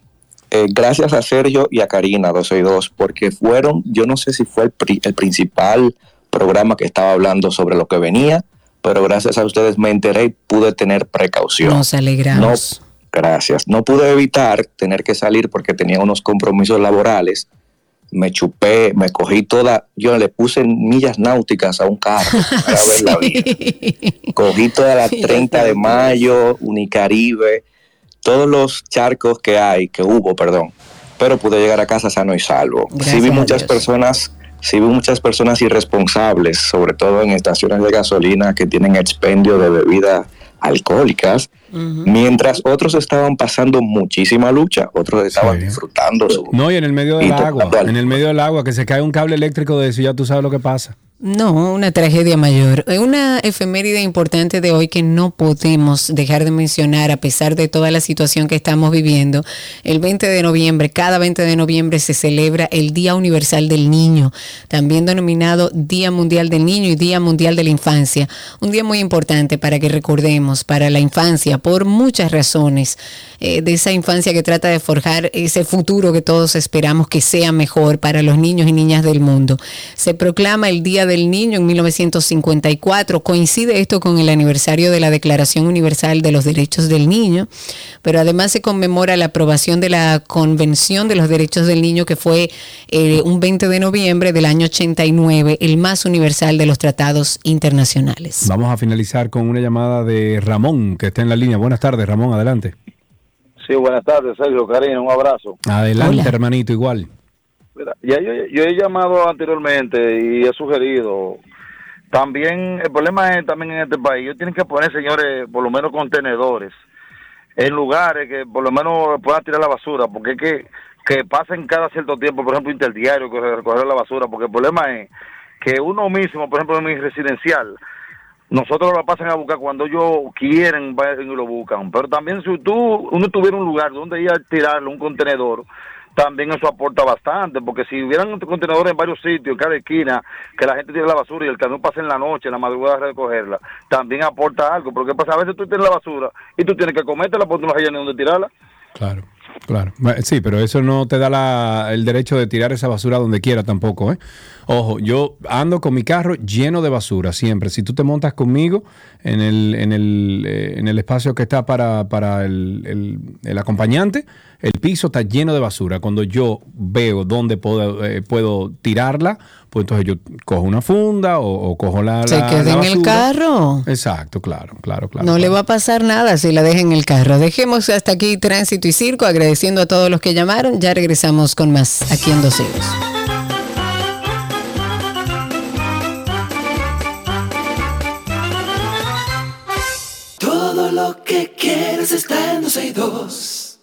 Speaker 23: Eh, gracias a Sergio y a Karina, 12 y 2, porque fueron, yo no sé si fue el, pri- el principal programa que estaba hablando sobre lo que venía, pero gracias a ustedes me enteré y pude tener precaución.
Speaker 3: Nos alegramos.
Speaker 23: Gracias. No pude evitar tener que salir porque tenía unos compromisos laborales. Me chupé, me cogí toda, yo le puse millas náuticas a un carro para ver la vida. Cogí toda la 30 de mayo, Unicaribe, todos los charcos que hay, que hubo, perdón. Pero pude llegar a casa sano y salvo.
Speaker 24: Gracias
Speaker 23: sí vi muchas personas, sí vi muchas personas irresponsables, sobre todo en estaciones de gasolina que tienen expendio de bebidas alcohólicas, mientras otros estaban pasando muchísima lucha, otros estaban disfrutando su
Speaker 2: No, y en el medio del agua, en el medio del agua, que se cae un cable eléctrico de eso, ya tú sabes lo que pasa.
Speaker 3: No, una tragedia mayor. Eh, Una efeméride importante de hoy que no podemos dejar de mencionar a pesar de toda la situación que estamos viviendo. El 20 de noviembre, cada 20 de noviembre se celebra el Día Universal del Niño, también denominado Día Mundial del Niño y Día Mundial de la Infancia. Un día muy importante para que recordemos, para la infancia, por muchas razones, eh, de esa infancia que trata de forjar ese futuro que todos esperamos que sea mejor para los niños y niñas del mundo. Se proclama el Día del Niño en 1954. Coincide esto con el aniversario de la Declaración Universal de los Derechos del Niño, pero además se conmemora la aprobación de la Convención de los Derechos del Niño que fue eh, un 20 de noviembre del año 89, el más universal de los tratados internacionales.
Speaker 2: Vamos a finalizar con una llamada de Ramón, que está en la línea. Buenas tardes, Ramón, adelante.
Speaker 25: Sí, buenas tardes, Sergio, Karina, un abrazo.
Speaker 2: Adelante, hermanito, igual.
Speaker 25: Mira, ya yo, he llamado anteriormente y he sugerido. También el problema es también en este país. Ellos tienen que poner, señores, por lo menos contenedores en lugares que por lo menos puedan tirar la basura, porque es que que pasen cada cierto tiempo, por ejemplo, interdiario, que recoger la basura, porque el problema es que uno mismo, por ejemplo, en mi residencial, nosotros lo pasan a buscar cuando ellos quieren y lo buscan. Pero también si tú uno tuviera un lugar donde ir a tirarle un contenedor, también eso aporta bastante, porque si hubieran contenedores en varios sitios, cada esquina, que la gente tire la basura y el camión pase en la noche, en la madrugada recogerla, también aporta algo, porque pasa, a veces tú tienes la basura y tú tienes que comértela porque no hayas ni dónde tirarla.
Speaker 2: Claro. Claro, sí, pero eso no te da la- el derecho de tirar esa basura donde quiera tampoco, ¿eh? Ojo, yo ando con mi carro lleno de basura siempre. Si tú te montas conmigo en el, en el, eh, en el espacio que está para, para el, el- el acompañante, el piso está lleno de basura. Cuando yo veo dónde puedo, eh, puedo tirarla, pues entonces yo cojo una funda o, o cojo la,
Speaker 3: Se
Speaker 2: la-
Speaker 3: queda
Speaker 2: la
Speaker 3: en el carro.
Speaker 2: Exacto, claro, claro, claro.
Speaker 3: No le va a pasar nada si la deja en el carro. Dejemos hasta aquí tránsito y circo, agradeciendo a todos los que llamaron. Ya regresamos con más aquí en Dos Hijos.
Speaker 1: Todo lo que quieres está en 12 y 2.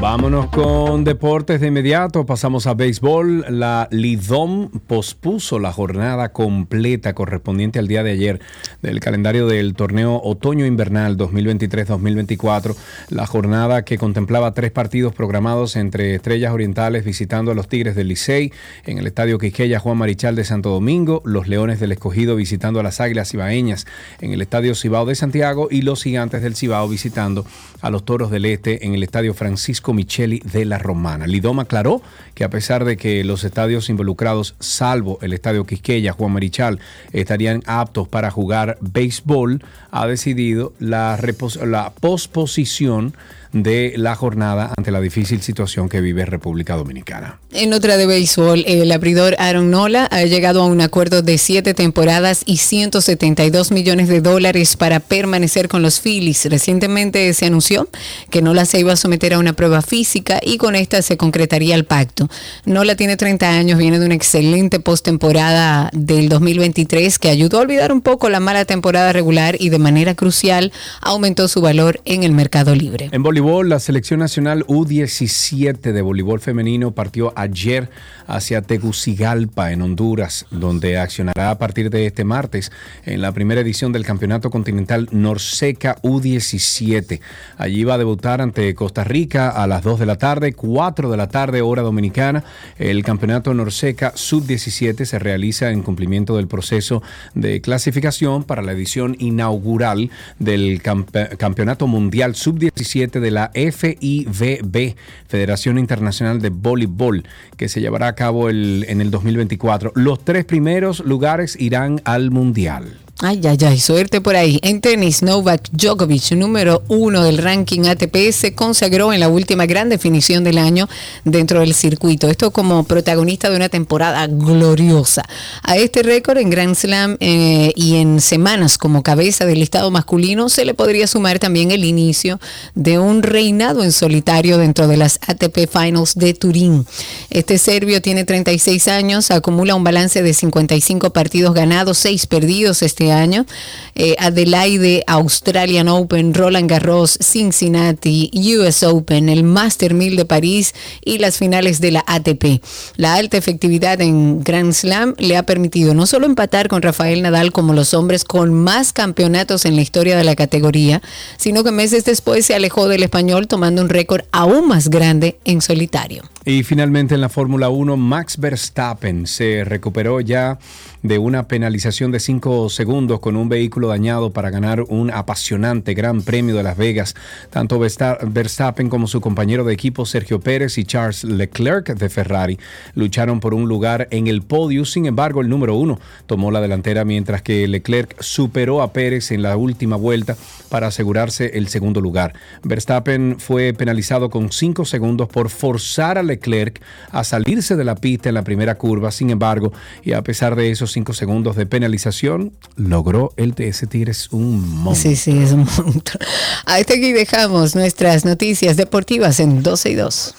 Speaker 2: Vámonos con deportes de inmediato. Pasamos a béisbol. La Lidom pospuso la jornada completa correspondiente al día de ayer del calendario del torneo otoño-invernal 2023-2024. La jornada que contemplaba tres partidos programados entre Estrellas Orientales visitando a los Tigres del Licey en el Estadio Quisqueya Juan Marichal de Santo Domingo, los Leones del Escogido visitando a las Águilas Ibaeñas en el Estadio Cibao de Santiago y los Gigantes del Cibao visitando a los Toros del Este en el Estadio Francisco Micheli de la Romana. Lidoma aclaró que a pesar de que los estadios involucrados, salvo el Estadio Quisqueya, Juan Marichal, estarían aptos para jugar béisbol, ha decidido la, la posposición de la jornada ante la difícil situación que vive República Dominicana.
Speaker 3: En otra de béisbol, el abridor Aaron Nola ha llegado a un acuerdo de siete temporadas y 172 millones de dólares para permanecer con los Phillies. Recientemente se anunció que Nola se iba a someter a una prueba física y con esta se concretaría el pacto. Nola tiene 30 años, viene de una excelente postemporada del 2023 que ayudó a olvidar un poco la mala temporada regular y de manera crucial aumentó su valor en el mercado libre.
Speaker 2: En voleibol, la selección nacional U17 de voleibol femenino partió ayer hacia Tegucigalpa, en Honduras, donde accionará a partir de este martes en la primera edición del Campeonato Continental Norseca U17. Allí va a debutar ante Costa Rica a las 2 de la tarde, 4 de la tarde, hora dominicana. El Campeonato Norseca Sub-17 se realiza en cumplimiento del proceso de clasificación para la edición inaugural del campe- Campeonato Mundial Sub-17 de la FIVB, Federación Internacional de Voleibol, que se llevará a cabo el- en el 2024. Los tres primeros lugares irán al Mundial.
Speaker 3: Ay, ay, ay, suerte por ahí. En tenis, Novak Djokovic, número uno del ranking ATP, se consagró en la última gran definición del año dentro del circuito. Esto como protagonista de una temporada gloriosa. A este récord en Grand Slam eh, y en semanas como cabeza del listado masculino se le podría sumar también el inicio de un reinado en solitario dentro de las ATP Finals de Turín. Este serbio tiene 36 años, acumula un balance de 55 partidos ganados, 6 perdidos este año. Eh, Adelaide, Australian Open, Roland Garros, Cincinnati, US Open, el Master 1000 de París y las finales de la ATP. La alta efectividad en Grand Slam le ha permitido no solo empatar con Rafael Nadal como los hombres con más campeonatos en la historia de la categoría, sino que meses después se alejó del español tomando un récord aún más grande en solitario.
Speaker 2: Y finalmente en la Fórmula 1, Max Verstappen se recuperó ya de una penalización de 5 segundos con un vehículo dañado para ganar un apasionante Gran Premio de Las Vegas. Tanto Versta- Verstappen como su compañero de equipo Sergio Pérez y Charles Leclerc de Ferrari lucharon por un lugar en el podio. Sin embargo, el número uno tomó la delantera mientras que Leclerc superó a Pérez en la última vuelta para asegurarse el segundo lugar. Verstappen fue penalizado con 5 segundos por forzar a Leclerc a salirse de la pista en la primera curva. Sin embargo, y a pesar de esos 5 segundos de penalización, logró el ese tigre es un monstruo.
Speaker 3: Sí, sí, es un monstruo. Hasta aquí dejamos nuestras noticias deportivas en 12 y 2.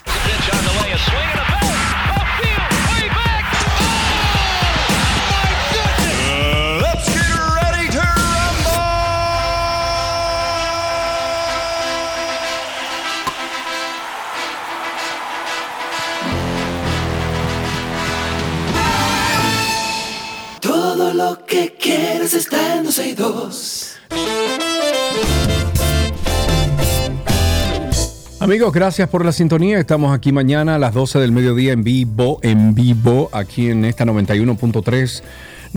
Speaker 1: Que quieres está en 12 y 2.
Speaker 2: Amigos, gracias por la sintonía. Estamos aquí mañana a las 12 del mediodía en vivo, en vivo, aquí en esta 91.3.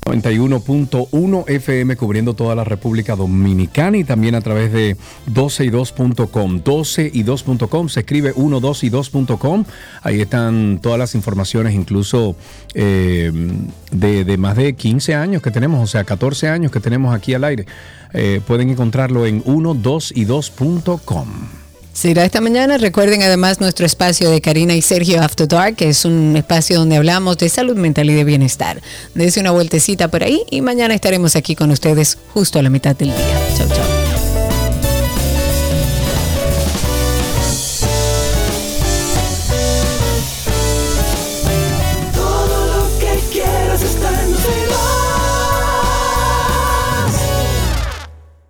Speaker 2: 91.1 FM cubriendo toda la República Dominicana y también a través de 12y2.com. 12y2.com se escribe 1, 2 y 2.com. Ahí están todas las informaciones, incluso eh, de, de más de 15 años que tenemos, o sea, 14 años que tenemos aquí al aire. Eh, pueden encontrarlo en 1, 2 y 2.com.
Speaker 3: Será esta mañana. Recuerden además nuestro espacio de Karina y Sergio After Dark, que es un espacio donde hablamos de salud mental y de bienestar. Dense una vueltecita por ahí y mañana estaremos aquí con ustedes justo a la mitad del día. Chau, chau.